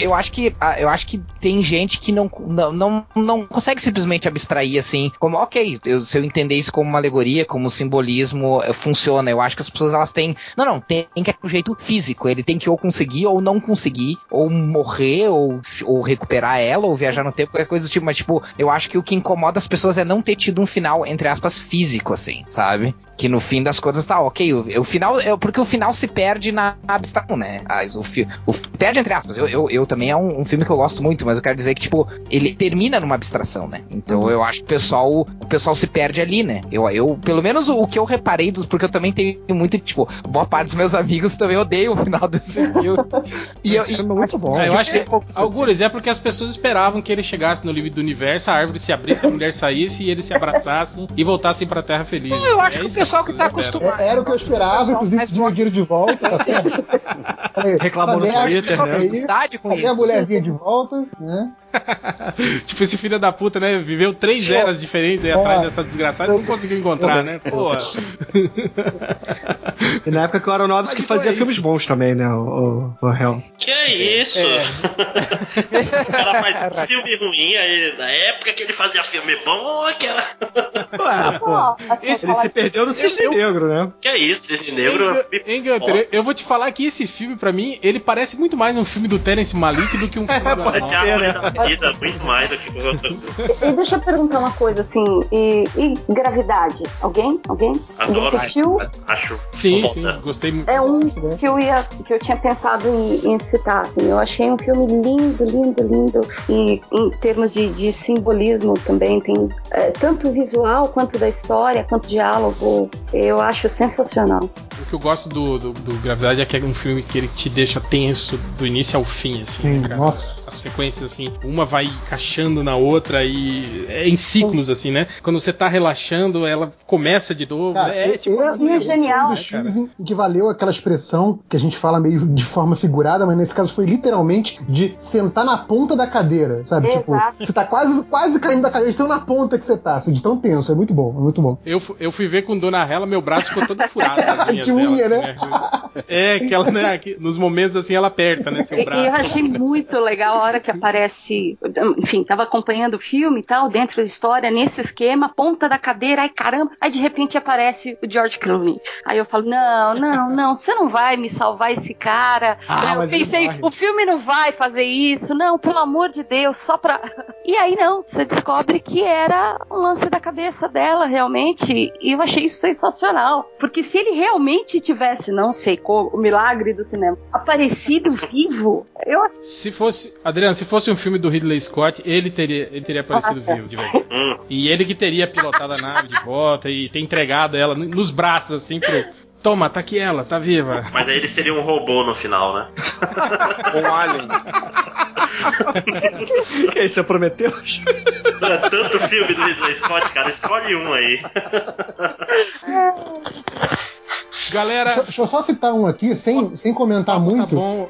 Eu acho que ah, eu acho que tem gente que não, não, não, não consegue simplesmente abstrair assim, como ok, eu- se eu entender isso como uma alegoria, como simbolismo, eh, funciona. Eu acho que as pessoas elas têm, não, não, tem, tem que é um jeito físico. Ele tem que ou conseguir ou não conseguir, ou morrer ou, ou recuperar ela, ou viajar no tempo, qualquer coisa do tipo. Mas tipo, eu acho que o que incomoda as pessoas é não ter tido um final entre aspas físico, assim, sabe? Que no fim das contas tá ok. O, o final é porque o final se perde na abstração, né? Ah, o, fi- o perde entre aspas. Eu, eu, eu também é um, um filme que eu gosto muito, mas eu quero dizer que tipo ele termina numa abstração, né? Então eu acho que o pessoal o pessoal se perde ali, né? Eu, eu pelo menos o, o que eu reparei dos porque eu também tenho muito tipo boa parte dos meus amigos também odeiam o final desse filme. e eu, e- é muito bom. Ah, eu acho que, assim. alguns, é porque as pessoas esperavam que ele chegasse no limite do universo, a árvore se abrisse, a mulher saísse e eles se abraçassem e voltassem pra Terra felizes. eu acho É que o isso pessoal que tá acostumado. É- Era o que eu esperava, inclusive pedi meu dinheiro de volta, tá certo? Reclamou no Twitter, isso né? com Cadê a isso. mulherzinha de volta, né? tipo, esse filho da puta, né? Viveu três Pô. eras diferentes aí É. atrás dessa desgraçada e não conseguiu encontrar, né? Pô. E na época que o Aronofsky Mas então fazia é filmes bons também, né? O, o, o Hell. Que é isso? É. o cara faz filme ruim aí, na época que ele fazia filme bom, que. Ah, Só, assim, Ele se perdeu no Cisne Negro, né? Que é isso, Cisne Negro. Hein, Gunter, eu vou te falar que esse filme, pra mim, ele parece muito mais um filme do Terence Malik do que um filme do Pode Aronofsky. ser, né? Da vida, muito mais do que o outro. E deixa eu perguntar uma coisa assim, e, e gravidade? Alguém? Alguém? Alguém Adoro. assistiu? Acho. Sim, sim, gostei muito. É um dos que eu ia, que eu tinha pensado em, em citar. Assim, eu achei um filme lindo, lindo, lindo e em termos de, de simbolismo também tem é, tanto visual quanto da história, quanto diálogo. Eu acho sensacional. O que eu gosto do, do, do Gravidade é que é um filme que ele te deixa tenso do início ao fim, assim, Sim, né, cara? nossa. As sequências, assim, uma vai encaixando na outra e é em ciclos, assim, né? Quando você tá relaxando, ela começa de novo. Cara, né? É tipo eu, uma filme coisa, genial. do né, cara? X em que valeu aquela expressão que a gente fala meio de forma figurada, mas nesse caso foi literalmente de sentar na ponta da cadeira, sabe? Exato. Tipo, você tá quase, quase caindo da cadeira, de tão na ponta que você tá, assim, de tão tenso. É muito bom, é muito bom. Eu, eu fui ver com Dona Rela, meu braço ficou todo furado. De unha, dela, né? assim, É, que ela, né, que nos momentos assim, ela aperta, né, E, seu e eu braço. achei muito legal a hora que aparece. Enfim, tava acompanhando o filme e tal, dentro da história, nesse esquema, ponta da cadeira, ai caramba, aí de repente aparece o George Clooney. Aí eu falo: não, não, não, você não vai me salvar esse cara. Ah, eu pensei, o filme não vai fazer isso, não, pelo amor de Deus, só pra. E aí não, você descobre que era um lance da cabeça dela, realmente, e eu achei isso sensacional. Porque se ele realmente tivesse, não sei como, o milagre do cinema, aparecido vivo, eu Se fosse, Adriano, se fosse um filme do Ridley Scott, ele teria, ele teria aparecido Ah, vivo, de verdade. Hum. E ele que teria pilotado a nave de volta e ter entregado ela no- nos braços, assim, pro. Toma, tá aqui ela, tá viva. Mas aí ele seria um robô no final, né? Um alien. Que é isso, é Prometeus? É tanto filme do Ridley Scott, cara, escolhe um aí. Galera, Deixa, deixa eu só citar um aqui, sem, sem comentar tá muito. bom.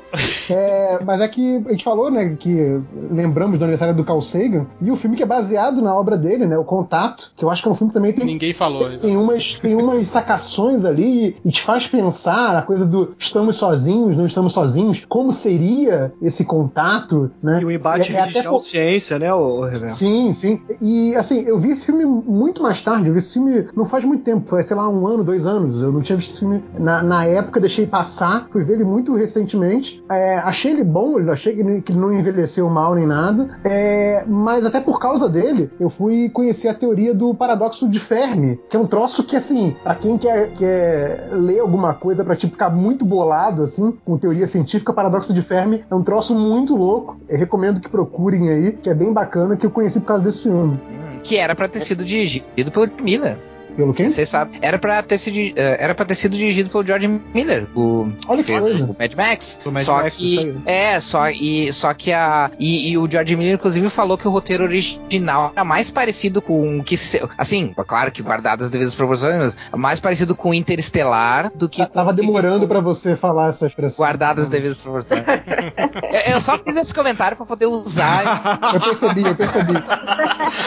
É, mas é que a gente falou, né, que lembramos do aniversário do Carl Sagan, e o filme que é baseado na obra dele, né, O Contato, que eu acho que é um filme que também tem, Ninguém falou. tem, umas, tem umas sacações ali e te faz pensar a coisa do estamos sozinhos, não estamos sozinhos, como seria esse contato, né? E o embate É- é até por- religião-ciência, né, o Reverso? Sim, sim. E assim, eu vi esse filme muito mais tarde. Eu vi esse filme não faz muito tempo, foi, sei lá, um ano, dois anos. Eu não tinha visto esse filme na, na época, deixei passar. Fui ver ele muito recentemente. É, achei ele bom, achei que ele, não envelheceu mal nem nada. É, mas até por causa dele, eu fui conhecer a teoria do paradoxo de Fermi, que é um troço que, assim, pra quem quer, quer ler alguma coisa pra tipo, ficar muito bolado, assim, com teoria científica, paradoxo de Fermi é um troço muito louco. Eu recomendo que procurem aí, que é bem bacana, que eu conheci por causa desse filme. Que era pra ter sido dirigido pelo Miller. Pelo quem? Vocês sabem. Era pra ter sido, eh, era pra ter sido dirigido pelo George Miller, o Olha que fez coisa. o Mad Max. O Mad só Max, que isso aí. é, só e só que a e, e o George Miller inclusive falou que o roteiro original era mais parecido com o que se- assim, claro que guardadas as devidas proporções, mas mais parecido com Interestelar do que Tá- Tava demorando pra você falar essa expressão. guardadas as devidas proporções. eu, eu só fiz esse comentário pra poder usar. Eu percebi, eu percebi.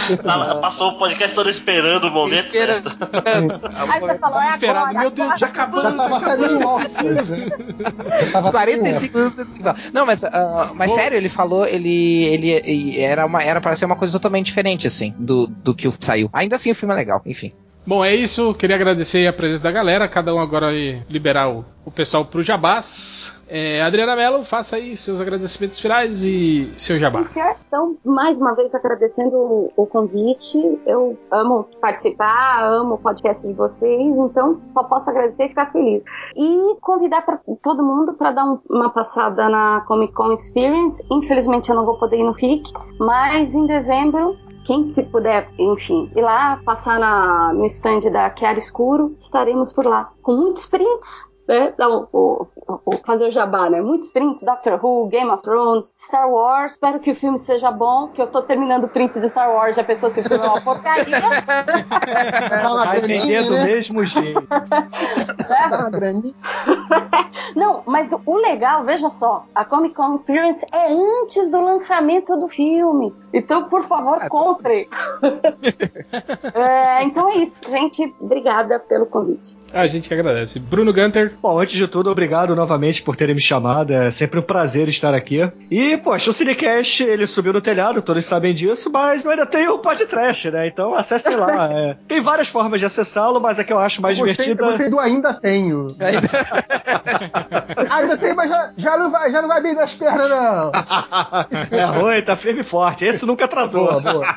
percebi. Tá, passou o podcast todo esperando o momento Esperando. Aí você falou, é Desesperado, agora, meu Deus, já acabou. Já tava até meio Os até meio 45 anos. Não, mas, ah, mas sério, ele falou, ele, ele, ele era, uma, era para ser uma coisa totalmente diferente, assim, do, do que o saiu. Ainda assim, o filme é legal, enfim. Bom, é isso. Queria agradecer a presença da galera. Cada um agora liberar o, o pessoal pro Jabás. É, Adriana Mello, faça aí seus agradecimentos finais e seu Jabá. Então, mais uma vez agradecendo o, o convite. Eu amo participar, amo o podcast de vocês, então só posso agradecer e ficar feliz. E convidar pra todo mundo para dar um- uma passada na Comic Con Experience. Infelizmente eu não vou poder ir no FIC, mas em dezembro quem que puder, enfim, ir lá, passar na, no stand da Chiara Escuro, estaremos por lá. Com muitos prints, né? Então, o- fazer o jabá, né? Muitos prints, Doctor Who, Game of Thrones, Star Wars. Espero que o filme seja bom, que eu tô terminando o print de Star Wars, já pensou se o filme é uma porcaria? Vai vender do mesmo jeito. Não, mas o legal, veja só, a Comic Con Experience é antes do lançamento do filme. Então, por favor, compre. É, então é isso, gente. Obrigada pelo convite. A gente que agradece. Bruno Gunter. Bom, antes de tudo, obrigado novamente por terem me chamado. É sempre um prazer estar aqui. E, poxa, o Cinecast, ele subiu no telhado, todos sabem disso, mas eu ainda tenho o podcast, né? Então acessem lá. É. Tem várias formas de acessá-lo, mas a que eu acho mais Eu gostei, divertida. eu gostei do ainda tenho. ainda tenho, mas já, já, não vai, já não vai bem das pernas, não. É ruim, tá firme e forte. Esse nunca atrasou. Boa, boa.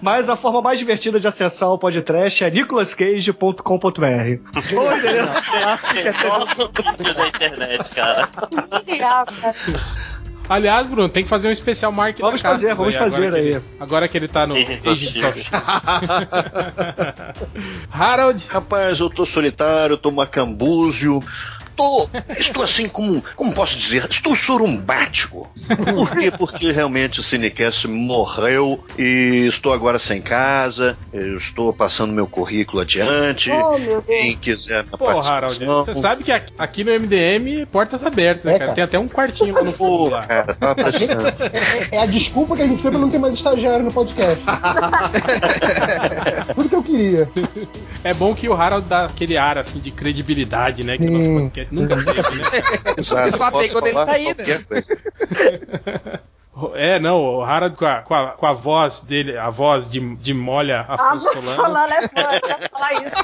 Mas a forma mais divertida de acessar o podcast é nicolascage.com.br. Ou o endereço clássico que é vídeo da internet, cara. Aliás, Bruno, tem que fazer um especial marketing. Vamos da fazer, vamos fazer agora que aí. ele- agora que ele tá no Agents of. Harold. Rapaz, eu tô solitário, tô macambúzio. Tô, estou assim como, como posso dizer, estou sorumbático. Por quê? Porque realmente o Cinecast morreu e estou agora sem casa, eu estou passando meu currículo adiante. Oh, meu Deus. Quem quiser minha Pô, participação. você sabe que aqui, aqui no MDM, portas abertas, né, É, cara? cara. Tem até um quartinho lá no fundo lá. Cara, tava precisando. É, é a desculpa que a gente sempre não tem mais estagiário no podcast. Tudo que eu queria. É bom que o Harold dá aquele ar, assim, de credibilidade, né? Que o nosso Sim. Podcast nunca teve, né? Exato, Só pegou dele falar tá aí, né? É, não, o Harold com a, com a, com a voz dele, a voz de, de molha A Afonso Solano, Solana é ia falar isso.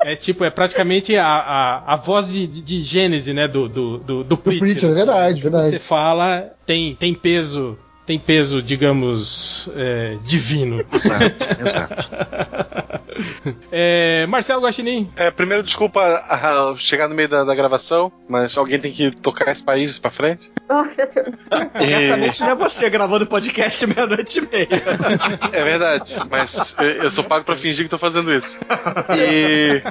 é tipo, é praticamente a, a, a voz de, de, Gênese, né, do, do, do, do Preacher. Preacher, é verdade, verdade. Você fala, tem, tem peso, tem peso, digamos, é, divino. Exato, exato. É, Marcelo Guaxinim, É, primeiro, desculpa ah, chegar no meio da, da gravação, mas alguém tem que tocar esse país pra frente. Oh, meu Deus. E- Certamente não é você gravando podcast meia-noite e meia. É verdade, mas eu, eu sou pago pra fingir que tô fazendo isso. E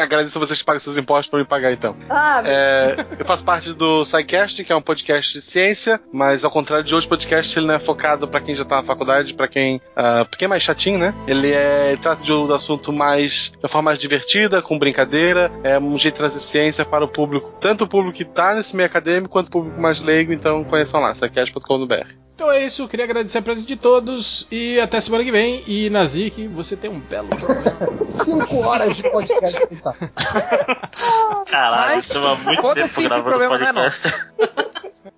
agradeço a vocês que pagam seus impostos pra me pagar então. Ah, É, eu faço parte do SciCast, que é um podcast de ciência, mas ao contrário de outros podcasts, ele não é focado pra quem já tá na faculdade, pra quem, ah, pra quem é mais chatinho, né? Ele é ele trata de um assunto mais de uma forma mais divertida, com brincadeira, é um jeito de trazer ciência para o público, tanto o público que tá nesse meio acadêmico quanto o público mais leigo, então conheçam lá, SciCast.com.br. então é isso, queria agradecer a presença de todos e até semana que vem. E Nazik, você tem um belo programa. Cinco horas de podcast. Tá. Caralho, Mas, tava muito foda-se tempo que o gravando problema não é podcast.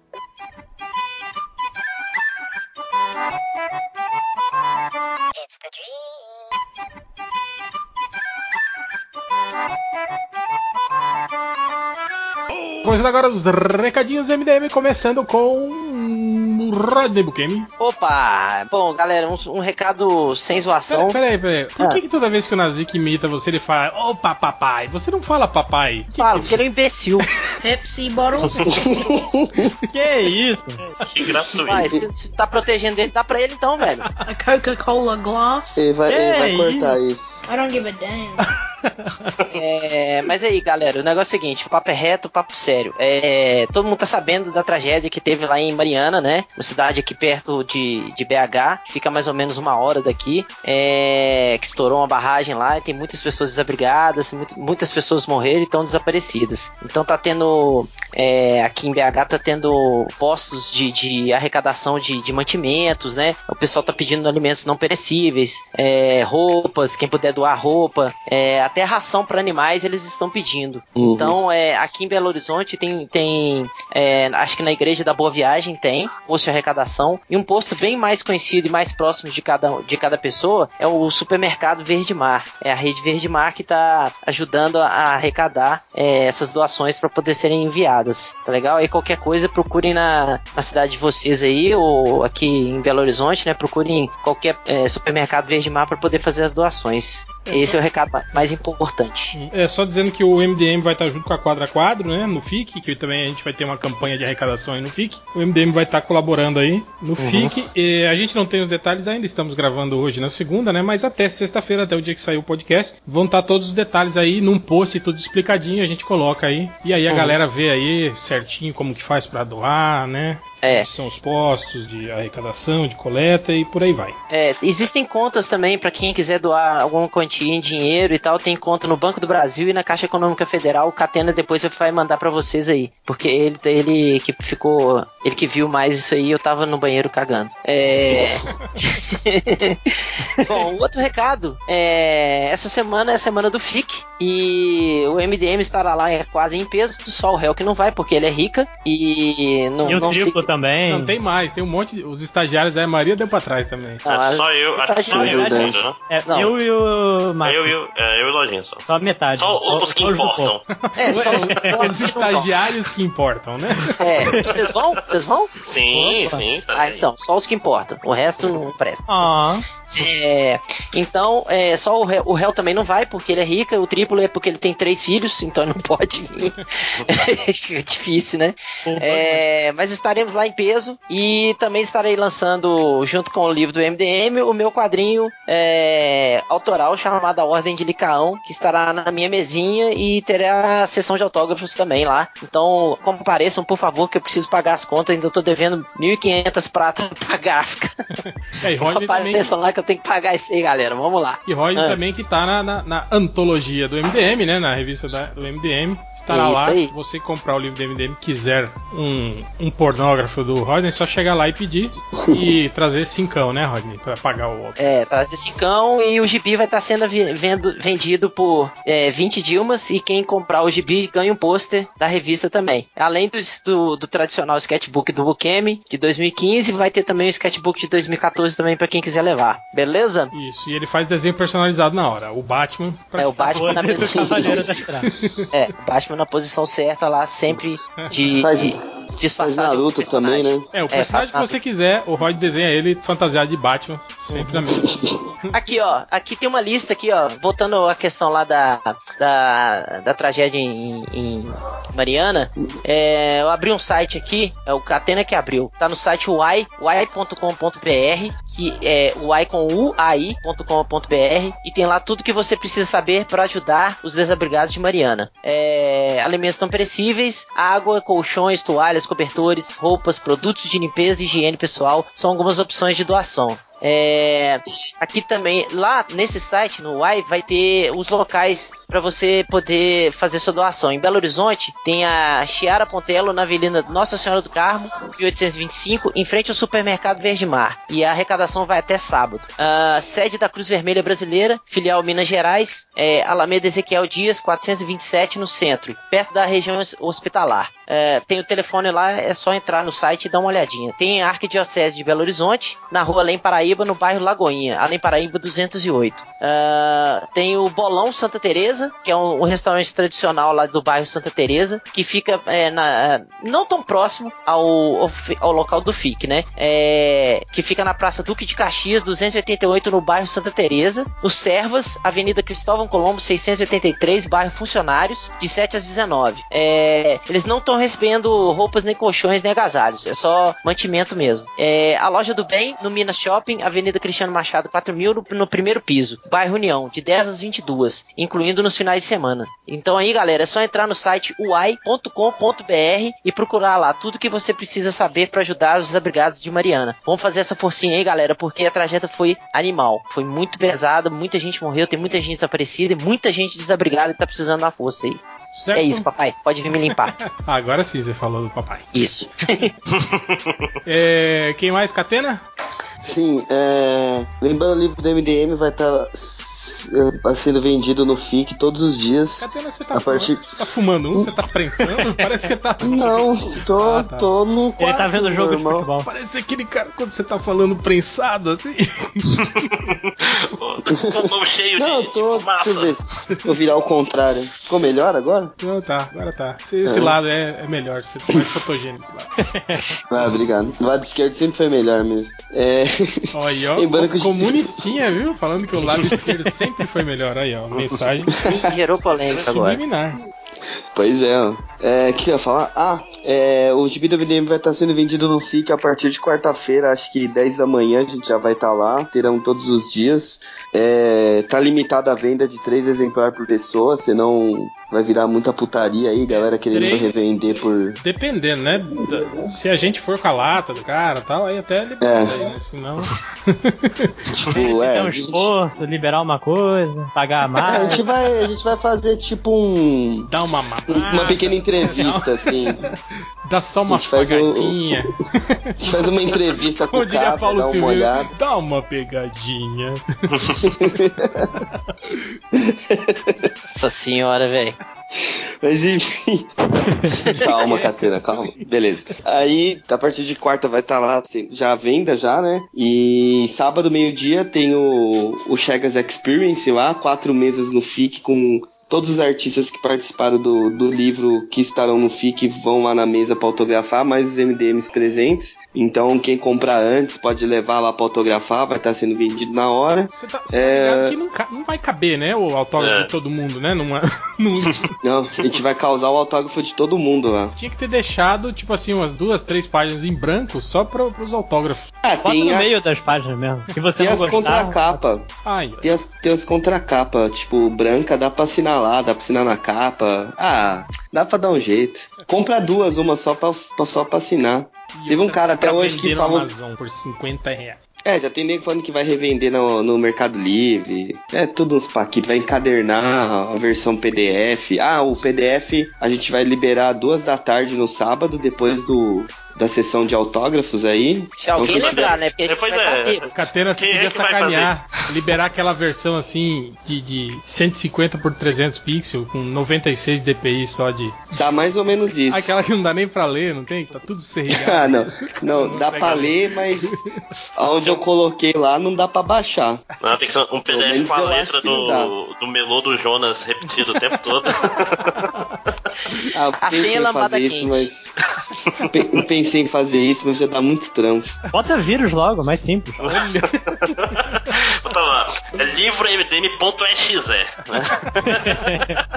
Começando agora os recadinhos MDM, começando com Rodney Bukemi. Opa! Bom, galera, um, um recado sem zoação. Peraí, peraí. Por Ah. que, que toda vez que o Nazik imita você, ele fala, opa, papai? Você não fala papai. Fala, porque ele é um imbecil. Pepsi Bottles. Que isso? Que gratuito. Vai, se, se tá protegendo ele, dá pra ele então, velho. A Coca-Cola glass. Ele vai, ele vai Que cortar isso. I don't give a damn. É, mas aí, galera, o negócio é o seguinte: o papo é reto, papo sério. É, todo mundo tá sabendo da tragédia que teve lá em Mariana, né? Uma cidade aqui perto de, de BH, fica mais ou menos uma hora daqui. é, que estourou uma barragem lá e tem muitas pessoas desabrigadas, muito- muitas pessoas morreram e estão desaparecidas. Então tá tendo. é, aqui em BH tá tendo postos de, de arrecadação de, de mantimentos, né? O pessoal tá pedindo alimentos não perecíveis, é, roupas, quem puder doar roupa, é, até ração para animais eles estão pedindo. Uhum. Então, é, aqui em Belo Horizonte tem, tem é, acho que na Igreja da Boa Viagem tem posto de arrecadação e um posto bem mais conhecido e mais próximo de cada, de cada pessoa é o supermercado Verde Mar. É a rede Verde Mar que está ajudando a, a arrecadar é, essas doações para poder serem enviadas. Tá legal? Aí qualquer coisa procurem na, na cidade de vocês aí ou aqui em Belo Horizonte, né? Procurem qualquer é, supermercado Verde Mar para poder fazer as doações. Esse é o recado ma- mais importante. É só dizendo que o MDM vai estar junto com a Quadra Quadro, né? No FIC, que também a gente vai ter uma campanha de arrecadação aí no FIC. O MDM vai estar colaborando aí no FIC. E a gente não tem os detalhes ainda, estamos gravando hoje na segunda, né? Mas até sexta-feira, até o dia que sair o podcast, vão estar todos os detalhes aí num post tudo explicadinho, a gente coloca aí. E aí a Uhum. galera vê aí certinho como que faz pra doar, né? É. São os postos de arrecadação, de coleta e por aí vai. É, existem contas também para quem quiser doar alguma quantia em dinheiro e tal. Tem conta no Banco do Brasil e na Caixa Econômica Federal. O Catena depois vai mandar para vocês aí, porque ele, ele que ficou, ele que viu mais isso aí. Eu tava no banheiro cagando. É. Bom, o outro recado é essa semana é a semana do FIC e o MDM estará lá é quase em peso. Só o réu que não vai porque ele é rica e não, E o não triplo também. Não tem mais, tem um monte de. Os estagiários aí, a Maria deu pra trás também. É só as- eu, acho que só eu ainda, né? É, eu e o Marcos. Eu e o- é, eu e o Lojinha só. Só metade. Só os que importam. É, só os, Os estagiários que importam, né? É, vocês vão? Vocês vão? Sim, Opa. sim. Tá Ah, aí. então, só os que importam. O resto não presta. Ah, É, então, é, só o réu, o réu também não vai, porque ele é rico, o triplo é porque ele tem três filhos, então não pode vir. é difícil, né? É, mas estaremos lá em peso e também estarei lançando, junto com o livro do MDM, o meu quadrinho é, autoral chamado A Ordem de Licaão, que estará na minha mesinha e terá a sessão de autógrafos também lá. Então, compareçam, por favor, que eu preciso pagar as contas, ainda estou devendo 1.500 prata pra gráfica. É, e Rodney também. Lá que eu tenho que pagar isso aí, galera. Vamos lá. E Rodney Ah. também que tá na, na, na antologia do MDM, né? Na revista da- do MDM. Estará Isso lá. aí. Se você comprar o livro do MDM quiser um, um pornógrafo do Rodney, é só chegar lá e pedir. e trazer cincão, né, Rodney? Pra pagar o outro. É, trazer cincão e o gibi vai estar sendo vi- vendo- vendido por é, 20 Dilmas e quem comprar o gibi ganha um pôster da revista também. Além do, do, do tradicional sketchbook do Bukemi de 2015, vai ter também o sketchbook de 2014 também pra quem quiser levar. Beleza? Isso, e ele faz desenho personalizado na hora. O Batman. pra É, o Batman na posição. É, o Batman na posição certa lá, sempre de, Faz- de disfarçado. Naruto também, né? É, o personagem que você quiser, o Rod desenha ele fantasiado de Batman, sempre na mesma. Aqui, ó, aqui tem uma lista aqui, ó, voltando à questão lá da, da, da tragédia em, em Mariana, é, eu abri um site aqui, é o Catena que abriu, tá no site uai, uai.com.br, que é uai com uai.com.br, e tem lá tudo que você precisa saber para ajudar os desabrigados de Mariana. É, alimentos não perecíveis, água, colchões, toalhas, cobertores, roupas, produtos de limpeza e higiene pessoal, são algumas opções de doação. É, aqui também, lá nesse site, no UAI, vai ter os locais para você poder fazer sua doação. Em Belo Horizonte, tem a Chiara Pontello na Avenida Nossa Senhora do Carmo, 1825, em frente ao supermercado Verde Mar. E a arrecadação vai até sábado. A sede da Cruz Vermelha Brasileira, filial Minas Gerais, é Alameda Ezequiel Dias, 427, no centro, perto da região hospitalar. É, tem o telefone lá, é só entrar no site e dar uma olhadinha. Tem a Arquidiocese de Belo Horizonte, na rua Além Paraíba, no bairro Lagoinha, Além Paraíba 208. Ah, tem o Bolão Santa Teresa, que é um, um restaurante tradicional lá do bairro Santa Teresa, que fica é, na- não tão próximo ao, ao, ao local do FIC, né? É, que fica na Praça Duque de Caxias, 288, no bairro Santa Teresa. No Servas, Avenida Cristóvão Colombo, 683, bairro Funcionários, de 7 às 19. É, eles não estão recebendo roupas, nem colchões, nem agasalhos. É só mantimento mesmo. É, a loja do bem, no Minas Shopping, Avenida Cristiano Machado, 4000, no, no primeiro piso. Bairro União, de 10 às 22, incluindo nos finais de semana. Então aí, galera, é só entrar no site uai.com.br e procurar lá tudo que você precisa saber para ajudar os desabrigados de Mariana. Vamos fazer essa forcinha aí, galera, porque a tragédia foi animal. Foi muito pesada, muita gente morreu, tem muita gente desaparecida e muita gente desabrigada que tá precisando da força aí. Certo? É isso, papai. Pode vir me limpar. Agora sim você falou do papai. Isso. É, quem mais, Catena? Sim, é... lembrando o livro do MDM vai estar sendo vendido no FIC todos os dias. Catena, você tá, A partir- fumando, você tá fumando um? Você tá prensando? Parece que você tá. Não, tô, Ah, tá. tô no quarto Ele tá vendo o jogo de normal. futebol. Parece aquele cara quando você tá falando prensado assim. Com mão cheio Não, de, eu tô. de fumaça. Deixa eu ver se vou virar ao contrário. Ficou melhor agora? Não, tá, agora tá. Esse, esse É. lado é, é melhor, você tá mais fotogênico esse lado. Ah, obrigado. O lado esquerdo sempre foi melhor mesmo. É. Olha, ó, comunistinha, viu? Falando que o lado esquerdo sempre Sempre foi melhor. Aí, ó. Mensagem Gerou polêmica agora. subliminar. Pois é. É, que eu ia falar? Ah, é, o gibi do MDM vai estar sendo vendido no FIC a partir de quarta-feira, acho que 10 da manhã a gente já vai estar lá, terão todos os dias. É, tá limitada a venda de três exemplares por pessoa, senão vai virar muita putaria aí, galera querendo Três? revender por. Dependendo, né? Se a gente for com a lata do cara e tal, aí até libera É. isso aí, né? Senão. Tipo, é. Tem um a gente- esforço, liberar uma coisa, pagar É, a mais. gente vai, a gente vai fazer tipo um. Dá uma mamada. Uma pequena entrevista, assim. Dá só uma A pegadinha. A gente faz uma entrevista com Como o diria Paulo dá uma Silveira, olhada. dá uma pegadinha. Nossa senhora, velho. Mas enfim. calma, Catena, calma. Beleza. Aí, a partir de quarta vai estar lá assim, já à venda, já, né? E sábado, meio-dia, tem o, o Chegas Experience lá, quatro mesas no FIC com. Todos os artistas que participaram do, do livro que estarão no FIC vão lá na mesa para autografar, mais os MDMs presentes. Então, quem comprar antes pode levar lá para autografar, vai estar sendo vendido na hora. Você tá, você tá É. ligado que não, não vai caber, né? O autógrafo É. de todo mundo, né? Numa, num- Não, a gente vai causar o autógrafo de todo mundo lá. Tinha que ter deixado, tipo assim, umas duas, três páginas em branco só pro, pros autógrafos. Ah, Bota tem no a- meio das páginas mesmo. Se você Tem não as gostar, contracapa. Ai, Tem as, tem as contracapa, tipo, branca, dá pra assinar lá, dá pra assinar na capa. Ah, dá pra dar um jeito. Compra duas, uma só pra, só pra assinar. Teve um cara até hoje que falou. Amazon por 50 reais. É, já tem nego falando que vai revender no, no Mercado Livre. É tudo uns paquitos. Vai encadernar a versão PDF. Ah, o PDF a gente vai liberar duas da tarde no sábado, depois do da sessão de autógrafos aí. Se alguém Então, quem tiver- lembrar, né? Porque a gente Pois vai é. vivo. Catena, você Quem é podia que vai sacanear, liberar aquela versão assim de, de 150 por 300 pixels, com 96 dpi só de. Dá mais ou menos isso. Aquela que não dá nem pra ler, não tem? Tá tudo serrilhado. Ah, não. Não, dá pra ler, mas aonde eu coloquei lá não dá pra baixar. Não, tem que ser um PDF com a letra não do, do melô do Jonas repetido o tempo todo. Ah, eu A pensei senha em lambada fazer isso, quente. mas. Pensei em fazer isso, mas ia dar muito trampo. bota vírus logo, mais simples. Bota lá, é livromdm.exe, né?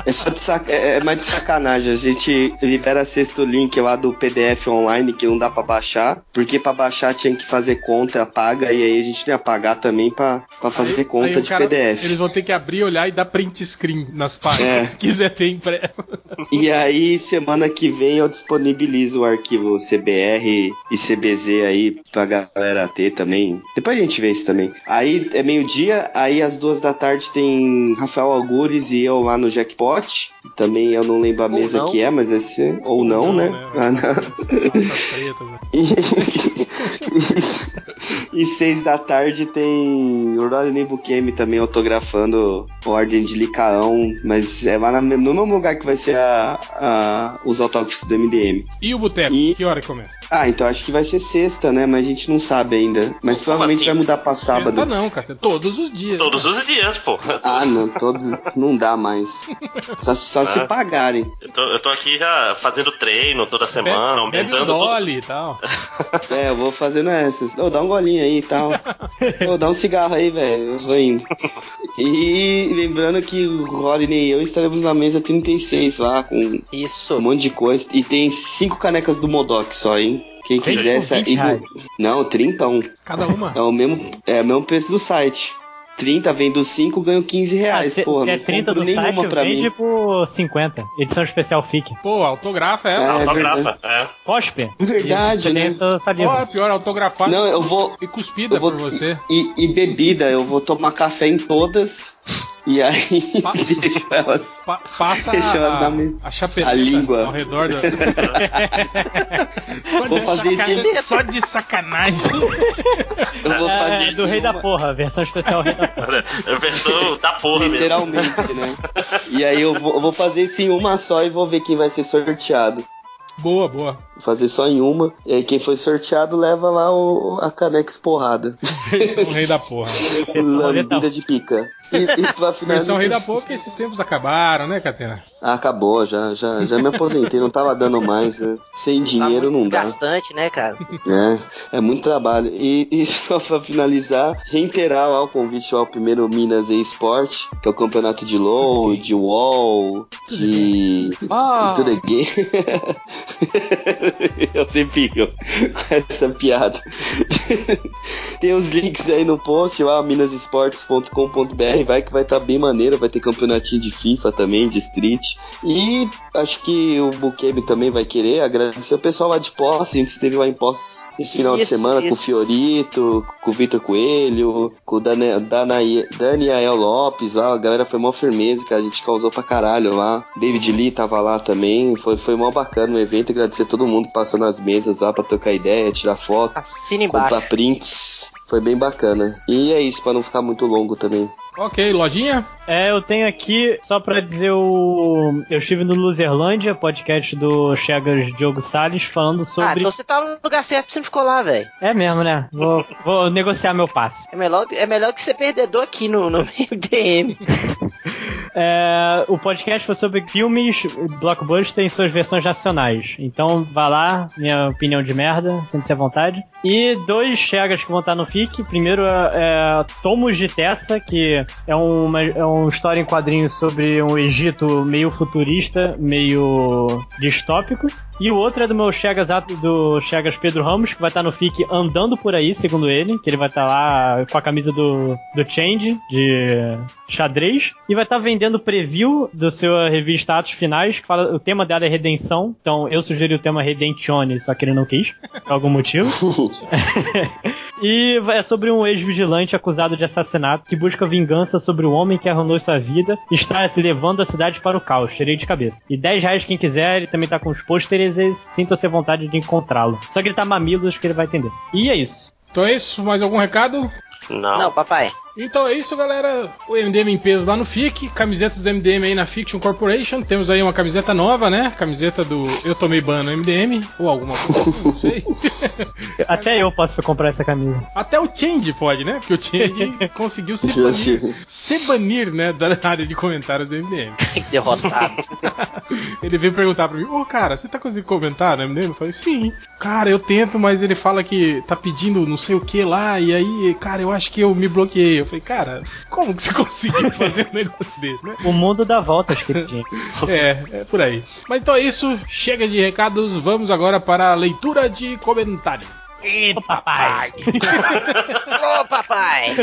É, só de sac... é, é mais de sacanagem. A gente libera sexto link lá do PDF online que não dá pra baixar, porque pra baixar tinha que fazer conta, paga, e aí a gente ia pagar também pra, pra fazer Aí- conta aí de cara- PDF. Eles vão ter que abrir, olhar e dar print screen nas páginas, É. se quiser ter impresso. E aí, semana que vem eu disponibilizo o arquivo CBR e CBZ aí pra galera ter também. Depois a gente vê isso também. Aí é meio-dia, aí às duas da tarde tem Rafael Algures e eu lá no Jackpot. Também eu não lembro a Ou mesa não. que é, mas vai ser. Ou não, né? Ah, não. Tretas, né? E, e seis da tarde tem o Rodney Bukemi também autografando Ordem de Licaão, mas é lá na- no mesmo lugar que vai ser a, a- os autógrafos do MDM. E o boteco? E- Que hora que começa? Ah, então acho que vai ser sexta, né? Mas a gente não sabe ainda. Mas provavelmente assim? vai mudar pra sábado. Sexta não, cara. Todos os dias. Todos os dias, pô. Ah, não, todos. Não dá mais. Só, só se Ah. pagarem. Eu tô, eu tô aqui já fazendo treino toda semana, um aumentando tudo. Dolly e tal. É, eu vou fazendo essas. Ô, dá um golinho aí e tal. Ô, dá um cigarro aí, velho. Eu vou indo. E lembrando que o Rodney e eu estaremos na mesa 36 lá, com Isso. um monte de coisa. E tem cinco canecas do Modok só, hein? Quem quiser com sair. 20 reais. Não, 30 um. Cada uma. É o mesmo, é o mesmo preço do site. 30, vendo 5, ganho 15 Ah, reais. se, Porra, se é não 30 compro do nenhuma site, pra vende mim. por 50. Edição especial FIC. Pô, autografa é. É, Autografa, é. Cospe. Verdade, né? saliva. Ó, pior, autografado Não, eu vou. e cuspida Eu vou- por você. E, e bebida, eu vou tomar café em todas. E aí Pa- elas. Pa- passa elas a, na a chapeleta a língua. ao redor do... Só Vou de fazer. Só de sacanagem. Eu vou fazer É, isso do Rei da uma- Porra, versão especial Rei da Porra. É a versão da porra mesmo. Literalmente, né? E aí eu vou, eu vou fazer isso em uma só e vou ver quem vai ser sorteado. Boa, boa. Fazer só em uma. E aí quem foi sorteado leva lá o, a Canex porrada. Versão rei da porra. Lambida de pica. E, e pra finalizar. Versão rei da porra, porque esses tempos acabaram, né, Catena? Ah, acabou, já, já, já me aposentei, não tava dando mais, né? Sem dinheiro não dá. Desgastante, né, cara? É, é muito trabalho. E, e só pra finalizar, reiterar lá o convite ao primeiro Minas e-Sport, que é o campeonato de LoL, de WoW, de... Ah. Tudo é gay. Eu sempre rio com essa piada. Tem os links aí no post lá, minasesportes.com.br, vai que vai estar bem maneiro, vai ter campeonatinho de FIFA também, de Street. E acho que o Bukemi também vai querer agradecer o pessoal lá de Poços, a gente esteve lá em Poços esse final de Isso, semana com o isso. Fiorito, com o Vitor Coelho, com o Dani- Danaí- Daniel Lopes lá, a galera foi mó firmeza, cara, a gente causou pra caralho lá. David Lee tava lá também, foi, foi mó bacana o evento, agradecer a todo mundo que passou nas mesas lá pra trocar ideia, tirar foto, Assina comprar embaixo. prints, foi bem bacana. E é isso, pra não ficar muito longo também. Ok, lojinha? É, eu tenho aqui, só pra dizer o. Eu estive no Luzerlândia, podcast do Chegas Diogo Salles, falando Ah, sobre. então você tava no lugar certo, você não ficou lá, velho. É mesmo, né? Vou, vou negociar meu passe. É melhor, é melhor que ser perdedor aqui no, no MDM. É, o podcast foi sobre filmes blockbuster em suas versões nacionais. Então vá lá, minha opinião de merda, sente-se à vontade. E dois chegas que vão estar no FIC. Primeiro é, é Tomos de Tessa, que é uma, é uma história em quadrinhos sobre um Egito meio futurista, meio distópico. E o outro é do meu Chegas, do Chegas Pedro Ramos, que vai estar no FIC andando por aí, segundo ele. Que ele vai estar lá com a camisa do, do Change, de xadrez. E vai estar vendendo preview do seu revista Atos Finais, que fala, o tema dela é redenção. Então eu sugeri o tema Redentione, só que ele não quis, por algum motivo. E é sobre um ex-vigilante acusado de assassinato que busca vingança sobre o homem que arruinou sua vida e está se levando a cidade para o caos, tirei de cabeça. E 10 reais quem quiser, ele também tá com os pôsteres e sinta-se à vontade de encontrá-lo. Só gritar mamilos que ele vai entender. E é isso. Então é isso, mais algum recado? Não. Não, papai. Então é isso, galera. O MDM em peso lá no FIC, camisetas do MDM aí na Fiction Corporation. Temos aí uma camiseta nova, né? Camiseta do Eu Tomei Ban no MDM, ou alguma coisa, não sei. Até eu posso comprar essa camisa. Até o Change pode, né? Porque o Change conseguiu se banir, se banir, né, da área de comentários do MDM. Derrotado. Ele veio perguntar pra mim, ô cara, você tá conseguindo comentar no MDM? Eu falei, sim. Cara, eu tento, mas ele fala que tá pedindo não sei o que lá, e aí, cara, eu acho que eu me bloqueei. Eu falei, cara, como que você conseguiu fazer um negócio desse, né? O mundo dá voltas, queridinho. É, é por aí. Mas então é isso, chega de recados, vamos agora para a leitura de comentários. Ô, papai! Ô, papai!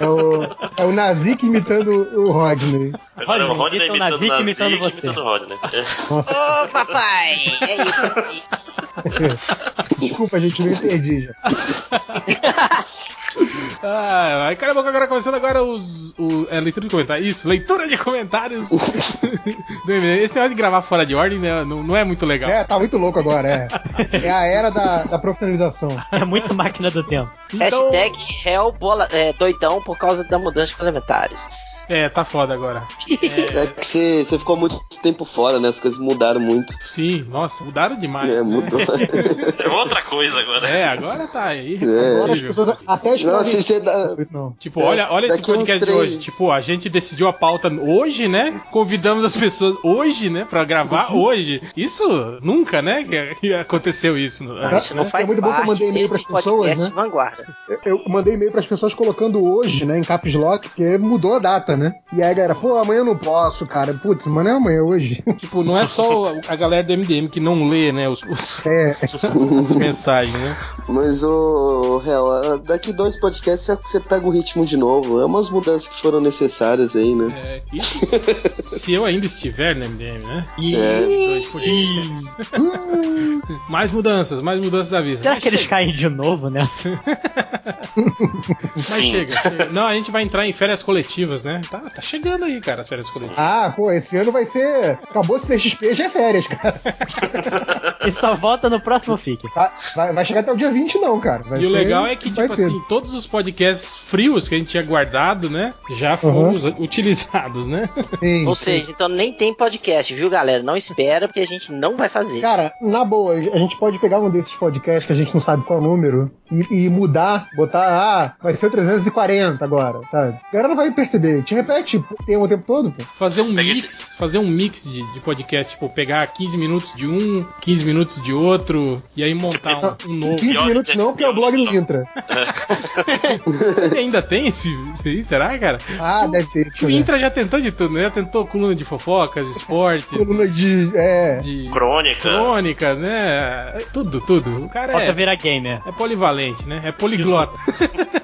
É o, é o Nazik imitando o Rodney. É o Rodney Imita o imitando Nazik, o Nazik, imitando imitando, você. o Rodney. É. Ô, papai! É isso. desculpa, gente, me perdi já. Ah, vai, cara, agora começando agora os. O, é, leitura de comentários. Isso, leitura de comentários. Esse negócio de gravar fora de ordem né, não, não é muito legal. É, tá muito louco agora, é. É a era da, da profissionalização. É muito máquina do tempo. Então- Hashtag réu bola, é, doidão por causa da mudança de parlamentares. É, tá foda agora. É que você você ficou muito tempo fora, né? As coisas mudaram muito. Sim, nossa, mudaram demais. É, né? mudou. É outra coisa agora. É, agora tá aí. É. Agora as pessoas até Não, se você dá. não. Tipo, olha, olha esse podcast de hoje. Tipo, a gente decidiu a pauta hoje, né? Convidamos as pessoas hoje, né? Pra gravar hoje. Isso nunca, né? Que aconteceu isso. Tá? Isso não É faz muito bom que eu parte mandei e-mail desse pras pessoas, né? vanguarda. Eu, eu mandei e-mail pras pessoas colocando hoje, né, em caps lock, porque mudou a data, né? E aí a galera, pô, amanhã eu não posso, cara. Putz, mas não é amanhã, é hoje. Tipo, não é só a galera do MDM que não lê, né? Os, os- É, as mensagens, né? Mas o Real, daqui dois podcasts você- você pega o ritmo de novo. É umas mudanças que foram necessárias aí, né? É, isso se eu ainda estiver no MDM, né? E É. dois podcasts. mais mudanças, mais mudanças à vista. Será que eles caem de novo nessa? Mas chega, chega. Não, a gente vai entrar em férias coletivas, né? Tá, tá chegando aí, cara, as férias coletivas. Ah, pô, esse ano vai ser. Acabou de ser XP, já é férias, cara. E só volta no próximo FIC. Tá, vai, vai chegar até o dia 20, não, cara. Vai e o ser- legal é que, tipo cedo. assim, todos os podcasts frios que a gente tinha guardado, né? Já foram Uhum. utilizados, né? Sim, Ou sim. seja, então nem tem podcast, viu, galera? Não espera, porque a gente não vai fazer. Cara, na boa, a gente pode pegar um desses podcasts que a gente não sabe sabe qual número, e, e mudar, botar, ah, vai ser o 340 agora, sabe? A galera vai perceber. Te repete o tema o tempo todo, pô. Fazer um mix, fazer um mix de, de podcast, tipo, pegar 15 minutos de um, 15 minutos de outro, e aí montar um, um novo. 15 minutos não, porque é o blog do Intra. ainda tem esse, esse aí, será, cara? Ah, deve ter. O Intra já tentou de tudo, né? Já tentou coluna de fofocas, esporte. coluna de. É. De Crônica. crônica, né? Tudo, tudo. O cara é, virar gamer. é polivalente, né? É poliglota.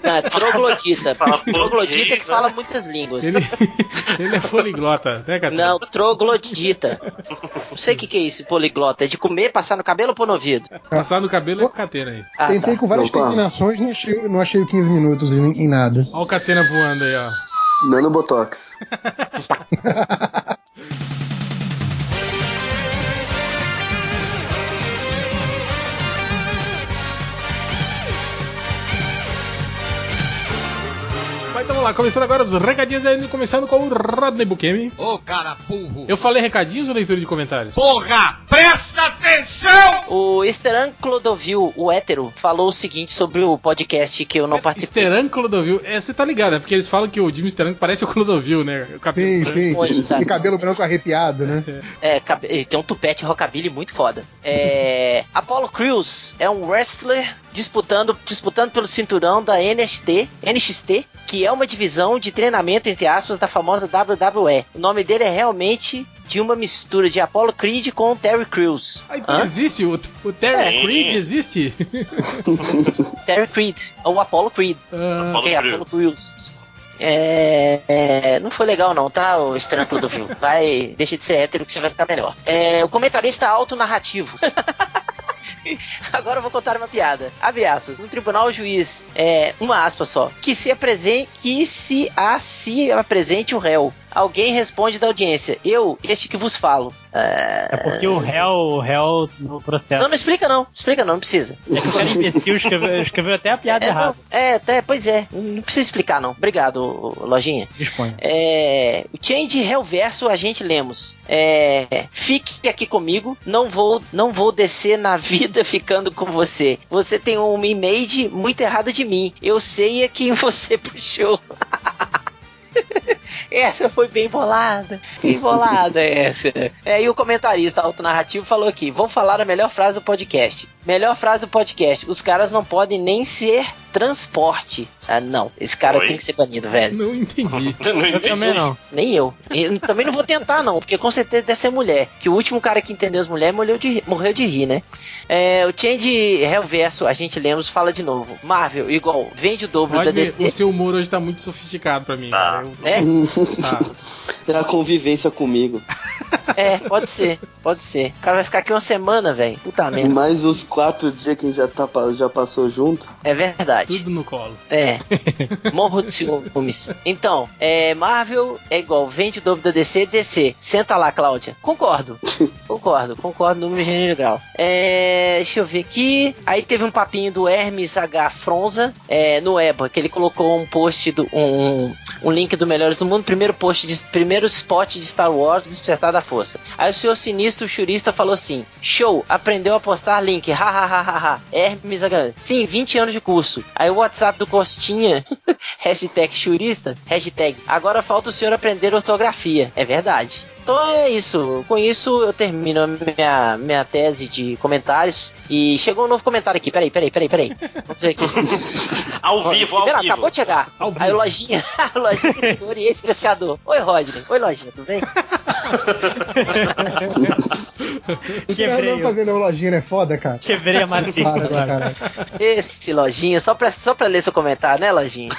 Não, é troglodita. Fala troglodita que fala muitas línguas. Ele, ele é poliglota, né, Catarina? Não, troglodita. Não sei o que, que é isso, poliglota. É de comer, passar no cabelo ou pôr no ouvido? Passar no cabelo é cateira aí. Ah, Tentei tá. com várias Opa. terminações, não achei, não achei o 15 minutos em, em nada. Olha o catena voando aí, ó. Nanobotox. então vamos lá, começando agora os recadinhos aí, começando com o Rodney Bukemi. Ô, cara burro. Eu falei recadinhos ou leitura de comentários? Porra, presta atenção! O Esteran Clodovil, o hétero, falou o seguinte sobre o podcast que eu não participei. Esteran Clodovil, é, você tá ligado, é porque eles falam que o Jimmy Esteran parece o Clodovil, né? O cabelo Sim, branco. sim. Hoje, tá. E cabelo branco arrepiado, né? É, cabe- ele tem um tupete rockabilly muito foda. É, Apollo Crews é um wrestler disputando, disputando pelo cinturão da NXT, NXT, que é uma divisão de treinamento, entre aspas, da famosa WWE. O nome dele é realmente de uma mistura de Apollo Creed com Terry Crews. Ah, então Hã? existe? O, o Terry É. Creed existe? Terry Creed, ou Apollo Creed. Ah, Ok, Apollo Crews. É, é, não foi legal não, tá, o estranho do filme. Vai, deixa de ser hétero que você vai ficar melhor. É, o comentarista auto-narrativo. Agora eu vou contar uma piada. Abre aspas. No tribunal, o juiz, é, uma aspa só, que se apresente, que se a se apresente o réu. Alguém responde da audiência. Eu, este que vos falo. É, É porque o réu, o réu no processo. Não, não explica não. Explica não, não precisa. É que o cara imbecil escreveu, escreveu até a piada É, errada. não, é, até, pois é. Não precisa explicar, não. Obrigado, Lojinha. Disponha. É, o Change Relverso, a gente lemos. É, fique aqui comigo, não vou, não vou descer na vida ficando com você. Você tem uma image muito errada de mim. Eu sei a quem você puxou. Essa foi bem bolada. Bem bolada essa. É, e o comentarista autonarrativo falou aqui: vou falar a melhor frase do podcast. Melhor frase do podcast. Os caras não podem nem ser transporte. Ah, não. Esse cara Oi? tem que ser banido, velho. não entendi. Não Eu também não. Nem eu. Eu também não vou tentar, não, porque com certeza deve ser mulher. Que o último cara que entendeu as mulheres morreu de, morreu de rir, né? É, o Change Reverso, a gente lemos, fala de novo. Marvel, igual, vende o dobro da Rodney, DC. o seu humor hoje tá muito sofisticado pra mim. Eu- É? tá. É a convivência comigo. É, pode ser, pode ser. O cara vai ficar aqui uma semana, velho. Puta merda. Mais os quatro dias que a gente já, tá, já passou junto. É verdade. Tudo no colo. É. Morro de ciúmes. Então, é, Marvel é igual, vende o dobro da DC, DC. Senta lá, Cláudia. Concordo. Concordo, concordo, número general. É, deixa eu ver aqui. Aí teve um papinho do Hermes H. Fronza é, no EBA, que ele colocou um post, do, um, um link do Melhores do Mundo, primeiro post, de, primeiro spot de Star Wars, Despertar da Força. Aí o senhor sinistro, churista, falou assim: Show, aprendeu a postar link, hahaha. Hermes. Sim, 20 anos de curso. Aí o WhatsApp do Costinha, hashtag churista, hashtag. Agora falta o senhor aprender ortografia. É verdade. Então é isso. Com isso eu termino a minha, minha tese de comentários. E chegou um novo comentário aqui. Peraí, peraí, peraí, peraí. Vamos ver aqui. Ao vivo, ao Primeiro, vivo. acabou de chegar. Aí o Lojinha, Lojinha escritor e ex-pescador. Oi, Rodney. Oi, Lojinha, tudo bem? Quebrei, Não fazendo lojinha é foda, cara. quebrei a matriz agora. cara. Esse Lojinha, só pra, só pra ler seu comentário, né, Lojinha?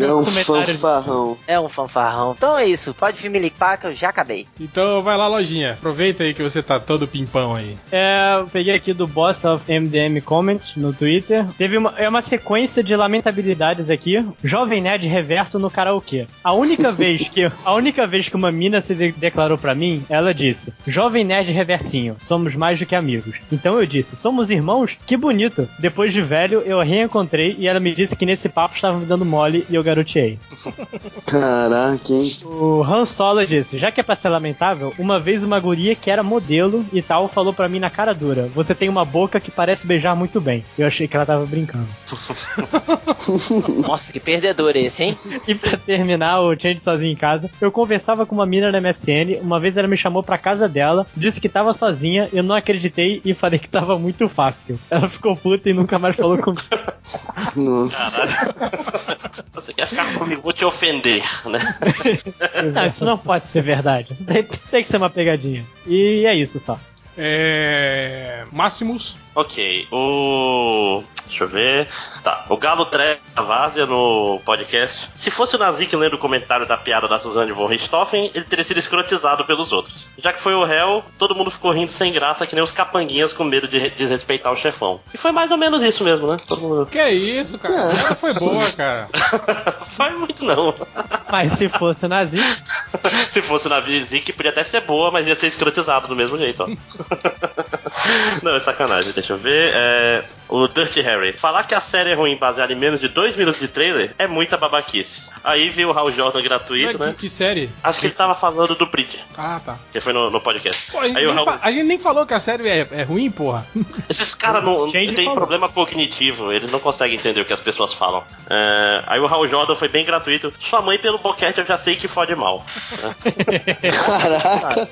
É um fanfarrão. É um fanfarrão. Então é isso. Pode vir me limpar que eu já acabei. Então vai lá, lojinha. Aproveita aí que você tá todo pimpão aí. É, eu peguei aqui do Boss of MDM Comments no Twitter. Teve uma, é uma sequência de lamentabilidades aqui. Jovem Nerd Reverso no karaokê. A única vez que a única vez que uma mina se de- declarou pra mim, ela disse: Jovem Nerd Reversinho, somos mais do que amigos. Então eu disse: Somos irmãos? Que bonito. Depois de velho, eu a reencontrei e ela me disse que nesse papo estava me dando mole e eu garoteei. Caraca, hein? O Han Solo disse: Já que é pra ser lamentável, uma vez uma guria que era modelo e tal falou pra mim na cara dura: Você tem uma boca que parece beijar muito bem. Eu achei que ela tava brincando. Nossa, que perdedor esse, hein? E pra terminar o Change sozinho em casa, eu conversava com uma mina na MSN, uma vez ela me chamou pra casa dela, disse que tava sozinha, eu não acreditei e falei que tava muito fácil. Ela ficou puta e nunca mais falou comigo. Nossa. Você quer ficar comigo? Vou te ofender, né? Não, isso não pode ser verdade. Isso tem, tem que ser uma pegadinha. E é isso só. É. Máximos. Ok, o. Deixa eu ver. Tá, o Galo Treva Várzea no podcast. Se fosse o Nazik lendo o comentário da piada da Suzane von Richthofen, ele teria sido escrotizado pelos outros. Já que foi o réu, todo mundo ficou rindo sem graça, que nem os capanguinhas com medo de re- desrespeitar o chefão. E foi mais ou menos isso mesmo, né? Todo mundo. Que isso, cara? Ela foi boa, cara. Foi muito não. Mas se fosse o Nazi, Se fosse o Nazik, podia até ser boa, mas ia ser escrotizado do mesmo jeito, ó. Não, é sacanagem, deixa eu ver. É, o Dirty Harry. Falar que a série é ruim baseada em menos de dois minutos de trailer é muita babaquice. Aí viu o Hal Jordan gratuito, Ué, né? que, que série? Acho que ele tava falando do Bridge, Ah, tá. que foi no, no podcast. Pô, a, gente Aí o nem Hal... a gente nem falou que a série é, é ruim, porra. Esses caras não têm problema cognitivo, eles não conseguem entender o que as pessoas falam. É, aí o Hal Jordan foi bem gratuito. Sua mãe, pelo boquete, eu já sei que fode mal. Caraca.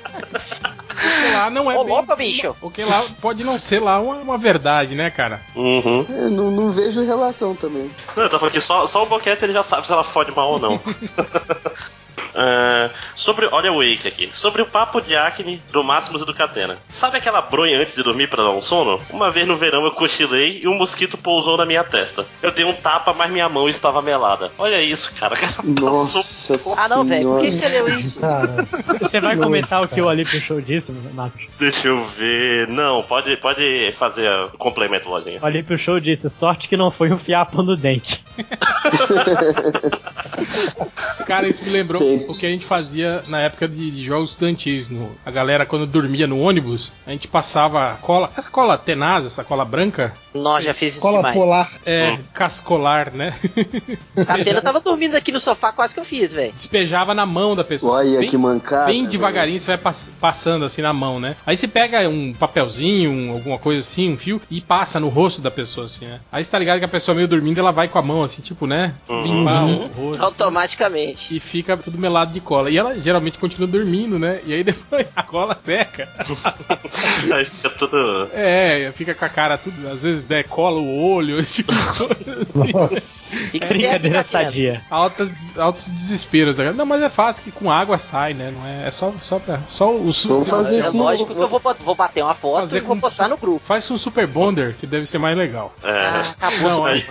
Porque lá não é Ô, bem- louco, bicho. Porque lá pode não ser lá uma, uma verdade, né, cara? Uhum. Eu não, não vejo relação também. Não, eu tô falando que só, só o boquete ele já sabe se ela fode mal ou não. É, sobre, olha o Wake aqui. Sobre o papo de acne do Máximos e do Catena. Sabe aquela bronha antes de dormir pra dar um sono? Uma vez no verão eu cochilei e um mosquito pousou na minha testa. Eu dei um tapa, mas minha mão estava melada. Olha isso, cara. Nossa Ah, não, velho. Por que você leu isso? Cara, você vai comentar o que o Olímpio Show disse, Marcos? Deixa eu ver. Não, pode, pode fazer o complemento, Lojinha. O Olímpio Show disse: sorte que não foi um fiapo no dente. Cara, isso me lembrou Tem. O que a gente fazia na época de, de jogos estudantis. No, a galera, quando dormia no ônibus, a gente passava cola. Essa cola tenaz, essa cola branca, Nós já fiz isso cola demais. polar. é cascolar, né? A Tena tava dormindo aqui no sofá, quase que eu fiz, velho. Despejava na mão da pessoa. Olha Bem- que mancada. Bem devagarinho você vai pass- passando assim na mão, né? Aí você pega um papelzinho, um- alguma coisa assim, um fio, e passa no rosto da pessoa, assim, né? Aí você tá ligado que a pessoa meio dormindo, ela vai com a mão, assim, tipo, né? Limpar o rosto. assim, Automaticamente. e fica tudo melado de cola. E ela geralmente continua dormindo, né? E aí depois a cola seca. Aí fica tudo. É, fica com a cara tudo, às vezes né, cola o olho, esse tipo de coisa. assim. Nossa. Fica Brincadeira esperto, Catena. sadia. Altas, altos desesperos. né? Não, mas é fácil que com água sai, né? Não é, é só, só, pra, só o su- Vamos fazer É isso no- lógico que eu vou, vou bater uma foto Fazer e vou com- postar no grupo. Faz com um super bonder, que deve ser mais legal. Ah, É. acabou Não, aqui.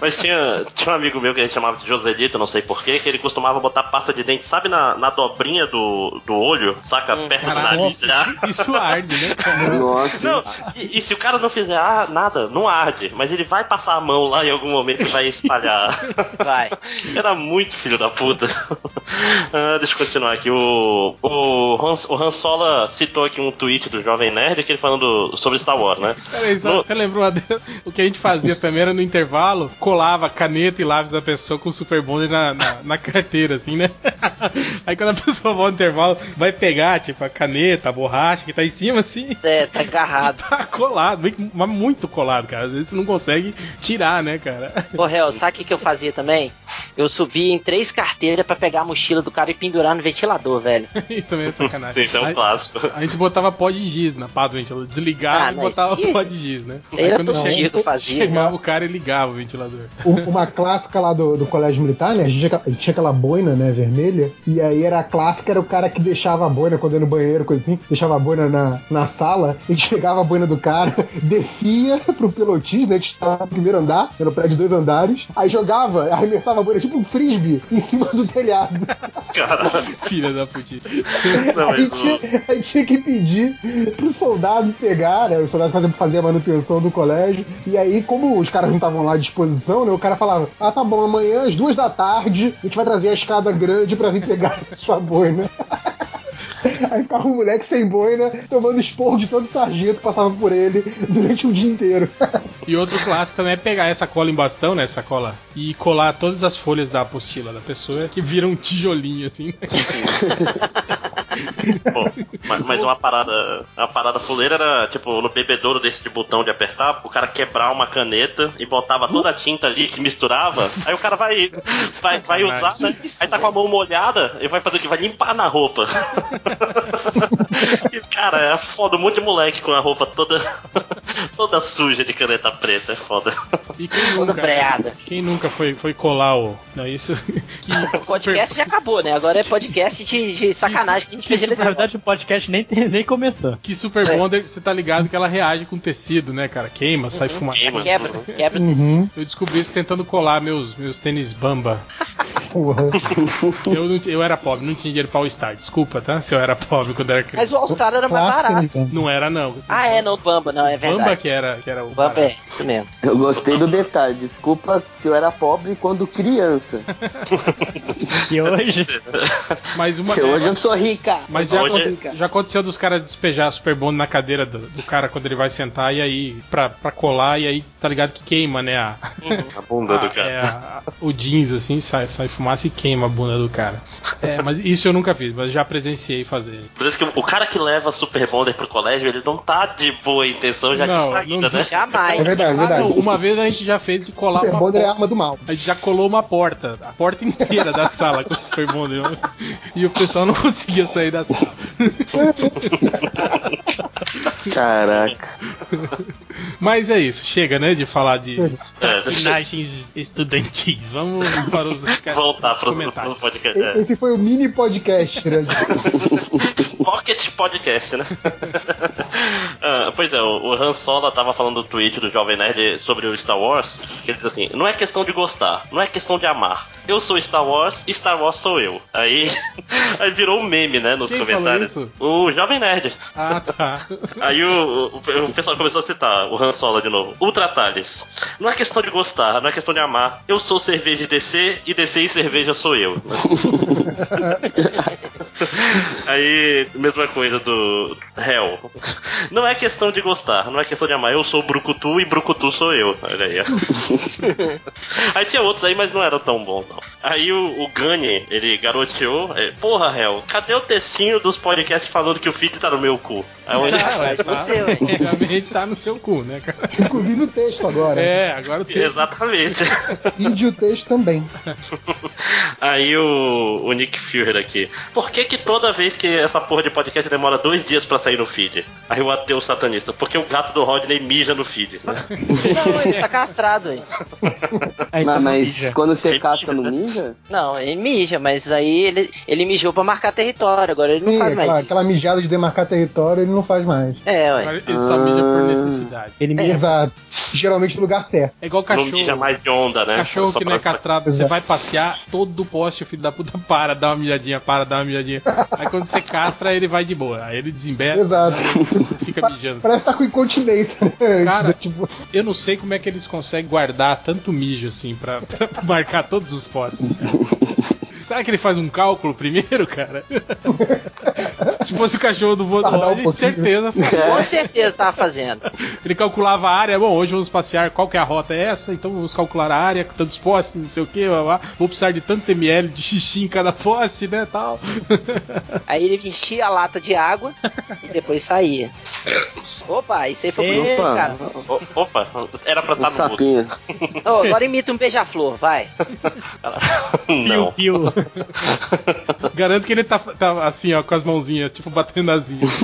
Mas tinha, tinha um amigo meu que a gente chamava de Joselito, não sei porquê, que ele costumava botar pasta de dente, sabe na, na dobrinha do, do olho, saca Hum, perto do Caraca, nariz já? Isso arde, né? Nossa. Não, e, e se o cara não fizer ah, nada, não arde, mas ele vai passar a mão lá em algum momento e vai espalhar. Vai. Era muito filho da puta. Ah, deixa eu continuar aqui. O, o, Hans, o Han Sola citou aqui um tweet do Jovem Nerd que ele falando sobre Star Wars, né? Peraí, só- No- você lembrou? O que a gente fazia também era no intervalo, colava caneta e lápis da pessoa com o super bonder na, na, na carteira, assim, né? Aí quando a pessoa volta no intervalo, vai pegar, tipo, a caneta, a borracha que tá em cima, assim, É, tá agarrado. tá colado, mas muito colado, cara. Às vezes você não consegue tirar, né, cara? Ô, Réu, sabe o que, que eu fazia também? Eu subia em três carteiras pra pegar a mochila do cara e pendurar no ventilador, velho. Isso também é sacanagem. Sim, isso é um clássico. A gente botava pó de giz na pá do ventilador. Desligava Ah, e botava isso aí- pó de giz, né? isso aí era quando todo chega- dia que eu fazia. Chegava o cara e ligava o ventilador. Uma clássica lá do, do colégio militar, né? A gente tinha, aquela- boina, né, vermelha. E aí era a clássica, era o cara que deixava a boina quando ia no banheiro, coisa assim, deixava a boina na, na sala, a gente pegava a boina do cara, descia pro pilotis, né? A gente tava no primeiro andar, era um prédio de dois andares, aí jogava, arremessava a boina tipo um frisbee em cima do telhado. Cara, Filha da putinha. Aí tinha, aí tinha que pedir pro soldado pegar, né? O soldado fazia, fazia a manutenção do colégio. E aí, como os caras não estavam lá à disposição, né? O cara falava: Ah, tá bom, amanhã às duas da tarde a gente vai trazer a escada grande pra vir pegar sua boina. Aí ficava um moleque sem boina, tomando esporro de todo sargento que passava por ele durante o dia inteiro. E outro clássico também é pegar essa cola em bastão, né? Essa cola, e colar todas as folhas da apostila da pessoa que vira um tijolinho, assim. Pô, mas, mas uma parada. Uma parada fuleira era, tipo, no bebedouro desse de botão de apertar, o cara quebrar uma caneta e botava toda a tinta ali que misturava. Aí o cara vai. Vai, vai usar, né? Aí tá com a mão molhada e vai fazer o que? Vai limpar na roupa. E, cara, é foda um monte de moleque com a roupa toda. toda suja de caneta preta. É foda. E quem nunca, quem nunca foi, foi colar o. Não, isso. Que O podcast já acabou, né? Agora é podcast de, de sacanagem que a gente fez Na verdade, o podcast nem, nem começou. Que Super Bonder, você tá ligado que ela reage com tecido, né, cara? Queima, sai fumaça. Queima. Quebra, quebra Uhum. Eu descobri isso tentando colar meus, meus tênis bamba. Eu, não, eu era pobre, não tinha dinheiro pra All-Star. Desculpa, tá? Se eu era pobre quando era criança. Mas o All-Star era mais barato. Não era, não. Ah, é, não, Bamba, não, é verdade. Bamba que era, que era o. Bamba é, isso mesmo. Eu gostei do detalhe. Desculpa se eu era pobre quando criança. Que hoje. Mas uma Se hoje eu sou rica. Mas já, Hoje- aconte- já aconteceu dos caras despejar Super Bond na cadeira do, do cara quando ele vai sentar e aí, pra, pra colar, e aí tá ligado que queima, né? A, A bunda do a- cara. é, a- o jeans, assim, sai, sai fumaça e queima a bunda do cara. É, mas isso eu nunca fiz, mas já presenciei fazer. Por isso que o cara que leva Super Bonder pro colégio, ele não tá de boa intenção já Não, de saída, não- né? Jamais. É verdade, é Ah, verdade. não, uma vez a gente já fez de colar Super uma Bonder é a porta. arma do mal. A gente já colou uma porta, a porta inteira da sala com o Super Bonder. E o pessoal não conseguia sair da sala. Caraca. Mas é isso, chega, né, de falar de É, deixa- traquinagens estudantis. Vamos para os Voltar os pro, comentários. pro podcast. É. Esse foi o mini podcast, né? Pocket Podcast, né? Ah, pois é, o o Han Solo tava falando no tweet do Jovem Nerd sobre o Star Wars, que ele diz assim, não é questão de gostar, não é questão de amar. Eu sou Star Wars, Star Wars sou eu. Aí, aí virou um meme, né, nos Quem comentários. O Jovem Nerd. Ah, tá. Aí o, o, o pessoal começou a citar o Han Solo de novo. Ultra Thales. Não é questão de gostar, não é questão de amar. Eu sou cerveja e DC, e DC e cerveja sou eu. Aí, mesma coisa do Hell. Não é questão de gostar, não é questão de amar. Eu sou Brucutu e Brucutu sou eu. Olha aí, ó. Aí tinha outros aí, mas não eram tão bons, não. Aí o, o Gani, ele garoteou. é, Porra, Hell, cadê o textinho dos podcasts falando que o feed tá no meu cu? Aí onde Cara, tá, você, ué. realmente tá no seu cu, né, cara? Inclusive o texto agora. É, agora o texto. Exatamente. E o texto também. Aí o, o Nick Fury aqui. Por que que toda vez que essa porra de podcast demora dois dias pra sair no feed? Aí o ateu satanista. Porque o gato do Rodney mija no feed. né? Não, ele tá castrado, hein? Aí Mas, mas quando você Ele casca mija, no né? ninja? Não, ele mija, mas aí ele, ele mijou pra marcar território, agora ele não Sim, faz mais aquela, isso. aquela mijada de demarcar território ele não faz mais. É, ué. Ele só mija por necessidade. Ele mija. Exato. Geralmente no lugar certo. É igual Não cachorro. mija mais de onda, né? Cachorro que não é castrado, você vai passear, todo poste o filho da puta para, dá uma mijadinha, para, dá uma mijadinha. Aí quando você castra, ele vai de boa. Aí ele desembesta, Exato. você fica mijando. Parece que tá com incontinência, né? Cara, tipo, Eu não sei como é que eles conseguem guardar tanto mijo assim pra, pra marcar todos os postes. Será que ele faz um cálculo primeiro, cara? Se fosse o cachorro do Tardar um Vodolog, pouquinho. certeza. Com certeza tava fazendo. Ele calculava a área, bom, hoje vamos passear, qual que é a rota é essa? Então vamos calcular a área, tantos postes, não sei o que, vou precisar de tantos ml de xixi em cada poste, né, tal. Aí ele enchia a lata de água e depois saía. Opa, isso aí foi bonito, Opa. cara. O- Opa, era pra Um estar no mudo. sapinho. Ô, agora imita um beija-flor, vai. Não. Piu, piu. Garanto que ele tá, tá assim, ó, com as mãozinhas, tipo batendo asinhas.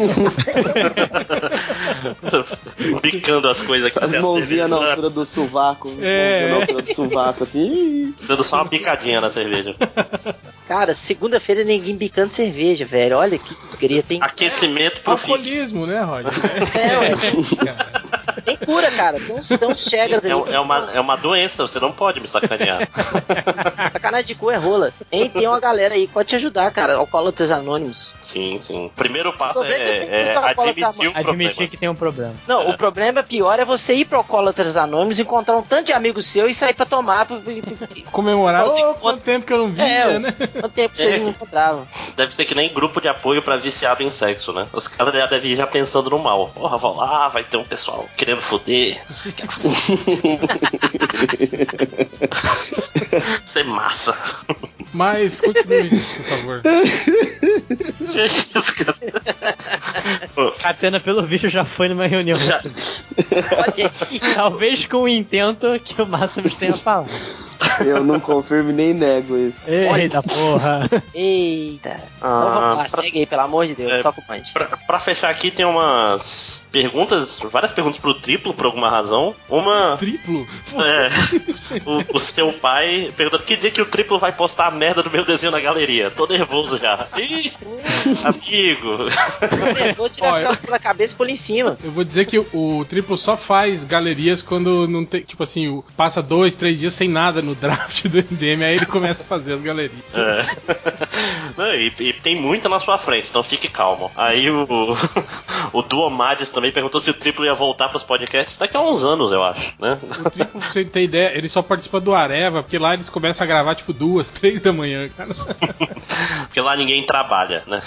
Bicando as coisas aqui. As assim, mãozinhas na altura do sovaco. as É. na altura do sovaco, assim. Dando só uma picadinha na cerveja. Cara, segunda-feira ninguém bicando cerveja, velho. Olha que desgreta, hein? Aquecimento pro fim. Alcoolismo, né, Roger? É, ué. Cara, Tem cura, cara. Tem uns, tem uns chegas É, ali. é uma, é uma doença, você não pode me sacanear. Sacanagem de cu é rola. Hein? Tem uma galera aí que pode te ajudar, cara. Alcoólatras Anônimos. Sim, sim. O primeiro passo é é, é admitir o. Admitir que tem um problema. Não, o problema pior é você ir pro Alcoólatras Anônimos, encontrar um tanto de amigos seu e sair pra tomar. Pra, Comemorar. Ô, quanto tempo que eu não via, É, né? quanto tempo você É. não encontrava. Deve ser que nem grupo de apoio pra viciado em sexo, né? Os caras já devem ir já pensando no mal. Porra, vou lá, vai ter um pessoal querendo foder. Ser massa. Mas continue, por favor. Catena, pelo visto, já foi numa reunião. Talvez com o intento que o Máximos tenha falado. Eu não confirmo nem nego isso. Eita porra. Eita. Ah, então vamos lá, pra- segue aí, pelo amor de Deus. É, Toca o punch. Pra, pra fechar aqui, tem umas perguntas, várias perguntas pro triplo, por alguma razão. Uma. Triplo? É. O, o seu pai perguntando que dia que o triplo vai postar a merda do meu desenho na galeria. Tô nervoso já. Ih, amigo. Eu vou tirar as Olha. calças da cabeça e pôr em cima. Eu vou dizer que o, triplo só faz galerias quando não tem. Tipo assim, passa dois, três dias sem nada no draft do MDM, aí ele começa a fazer as galerias. É. Não, e, e tem muita na sua frente, então fique calmo. Aí o, o Duomades também perguntou se o triplo ia voltar pros podcasts daqui a uns anos, eu acho, né? O triplo, pra você ter ideia, ele só participa do Areva, porque lá eles começam a gravar tipo duas, três da manhã, cara. Porque lá ninguém trabalha, né?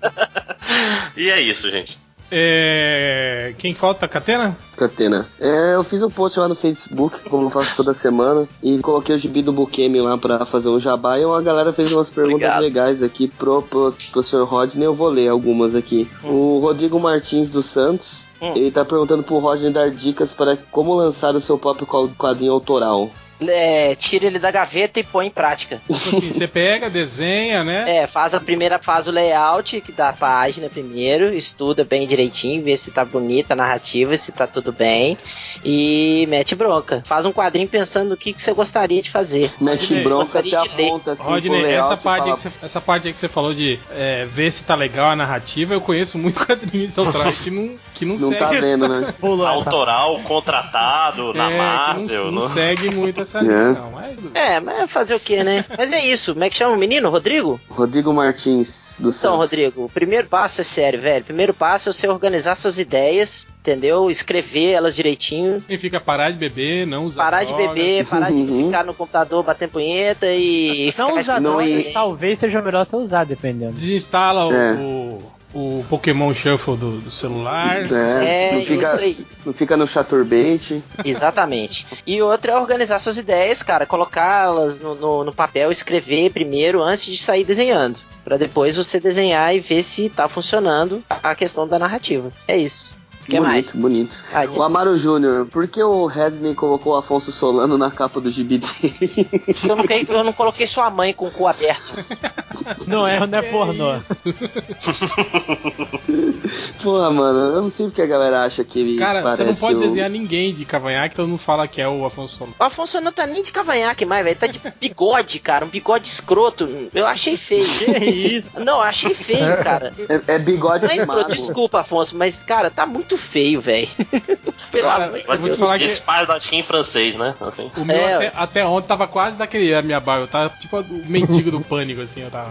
e é isso, gente. É. Quem falta? Catena? Catena. É, eu fiz um post lá no Facebook, como eu faço toda semana, e coloquei o gibi do Bukemi lá pra fazer um jabá, e uma galera fez umas perguntas Obrigado. legais aqui pro, pro, pro Sr. Rodney, eu vou ler algumas aqui. O Rodrigo Martins dos Santos, Hum. ele tá perguntando pro Rodney dar dicas para como lançar o seu próprio quadrinho autoral. É, tira ele da gaveta e põe em prática. Tipo assim, você pega, desenha, né? É, faz a primeira, faz o layout que da página primeiro, estuda bem direitinho, vê se tá bonita a narrativa, se tá tudo bem e mete bronca. Faz um quadrinho pensando no que, que você gostaria de fazer. Mete Rodney, bronca, você aponta assim Rodney, essa parte, fala, aí que você, essa parte aí que você falou de é, ver se tá legal a narrativa, eu conheço muito quadrinista atrás que não, que não, não segue tá essa- vendo, né? Autoral, contratado, na É, que Marvel. não, não não- segue muito essa É. linha, não. Mas. É, mas fazer o que, né? Mas é isso. Como é que chama o menino? Rodrigo? Rodrigo Martins dos Então, Santos. Rodrigo, o primeiro passo é sério, velho. O primeiro passo é você organizar suas ideias, entendeu? Escrever elas direitinho. Significa parar de beber, não usar Parar de drogas. beber, parar de Uhum. ficar no computador batendo punheta e Não usar Não, drogas, e- talvez seja melhor você usar, dependendo. Desinstala É. o, o Pokémon Shuffle do, do celular. É, É, não, fica, isso aí. não fica no chaturbate. Exatamente. E outra é organizar suas ideias, cara, colocá-las no, no, no papel, escrever primeiro antes de sair desenhando. Pra depois você desenhar e ver se tá funcionando a questão da narrativa. É isso. O que bonito, mais? bonito. Ah, O Amaro Júnior, por que o Resney colocou o Afonso Solano na capa do gibi dele? eu, não, coloquei- eu não coloquei sua mãe com o cu aberto. Não é, não é pornô. Porra, mano, eu não sei porque a galera acha que ele Cara, parece você não pode o... desenhar ninguém de cavanhaque, todo mundo fala que é o Afonso Solano. O Afonso não tá nem de cavanhaque mais, velho. Tá de bigode, cara. Um bigode escroto. Eu achei feio. Que isso? Não, eu achei feio, cara. É, é bigode Não é escroto, desculpa, Afonso, mas, cara, tá muito feio, velho. Pelo amor de eu vou te falar que Espadachim em francês, né? Assim. o meu É, até, até ontem tava quase daquele a minha barba. Eu tava tipo o mendigo do pânico, assim, eu tava.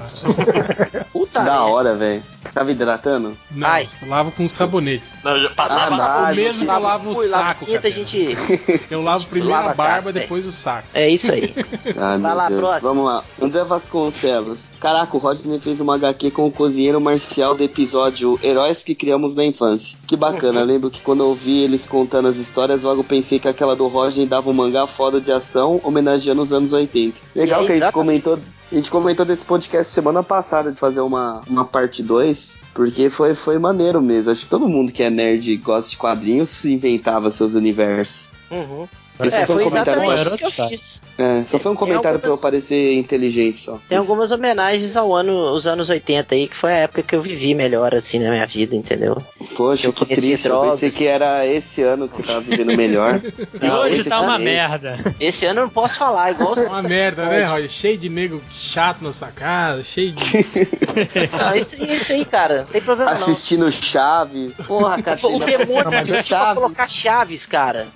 Puta Da hora, velho. Tava hidratando? Não, Ai. eu lavo com sabonete. Não, eu passava Ah, dá. o mesmo que eu lavo o fui, saco, quinta, cara. a gente. Eu lavo primeiro Lava a barba, cara, depois o saco. É isso aí. Ah, meu lá, Deus. próximo. Vamos lá. André Vasconcelos. Caraca, o Rodney fez uma HQ com o cozinheiro marcial do episódio Heróis que Criamos na Infância. Que bacana. Lembro que quando eu vi eles contando as histórias, logo pensei que aquela do Rodney dava um mangá foda de ação, homenageando os anos 80. Legal E é que a gente comentou. A gente comentou desse podcast semana passada de fazer uma, uma parte 2, porque foi, foi maneiro mesmo. Acho que todo mundo que é nerd e gosta de quadrinhos inventava seus universos. Uhum. Isso É, foi um comentário exatamente pra- isso que eu fiz. É, só foi um comentário pra eu algumas- parecer inteligente só. Tem algumas homenagens ao ano, os anos 80 aí, que foi a época que eu vivi melhor, assim, na minha vida, entendeu? Poxa, Eu que triste. Eu drogas. pensei que era esse ano que você tava vivendo melhor. E Não, hoje esse tá uma ano- merda. Esse ano eu não posso falar, igual É Uma merda, né, Roy? Cheio de nego chato na sua casa, cheio de. Não, isso, aí- isso aí, cara, não tem problema não. Assistindo Chaves. Porra, O Catarina. demônio pediu pra Chaves. colocar chaves, cara.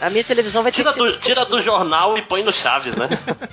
A minha televisão vai ter Tira que do, tira do jornal e põe no Chaves, né?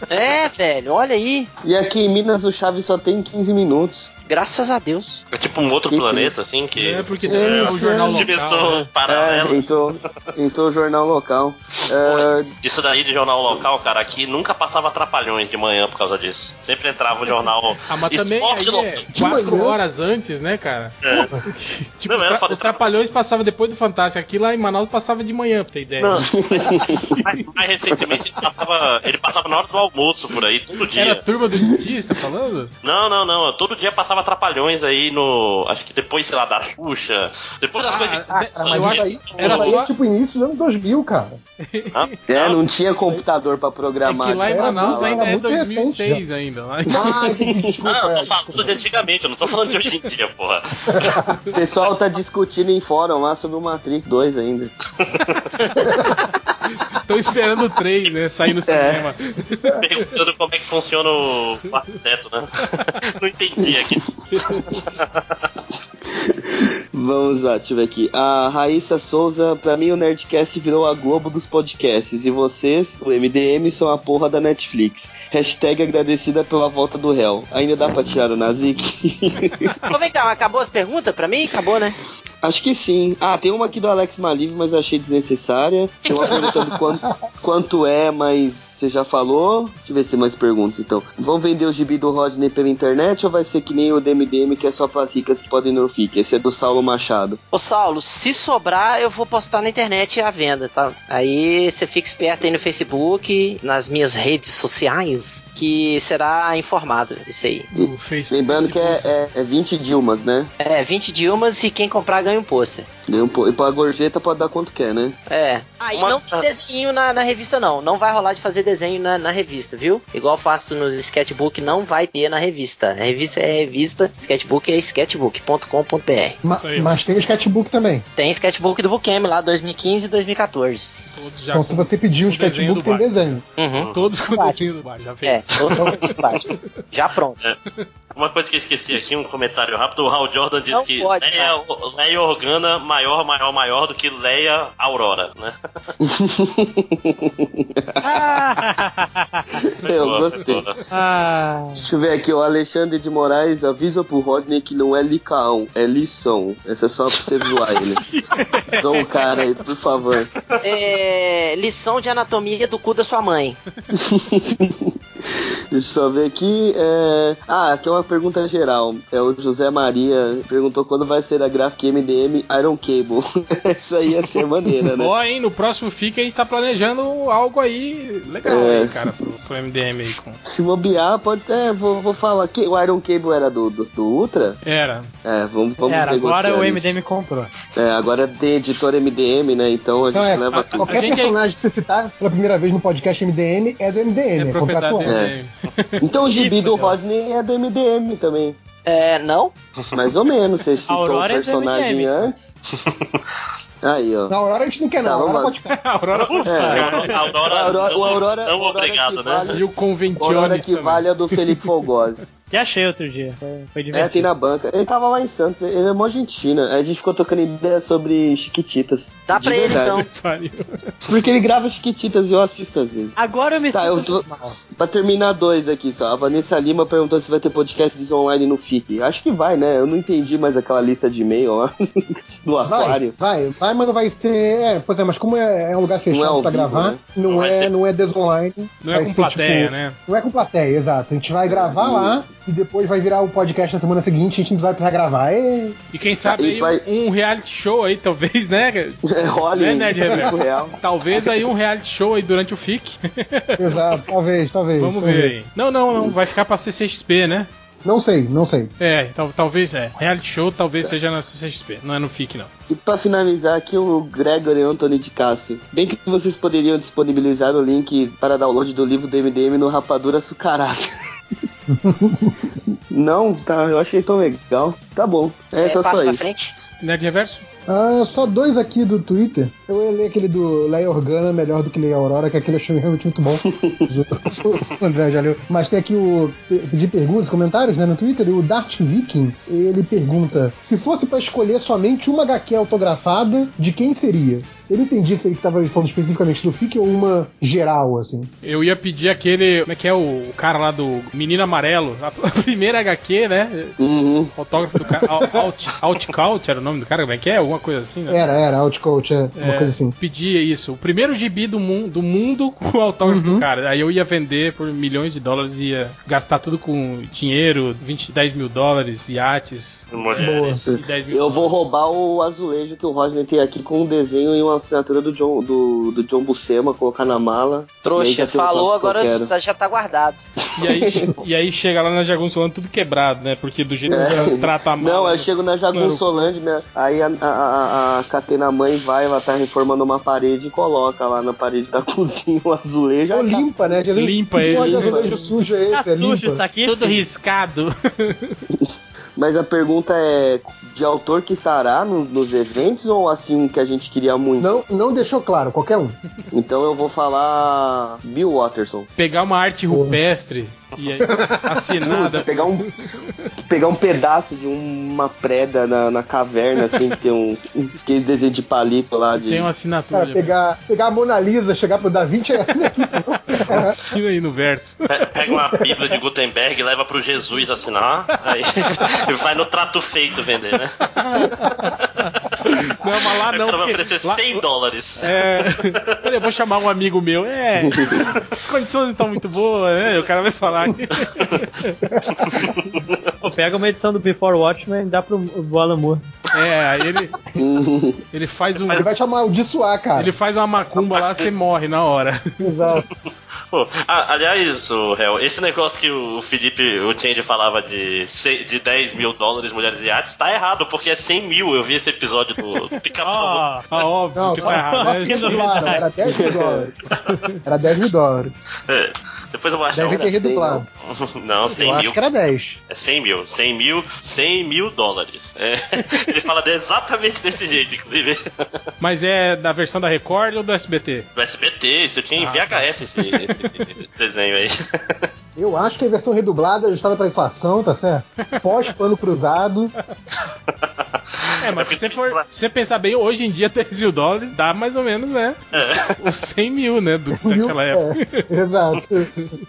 É, velho, olha aí. E aqui em Minas o Chaves só tem 15 minutos. Graças a Deus. É tipo um outro Que planeta, assim, que. É, porque é o jornal local. Dimensão né? paralela. É, entrou, entrou o jornal local. É, Isso daí de jornal local, cara, aqui nunca passava trapalhões de manhã por causa disso. Sempre entrava o jornal Ah, mas também Esporte aí local. é quatro horas antes, né, cara? É. Tipo, Não, os, tra- os Trapalhões passavam depois do Fantástico. Aqui lá em Manaus passava de manhã, pra ter ideia. Não, mais, mais recentemente ele passava, ele passava na hora do almoço por aí, todo dia. Era a turma do dentista falando? Não, não, não. Todo dia passava trapalhões aí no. Acho que depois, sei lá, da Xuxa. Depois das coisas de. Ah, cara, eu mas acho- isso aí, era isso aí só- é tipo início dos anos 2000, cara. Hã? é, não tinha computador pra É programar. que lá em Era Manaus ainda era é muito 2006 ainda. Lá em- Ah, desculpa. Ah, eu é, tô falando de antigamente, eu não tô falando de hoje em dia, porra. O pessoal tá discutindo em fórum lá sobre o Matrix 2 ainda. Estão esperando o 3, né? Sair no cinema. Perguntando como é que funciona o quarto teto, né? Não entendi aqui. Vamos lá, deixa eu ver aqui. A Raíssa Souza, pra mim o Nerdcast virou a Globo dos podcasts. E vocês, o MDM, são a porra da Netflix. Hashtag agradecida pela volta do réu. Ainda dá pra tirar o Nazik? Ô, vem cá, acabou as perguntas pra mim? Acabou, né? Acho que sim. Ah, tem uma aqui do Alex Maliv, mas eu achei desnecessária. Tem uma perguntando quanto, quanto é, mas você já falou. Deixa eu ver se tem mais perguntas então. Vão vender o gibi do Rodney pela internet ou vai ser que nem o DMDM que é só pras ricas que podem no FIC? Esse é do Saulo Machado. Ô, Saulo, se sobrar, eu vou postar na internet à venda, tá? Aí você fica esperto aí no Facebook, nas minhas redes sociais, que será informado isso aí. Lembrando que é, é, é 20 Dilmas, né? É, 20 Dilmas e quem comprar ganha um pôster. Ganha um po- E pra gorjeta pode dar quanto quer, né? É. Aí Uma- não tem desenho na, na revista, não. Não vai rolar de fazer desenho na, na revista, viu? Igual eu faço no sketchbook, não vai ter na revista. A revista é revista, sketchbook é sketchbook.com.br. Ma- mas tem o sketchbook também. Tem sketchbook do Bookame lá, 2015 e 2014. Todos já então, se com você pedir o sketchbook, tem desenho. Uhum. Todos com o desenho do bar, já fez. É, todos os plástico. Já pronto. Uma coisa que eu esqueci aqui, um comentário rápido. O Hal Jordan disse Não que pode, Leia, mas- Leia Organa maior, maior, maior do que Leia Aurora, né? Eu Boa, gostei. boa. Ah, Deixa eu ver aqui, o Alexandre de Moraes avisa pro Rodney que não é licaão, é lição. Essa é só pra você zoar ele. Zoa o cara aí, por favor. É, lição de anatomia do cu da sua mãe. Deixa eu só ver aqui. é, Ah, aqui é uma pergunta geral. É o José Maria perguntou quando vai ser a Graphic MDM Iron Cable. Essa aí ia ser maneira, né? Ó, hein, no próximo FIC a gente tá planejando algo aí legal É. aí, cara, pro, pro MDM aí. Com... Se bobear, pode até. Vou, vou falar que o Iron Cable era do, do, do Ultra? Era. É, vamos, vamos era, negociar agora o isso. MDM comprou. É, agora tem editor MDM, né? Então a gente Então, é, leva a- tudo. qualquer A é- personagem que você citar pela primeira vez no podcast MDM é do MDM, É é, propriedade do contratual. É. MDM. Então o gibi do Rodney é do MDM também. É, não? Mais ou menos, você citou o Aurora é personagem MDM. antes. Aí, ó. Na Aurora a gente não quer, não. Tá, A Aurora pode ficar. A Aurora É, A Aurora, Aurora- não, o Aurora- não o Aurora obrigado, que né? vale- E o Aurora Conventiones que também. vale é do Felipe Folgosi. Que achei outro dia. Foi, foi É, divertido. tem na banca. Ele tava lá em Santos, ele é mó gentina. Aí a gente ficou trocando ideia sobre Chiquititas. Dá pra ele verdade. então. Pariu. Porque ele grava Chiquititas e eu assisto às vezes. Agora eu me Tá, eu sinto tô. Pra terminar dois aqui só. A Vanessa Lima perguntou se vai ter podcasts online no FIC. Acho que vai, né? Eu não entendi mais aquela lista de e-mail lá do Vai, aquário. vai, vai, mas não vai ser. É, pois é, mas como é, é um lugar fechado Não é pra vivo, gravar, né? não, Não vai é, ser- não é desonline. Não é vai com ser, plateia, tipo, né? Não é com plateia, exato. A gente vai gravar lá e depois vai virar o podcast na semana seguinte, a gente não vai precisar gravar. Ê, E quem sabe E aí vai- um reality show aí, talvez, né? É, Rolling. Né, Nerd Reverso? real. Talvez aí um reality show aí durante o FIC. exato, talvez, talvez. Vamos talvez. ver aí. Não, não, não. Vai ficar pra CCXP, né? Não sei, não sei. É, tal, talvez é. Reality show talvez seja na CCXP, não é no FIC, não. E pra finalizar aqui, o Gregory Anthony de Castro. Bem que vocês poderiam disponibilizar o link para download do livro do MDM no Rapadura Açucarada. Não, tá, eu achei tão legal. Tá bom, é, É, só, passa só pra isso. frente. Nerd Reverso? Ah, só dois aqui do Twitter. Eu ia ler aquele do Leia Organa melhor do que Leia Aurora, que aquele eu achei realmente muito bom. o André já leu. Mas tem aqui o pedir perguntas, comentários, né, no Twitter. E o Dart Viking, ele pergunta: se fosse pra escolher somente uma HQ autografada, de quem seria? Eu não entendi se ele estava falando especificamente do FIC ou uma geral, assim. Eu ia pedir aquele. Como é que é o, o cara lá do Menino Amarelo? A, a primeira HQ, né? Uhum. Autógrafo do cara. Alt, Outcult era o nome do cara? Como é que é? Alguma coisa assim, né? Era, era, Outcoach, é, uma É, coisa assim. Pedia isso. O primeiro gibi do, mun do mundo com o autógrafo Uhum. do cara. Aí eu ia vender por milhões de dólares e ia gastar tudo com dinheiro, 20, 10 mil dólares, iates. Mulheres. E 10 mil Eu vou dólares. roubar o azulejo que o Rodney tem aqui com um desenho e uma assinatura do John, do, do John Buscema, colocar na mala. Trouxa, já falou, que agora tá- já tá guardado. E aí, e aí chega lá na Jagunçolando tudo quebrado, né? Porque do jeito que você trata a mala. Não, eu chego na Jagunçolândia, né? Aí a, a, a, a Catena mãe vai, ela tá reformando uma parede e coloca lá na parede da cozinha o azulejo. Ou limpa, né? Dizem, Limpa que ele, azulejo sujo é esse, Tá é sujo limpa. isso aqui? Tudo riscado. Mas a pergunta é de autor que estará no- nos eventos ou assim que a gente queria muito? Não, não deixou claro, qualquer um. Então eu vou falar Bill Watterson. Pegar uma arte rupestre e aí assinada. Pegar um, pegar um pedaço de uma preda na, na caverna, assim, que tem um, um desenho de palito lá. De... Tem uma assinatura. Cara, pegar, pegar a Mona Lisa, chegar pro Da Vinci é assim aqui. Assina aí no verso. Pe- Pega uma Bíblia de Gutenberg e leva pro Jesus assinar. Aí vai no trato feito vender, né? Não, mas lá não. vai porque oferecer lá- 100 dólares. É. Eu vou chamar um amigo meu. É. As condições não estão muito boas, né? O cara vai falar. Pô, pega uma edição do Before Watchmen e dá pro, pro Alan Moore. É, aí ele. Ele faz um. Ele vai te amaldiçoar, cara. Ele faz uma macumba lá, você morre na hora. Exato. Pô, ah, aliás, o réu, esse negócio que o Felipe, o Change falava de, de 10 mil dólares mulheres e artes, tá errado, porque é 100 mil. Eu vi esse episódio do, do Pica-Pau. Ó, Ah, óbvio Não, que tá errado. claro, era 10 mil dólares. Era 10 mil dólares. É, depois eu vou achar Deve um. ter redublado. Não, 100 Eu mil. acho que era 10. É 100 mil, 100 mil, 100 mil dólares. É, ele fala exatamente desse jeito, inclusive. Mas é da versão da Record ou do SBT? Do SBT, isso eu tinha em Ah, VHS esse, esse desenho aí. Eu acho que a versão redublada é ajustada pra inflação, tá certo? Pós-pano cruzado. É, mas se você for se você pensar bem, hoje em dia 10 mil dólares dá mais ou menos, né? É. Os 100 mil, né? Do, Mil, daquela época. é, exato.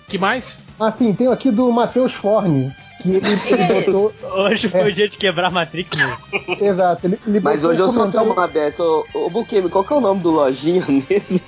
Que mais? Ah, sim, tem aqui do Matheus Forne. Que ele, ele botou. Hoje foi o dia de quebrar a Matrix mesmo. Exato, ele, ele Mas hoje um eu só tenho comentário- uma dessa. Ô, ô Bukemi, qual que é o nome do lojinha mesmo?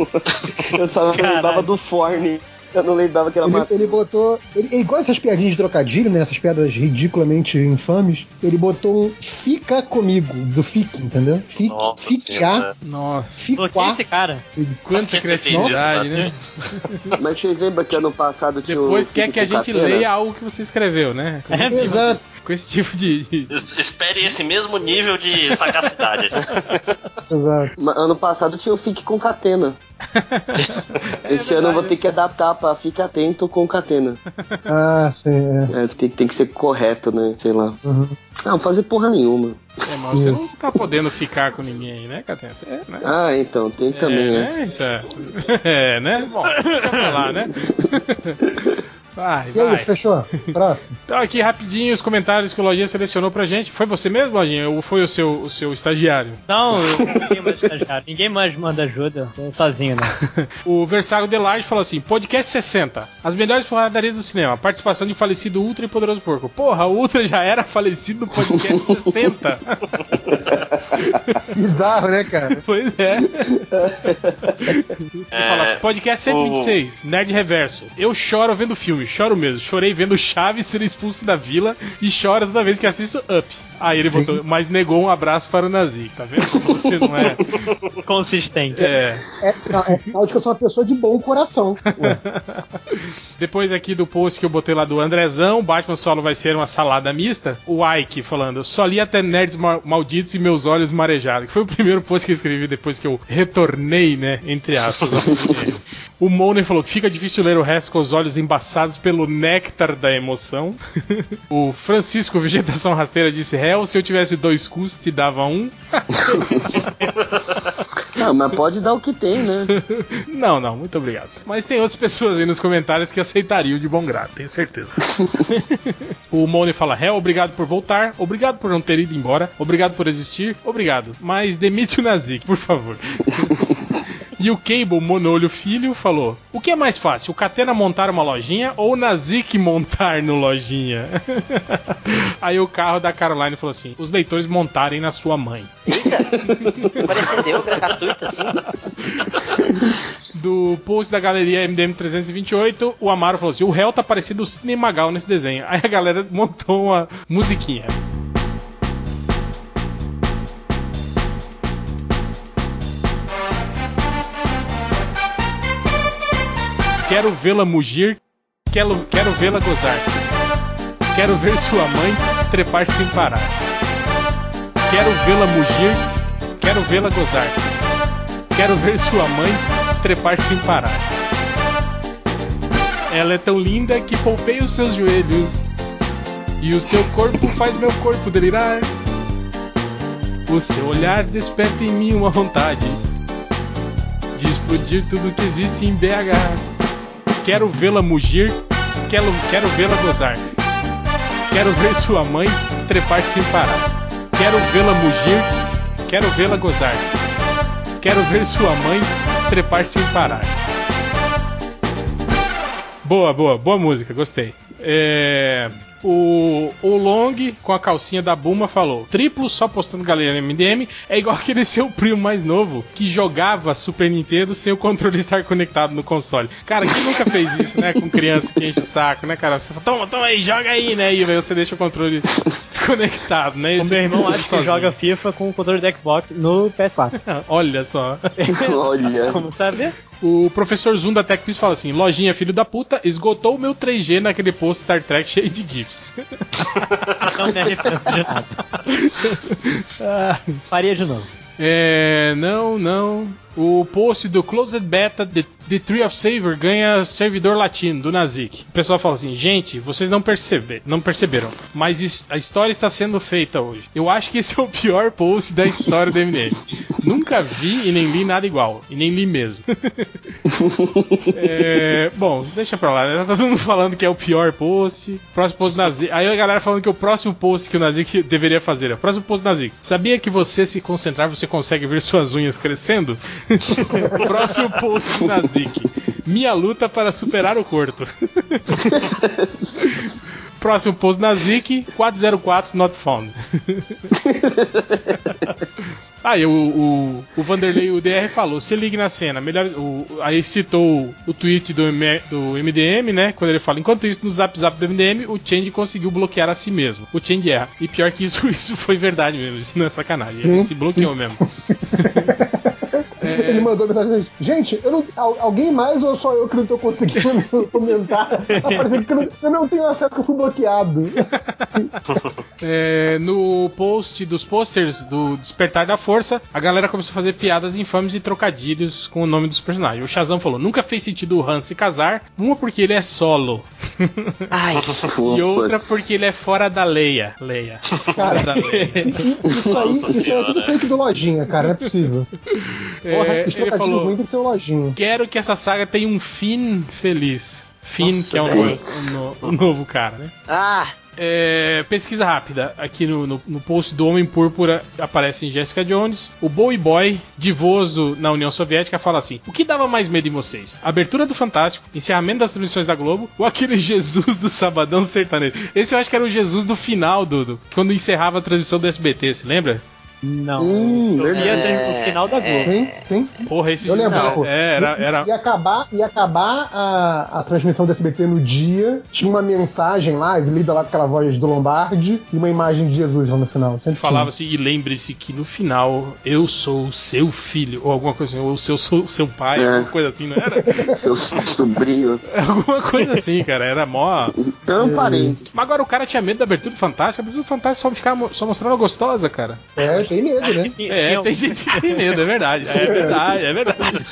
Eu só Caralho. lembrava do Forne. Eu não lembrava que era Ele, ele botou. Ele, ele igual essas piadinhas de trocadilho, né? Essas piadas ridiculamente infames. Ele botou um fica comigo, do fique, entendeu? Fique, Nossa. Nossa, é esse cara? quanta criatividade, né? Mas vocês lembram que ano passado tinha o Depois quer que a gente Catena? leia algo que você escreveu, né? Com, É, esse, tipo, Exato. com esse tipo de. de- Es- Espere esse mesmo nível de sagacidade. Exato. Ano passado tinha o Fique com Catena. É Esse ano eu vou ter que adaptar pra Fique Atento com Catena. Ah, sim. É. É, tem, tem que ser correto, né? Sei lá. Uhum. Não, fazer porra nenhuma. É, mas você não tá podendo ficar com ninguém aí, né, Catença? É, né? Ah, então, tem também, é, né? né? Então. É, né? Bom, deixa pra lá, né? Vai, E aí, vai. fechou? Próximo. Então aqui rapidinho os comentários que o Lojinha selecionou pra gente. Foi você mesmo, Lojinha? Ou foi o seu, o seu estagiário? Não, eu- ninguém mais estagiário. Ninguém mais manda ajuda. Tô sozinho, né? O Versago Delarge falou assim: podcast 60. As melhores porradarias do cinema. Participação de falecido Ultra e Poderoso Porco. Porra, o Ultra já era falecido no podcast 60. Bizarro, né, cara? pois é. Ele fala, podcast 126, Nerd Reverso. Eu choro vendo filme. Choro mesmo. Chorei vendo Chaves ser expulso da vila e choro toda vez que assisto Up. Aí ele Sim. botou, mas negou um abraço para o Nazi. Tá vendo como você não é? Consistente. É. É, não, é sinal de que eu sou uma pessoa de bom coração. Depois aqui do post que eu botei lá do Andrezão, Batman Solo vai ser uma salada mista. O Ike falando, só li até Nerds Ma- Malditos e meus olhos marejaram. Que foi o primeiro post que eu escrevi depois que eu retornei, né? Entre aspas. o Moner falou que fica difícil ler o resto com os olhos embaçados pelo néctar da emoção. o Francisco Vegetação Rasteira disse, Hell, se eu tivesse dois cus, te dava um. Ah, mas pode dar o que tem, né? Não, não, muito obrigado. Mas tem outras pessoas aí nos comentários que aceitariam de bom grado, tenho certeza. o Mone fala: Hell, obrigado por voltar, obrigado por não ter ido embora, obrigado por existir, obrigado. Mas demite o Nazik, por favor. E o Cable Monolho Filho falou: O que é mais fácil, o Catena montar uma lojinha ou o Nazik montar no lojinha? Aí o carro da Caroline falou assim: Os leitores montarem na sua mãe. Pareceu gratuito assim. do post da galeria MDM 328, o Amaro falou assim: o réu tá parecido o Sidney Magal nesse desenho. Aí a galera montou uma musiquinha. Quero vê-la mugir, quero, quero vê-la gozar. Quero ver sua mãe trepar sem parar. Quero vê-la mugir, quero vê-la gozar. Quero ver sua mãe trepar sem parar. Ela é tão linda que poupei os seus joelhos. E o seu corpo faz meu corpo delirar. O seu olhar desperta em mim uma vontade de explodir tudo que existe em BH. Quero vê-la mugir, quero, quero vê-la gozar. Quero ver sua mãe trepar sem parar. Quero vê-la mugir, quero vê-la gozar. Quero ver sua mãe trepar sem parar. Boa, boa, boa música, gostei. É, o, o Long, com a calcinha da Buma, falou: triplo só postando galera no MDM é igual aquele seu primo mais novo que jogava Super Nintendo sem o controle estar conectado no console. Cara, quem nunca fez isso, né? Com criança que enche o saco, né, cara? Você fala, toma, toma aí, joga aí, né? E aí você deixa o controle desconectado, né? E O meu irmão curte acho que joga FIFA com o controle do Xbox no PS4. Olha só. Olha. Como saber? O professor Zoom da TechPix fala assim: Lojinha, filho da puta, esgotou o meu 3G naquele post Star Trek cheio de GIFs. Não de nada. Faria de novo. É. Não, não. O post do Closed Beta The, The Tree of Savior ganha servidor latino do Nazik. O pessoal fala assim: gente, vocês não, percebe, não perceberam, mas a história está sendo feita hoje. Eu acho que esse é o pior post da história do MDM. Nunca vi e nem li nada igual. E nem li mesmo. É, bom, deixa pra lá. né? Tá todo mundo falando que é o pior post. Próximo post do Nazik. Aí a galera falando que o próximo post que o Nazik deveria fazer é o próximo post do Nazik. Sabia que você se concentrar, você consegue ver suas unhas crescendo? próximo post do Nazik. Minha luta para superar o corto. Próximo post do Nazik, 404 not found. Aí o, o, o Vanderlei UDR falou, se ligue na cena, melhor. O, aí citou o tweet do, M- do MDM, né? Quando ele fala, enquanto isso, no zap zap do MDM, o Change conseguiu bloquear a si mesmo. O Change erra. E pior que isso, isso foi verdade mesmo. Isso não é sacanagem. Ele Sim, se bloqueou sim. mesmo. Ele mandou mensagem pra gente. Gente, eu não, al- alguém mais ou só eu que não tô conseguindo comentar? Apareceu que eu não, eu não tenho acesso que eu fui bloqueado. É, no post dos posters do Despertar da Força, a galera começou a fazer piadas infames e trocadilhos com o nome dos personagens. O Shazam falou: nunca fez sentido o Han se casar, uma porque ele é solo. e outra porque ele é fora da Leia. Leia. Fora da Leia. Isso aí, isso aí é tudo fake do lojinha, cara, não é possível. É, Porra, esse ele falou: ruim tem que ser o lojinha. Quero que essa saga tenha um fim feliz. Finn, Nossa, que é o, no- o no- o novo cara, né? Ah, É, pesquisa rápida. Aqui no, no, no post do Homem Púrpura aparece Jessica Jones. O Bowie Boy, divoso na União Soviética, fala assim: O que dava mais medo em vocês? Abertura do Fantástico, encerramento das transmissões da Globo ou aquele Jesus do Sabadão Sertanejo? Esse eu acho que era o Jesus do final, do, do- quando encerrava a transmissão do SBT, se lembra? Não. Hum, eu via verdade. desde o final da Globo. Sim, sim. Porra, esse Eu lembro, não, pô. é, era, E- e- era, Ia acabar, ia acabar a, a transmissão do SBT no dia, tinha uma mensagem lá, lida lá com aquela voz do Lombardi, e uma imagem de Jesus lá no final. Sempre falava assim, e lembre-se que no final eu sou o seu filho, ou alguma coisa assim, ou seu, sou seu pai, É. alguma coisa assim, não era? Seu sobrinho. alguma coisa assim, cara, era mó. É um parente. Mas agora o cara tinha medo da abertura do Fantástico, a abertura do Fantástico só, ficava, só mostrava gostosa, cara. É, tem medo, né? É, tem gente que tem medo, é verdade. É verdade, é verdade.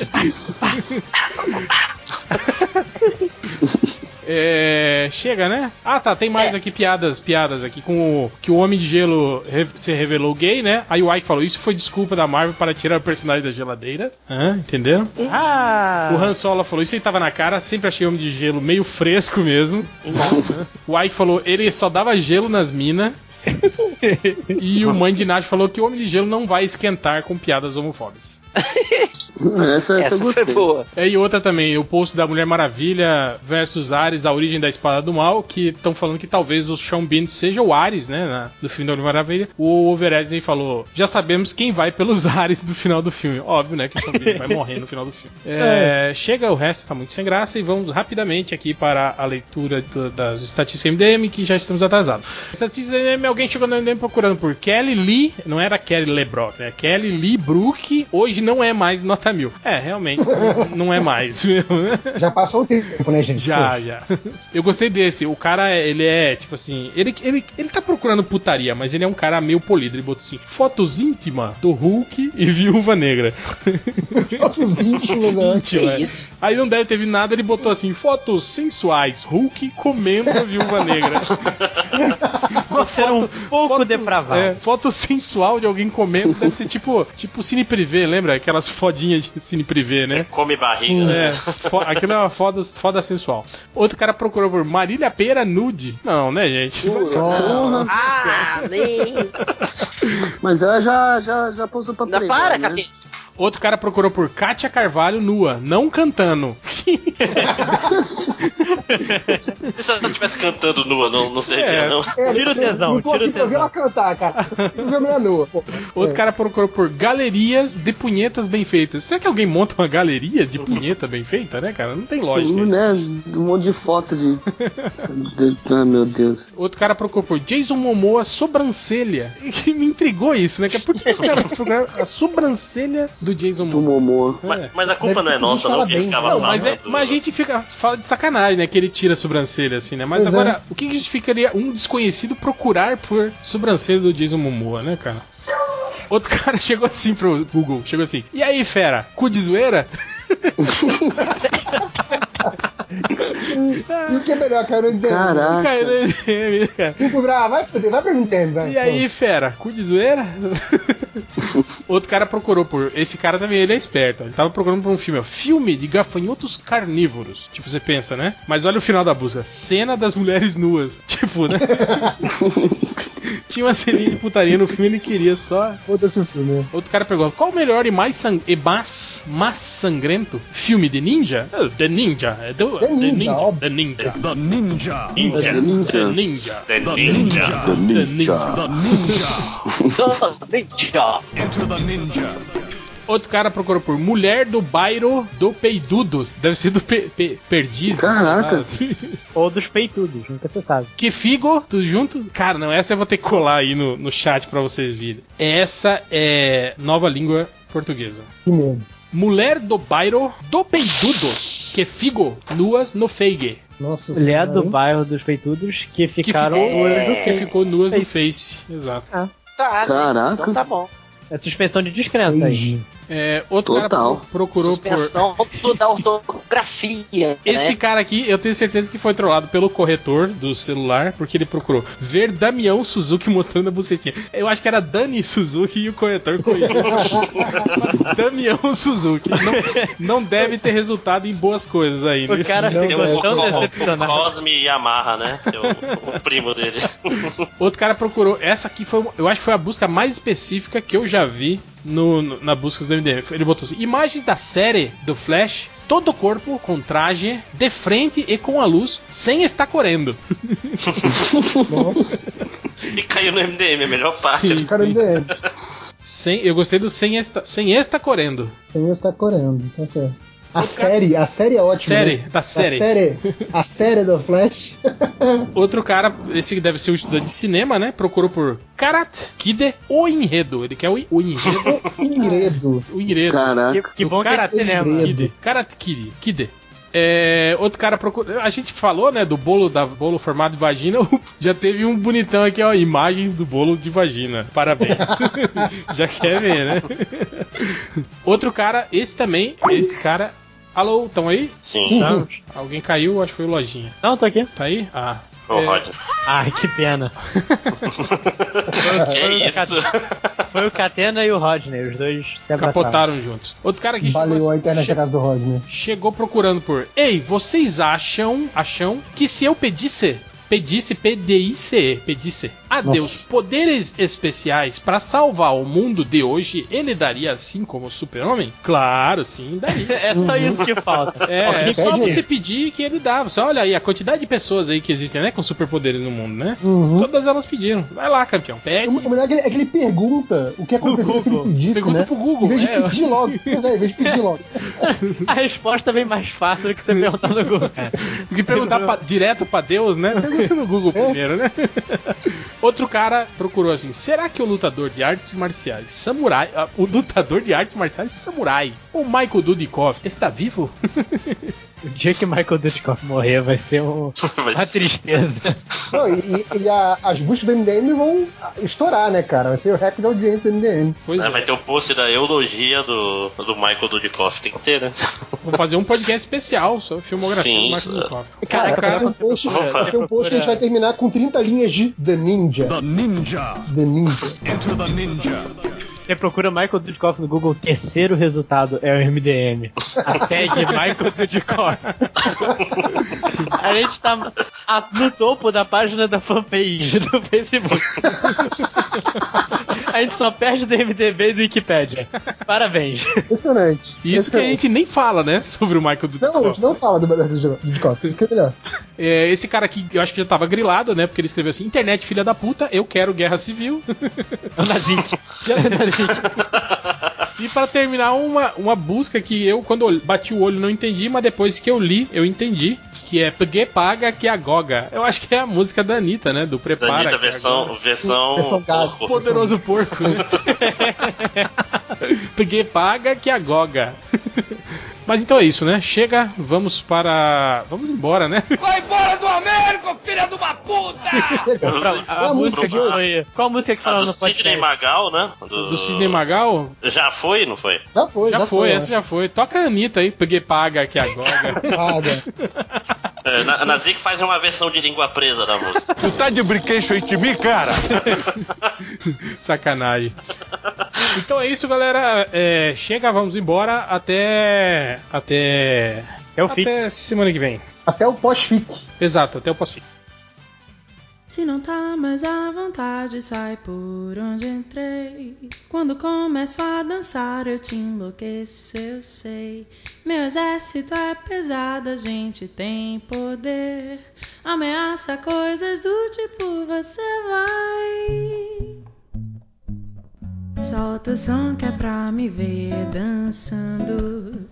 É, chega, né? Ah, tá, tem mais aqui piadas, piadas aqui com o que o Homem de Gelo re- se revelou gay, né? Aí o Ike falou: "Isso foi desculpa da Marvel para tirar o personagem da geladeira". Hã? Entenderam? Ah! O Han Solo falou: "Isso aí tava na cara, sempre achei o Homem de Gelo meio fresco mesmo". Nossa. o Ike falou: "Ele só dava gelo nas minas". E o Mãe de Nath falou que o Homem de Gelo não vai esquentar com piadas homofóbicas. Essa, essa, eu gostei. É, e outra também, o post da Mulher Maravilha versus Ares, a origem da espada do mal, que estão falando que talvez o Sean Bean seja o Ares, né, na- do filme da Mulher Maravilha. O Overesden falou, já sabemos quem vai pelos Ares do final do filme. Óbvio, né, que o Sean Bean vai morrer no final do filme. É, chega, o resto tá muito sem graça e vamos rapidamente aqui para a leitura do- das estatísticas MDM, que já estamos atrasados. Estatísticas MDM, alguém chegou no MDM procurando por Kelly Lee, não era Kelly LeBrock, né, Kelly Lee Brook, hoje não é mais nota mil. É, realmente, não é mais. Já passou o tempo, né, gente? Já, já. Eu gostei desse. O cara, ele é, tipo assim, ele, ele, ele tá procurando putaria, mas ele é um cara meio polido. Ele botou assim: fotos íntimas do Hulk e Viúva Negra. Fotos íntimas, né? Íntima, é. Aí não deve ter vindo nada, ele botou assim: fotos sensuais, Hulk comendo a Viúva Negra. Você era um pouco depravado. É, foto sensual de alguém comendo deve ser tipo, tipo cine privê, lembra? Aquelas fodinhas de cine privê, né? Come barriga, É, né? fo- aquilo é uma foda, foda sensual. Outro cara procurou por Marília Pera nude. Não, né, gente? Ah, nem. Mas ela já, já, já pousou pra Não, Playboy, para, né? Catê. Outro cara procurou por Kátia Carvalho nua, não cantando. Se ela estivesse cantando nua, não, não servia, É. não. É, Tira o não- tesão, Não tô tira o aqui pra ver tesão. ela cantar, cara. Eu ver a mulher nua. pô. Outro cara procurou por galerias de punhetas bem feitas. Será que alguém monta uma galeria de punheta bem feita, né, cara? Não tem lógica. Né? Um monte de foto de. de... Ah, meu Deus. Outro cara procurou por Jason Momoa sobrancelha. E me intrigou isso, né? Que Por que o cara procurou a sobrancelha do Jason Do Momoa? Momô. Mas, mas a culpa Deve não é nossa, não, bem. ficava Não, mas, é, mas a gente fica, fala de sacanagem, né? Que ele tira a sobrancelha, assim, né? Mas Pois é. agora, o que que justificaria um desconhecido procurar por sobrancelha do Jason Momoa, né, cara? Outro cara chegou assim pro Google, chegou assim, e aí, fera, cu de zoeira? E o que é melhor, cara? Eu não entendo. Caraca. Cara, né, cara. Fico bravo, vai se fuder, vai pra Nintendo, vai. E aí, fera, cu de zoeira? Outro cara procurou por. Esse cara também, ele é esperto. Ele tava procurando por um filme, ó. Filme de gafanhotos carnívoros. Tipo, você pensa, né? Mas olha o final da busca: cena das mulheres nuas. Tipo, né? Tinha uma ceninha de putaria no filme ele queria só. Foda-se o filme. Outro cara perguntou: qual o melhor e mais, sang... e mais, mais sangrento filme de ninja? The Ninja. É do... The Ninja, óbvio. The Ninja. The Ninja. Ninja. The Ninja. The Ninja. The Ninja. The Ninja. The Ninja. Ninja. Enter the Ninja. Outro cara procurou por Mulher do Bairro do Peidudos. Deve ser do pe pe Perdizes. Caraca. Ou dos peitudos, nunca se sabe. Que figo, tudo junto? Cara, não, essa eu vou ter que colar aí no, no chat pra vocês verem. Essa é nova língua portuguesa. Que medo. Mulher do Bairro do Peidudos. Que figo, nuas no feige. Nossa Mulher senhora, do hein? bairro dos peitudos que Que ficaram ficou, nuas que Face. ficou nuas no Face. Face. Exato. Tá, Caraca. Então tá bom. É suspensão de descrença aí. É, outro Total. cara pro- procurou por. Suspensão da ortografia. Esse né? cara aqui, eu tenho certeza que foi trollado pelo corretor do celular, porque ele procurou ver Damião Suzuki mostrando a bucetinha. Eu acho que era Dani Suzuki e o corretor corrigiu. Damião Suzuki. Não, não deve ter resultado em boas coisas aí. O nesse- cara não Tem ficou o, tão decepcionado. o Cosme Yamaha, né? É o, o primo dele. Outro cara procurou. Essa aqui foi, eu acho que foi a busca mais específica que eu já vi no, no- na busca do MDM. Ele botou assim: imagens da série do Flash, todo o corpo com traje, de frente e com a luz, sem estar correndo. Nossa, E caiu no MDM, a melhor parte. Sim. cara, MDM. Sem, eu gostei do sem esta, sem esta correndo. Tem está correndo, tá certo. A série, a série é ótima. Série, né? da série. A série, a série do Flash. Outro cara, esse deve ser o estudante de cinema, né? Procurou por Karat Kide o enredo. Ele quer o, o enredo. Enredo. o enredo. Caraca. Que, que bom que é cinema. Kid. Karate Kid. Kid. É, outro cara procura. A gente falou, né, do bolo da bolo formado de vagina. Já teve um bonitão aqui, ó, imagens do bolo de vagina. Parabéns. Já quer ver, né? Outro cara, esse também, esse cara. Alô, estão aí? Sim. Tá? Alguém caiu, acho que foi o Lojinha. Não, tô aqui. Tá aí? Ah. Ô, é, Roger. Ai, que pena. Que isso? Foi o Catena e o Rodney, os dois se abraçaram. Capotaram juntos. Outro cara que chegou, Valeu a internet che- casa do Rodney. chegou procurando por. Ei, vocês acham, acham que se eu pedisse, pedisse P-D-I-C-E, pedisse a Nossa. Deus poderes especiais pra salvar o mundo de hoje, ele daria assim como o super-homem? Claro, sim, daria. É só isso que falta. É, é só você pedir que ele dá. Você olha aí a quantidade de pessoas aí que existem, né, com superpoderes no mundo, né? Uhum. Todas elas pediram. Vai lá, campeão. Pede. O melhor é que ele, é que ele pergunta o que aconteceria se ele Google. pedisse, Pergunta né? pro Google, Em vez de é. pedir logo. Pois é, em vez de pedir logo. A resposta vem mais fácil do que você perguntar no Google. Do que perguntar pra- direto pra Deus, né? No Google primeiro, né? Outro cara procurou assim: será que o lutador de artes marciais samurai, ah, o lutador de artes marciais samurai, o Michael Dudikoff, está vivo? O dia que Michael Dudikoff morrer vai ser um- uma tristeza. Não, e e a- as buscas do MDM vão estourar, né, cara? Vai ser o recorde de audiência do MDM. Pois É, vai ter o post da eulogia do, do Michael Dudikoff. Tem que ter, né? Vou fazer um podcast especial sobre filmografia Sim, do Michael. Dudikoff. Cara, vai ser um post, vai ser um post que a gente vai terminar com 30 linhas de The Ninja. The Ninja. The Ninja. Enter the Ninja. Você procura Michael Dudikoff no Google, o terceiro resultado é o MDM. A tag Michael Dudikoff. A gente tá a- no topo da página da fanpage do Facebook. A gente só perde do MDB e do Wikipedia. Parabéns. Impressionante. Isso que a gente nem fala, né? Sobre o Michael Não, a gente não fala do Dudikoff, isso que é melhor. É, esse cara aqui, eu acho que já tava grilado, né? Porque ele escreveu assim: internet, filha da puta, eu quero guerra civil. É o Nazik. Já- E para terminar, uma, uma busca que eu, quando eu bati o olho, não entendi, mas depois que eu li, eu entendi. Que é Peguei Paga que a Goga. Eu acho que é a música da Anitta, né? Do Prepara. É versão, agora. versão, Versão porco. Poderoso porco, né? Peguei Paga que a Goga. Mas então é isso, né? Chega, vamos para. Vamos embora, né? Vai embora do Américo, filha de uma puta! A, Qual a música de hoje? foi. Qual a música que Ah, falaram do no Sidney podcast? Magal, né? Do Sidney Magal? Já foi, não foi? Já foi, Já, já, foi, né? essa já foi. Toca a Anitta aí, Peguei Paga que a Goga. Paga. É, na, na Zic faz uma versão de língua presa da música. Tu tá de brinquedo aí de mim, cara? Sacanagem. Então é isso, galera. É, chega, vamos embora. Até. Até. É. Até semana que vem. Até o pós-fic. Exato, até o pós-fim. Se não tá mais à vontade, sai por onde entrei. Quando começo a dançar, eu te enlouqueço, eu sei. Meu exército é pesado, a gente tem poder. Ameaça coisas do tipo: você vai. Solta o som que é pra me ver dançando.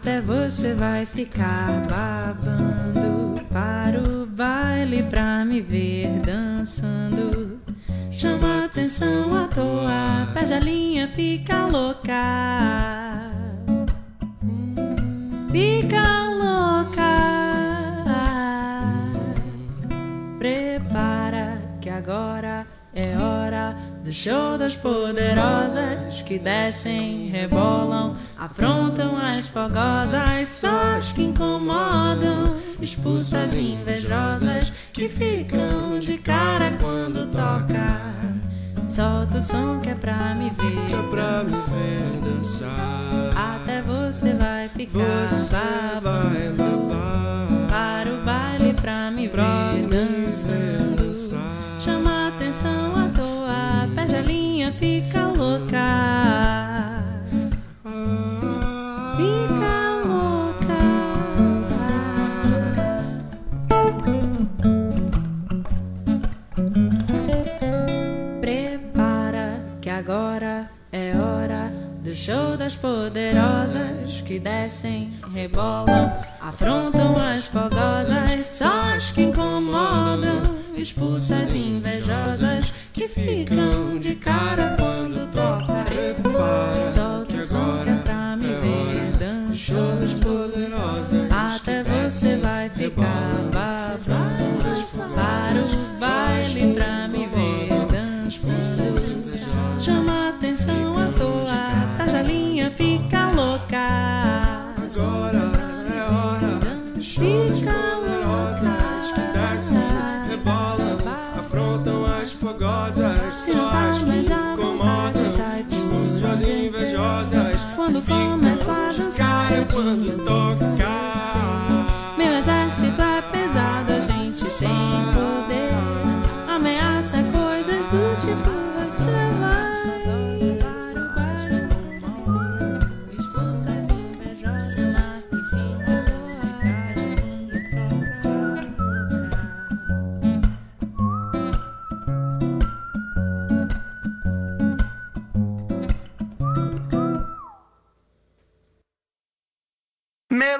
Até você vai ficar babando. Para o baile pra me ver dançando. Chama atenção à toa, perde a linha, fica louca. Fica louca. Prepara que agora é hora do show das poderosas que descem, rebolam, afrontam as fogosas, só as que incomodam, expulsa as invejosas que ficam de cara quando toca. Solta o som que é pra me ver, é pra me dançar. Até você vai ficar babando. Para o baile pra me ver dançando. Chama atenção à toa, perde a linha, fica louca. Fica louca. Prepara que agora é hora do show das poderosas que descem, rebolam, afrontam as fogosas, só as que incomodam, expulsa as invejosas que ficam de cara quando toca. Solta o som que é pra me ver dançando. Até você vai ficar babando. Para o baile pra me ver dançando. Chama atenção à toa, Tajalinha fica louca. Agora é hora do show fogosas, só as que incomodam, expulsam as invejosas. Quando começo a dançar, eu quando toca.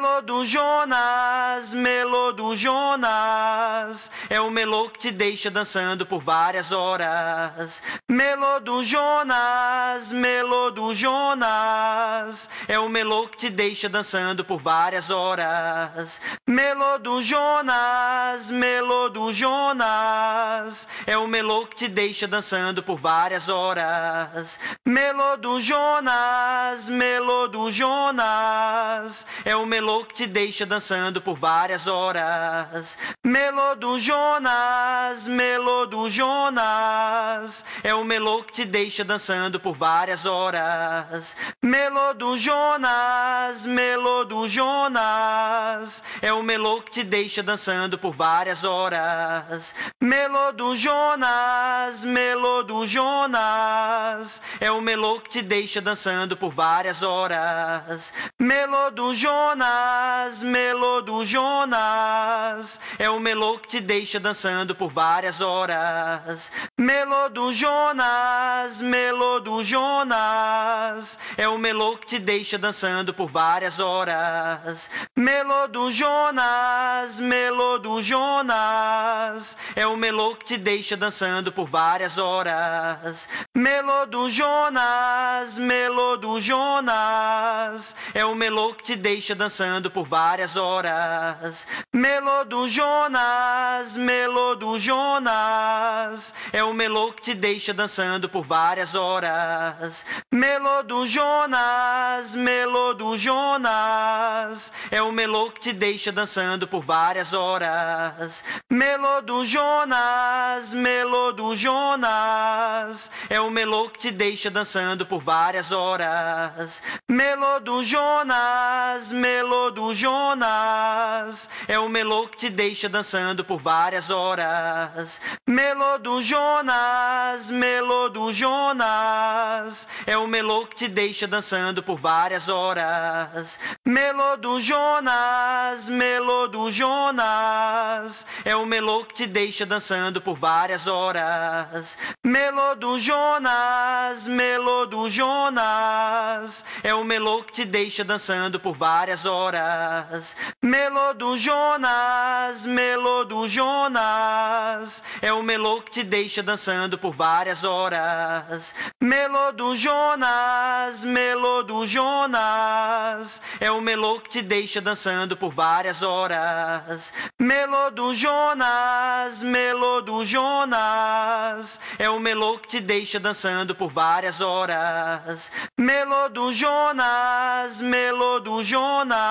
Melô do Jonas, melô do Jonas, é o melô que te deixa dançando por várias horas. Melô do Jonas, melô do Jonas, é o melô que te deixa dançando por várias horas. Melô do Jonas, melô do Jonas, é o melô que te deixa dançando por várias horas. Melô do Jonas, melô do Jonas, é o melô que te deixa dançando por várias horas. Melô do Jonas, melô do Jonas, é o melô que te deixa dançando por várias horas. Melô do Jonas, melô do Jonas, é o melô que te deixa dançando por várias horas. Melô do Jonas, melô do Jonas, é o melô que te deixa dançando por várias horas. Melô do Jonas, melô do Jonas, é o melô que te deixa dançando por várias horas. Melô do Jonas, melô do Jonas, é o melô que te deixa dançando por várias horas. Melô do Jonas, melô do Jonas, é o melô que te deixa dançando por várias horas. Melô do Jonas, melô do Jonas, é o melô que te deixa dançando por várias horas. Melô do Jonas, melô do Jonas, é o melô que te deixa dançando por várias horas. Melô do Jonas, melô do Jonas, é o melô que te deixa dançando por várias horas. Melô do Jonas, melô do Jonas, é o melô que te deixa dançando por várias horas. Melô do Jonas, melô do Jonas, é o melô que te deixa dançando por várias horas. Melô do Jonas, melô do Jonas, é o melô que te deixa dançando por várias horas. Melô do Jonas, melô do Jonas, é o melô que te deixa dançando por várias horas. Melô do Jonas, melô do Jonas, é o melô que te deixa dançando por várias horas. Melô do Jonas, melô do Jonas, é o melô que te deixa dançando por várias horas. Melô do Jonas, melô do Jonas, é o melô que te deixa dançando por várias horas. Melô do Jonas, melô do Jonas, é o melô que te deixa dançando por várias horas. Melô do Jonas, melô do Jonas,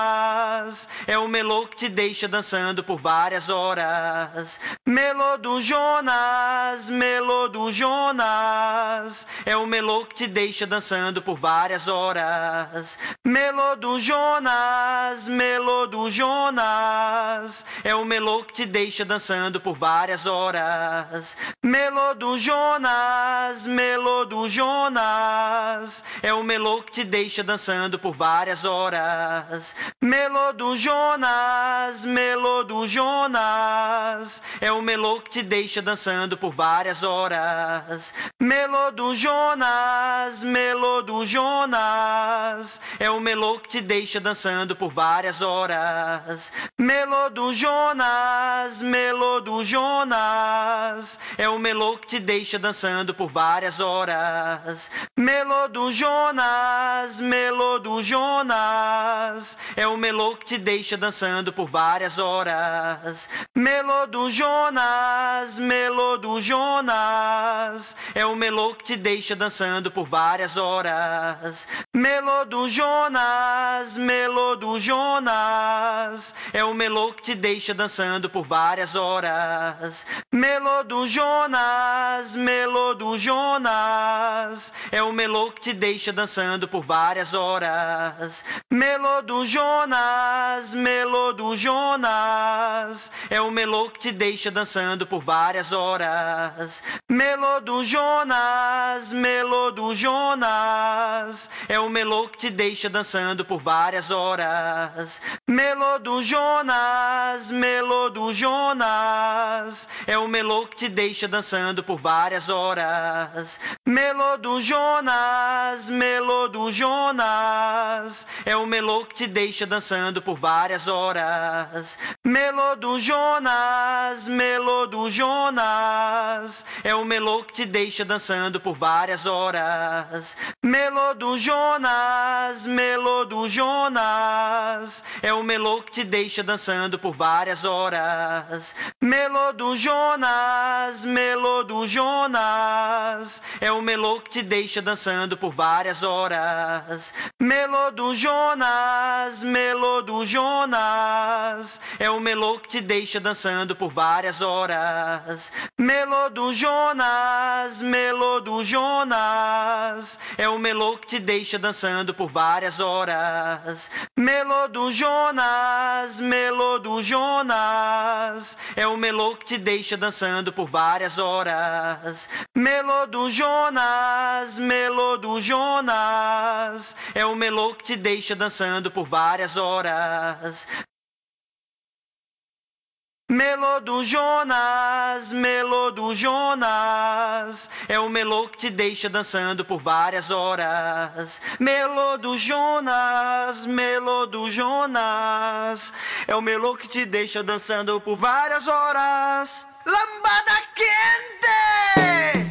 é o melô que te deixa dançando por várias horas. Melô do Jonas, melô do Jonas, é o melô que te deixa dançando por várias horas. Melô do Jonas, melô do Jonas, é o melô que te deixa dançando por várias horas. Melô do Jonas, melô do Jonas, É o melô que te deixa dançando por várias horas. Melô do Jonas, melô do Jonas. É o melô que te deixa dançando por várias horas. Melô do Jonas, melô do Jonas. É o melô que te deixa dançando por várias horas. Melô do Jonas, melô do Jonas. É o melô que te deixa dançando por várias horas. Melô do Jonas, melô do Jonas. É o melô que te deixa dançando por várias horas. Melô do Jonas, melô do Jonas. É o melô que te deixa dançando por várias horas. Melô do Jonas, melô do Jonas. É o melô que te deixa dançando por várias horas. Melô do Jonas, melô do Jonas. É o melô que te deixa dançando por várias horas. Melô do Jonas, melô do Jonas. É o melô que te deixa dançando por várias horas. Melô do Jonas, melô do Jonas. É o melô que te deixa dançando por várias horas. Melô do Jonas, melô do Jonas. É o melô que te deixa dançando por várias horas. Melô do Jonas, melô do Jonas. É o melô que te deixa dançando por várias horas. Melô do Jonas, melô do Jonas. É o melô que te deixa dançando por várias horas. Melô do Jonas, melô do Jonas. É o melô que te deixa dançando por várias horas. Melô do Jonas, melô do Jonas. É o melô que te deixa dançando por várias horas. Melô do Jonas, melô do Jonas. É o melô que te deixa dançando por várias horas. Melô do Jonas, melô do Jonas. É o melô que te deixa dançando por várias horas. Melô do Jonas, melô do Jonas. É o melô que te deixa dançando por várias horas. Melô do Jonas, melô do Jonas. É o melô que te deixa dançando por várias horas. Melô do Jonas, melô do Jonas. É o melô que te deixa dançando por várias horas. Melô do Jonas, melô do Jonas. É o melô que te deixa dançando por várias horas. Lambada quente!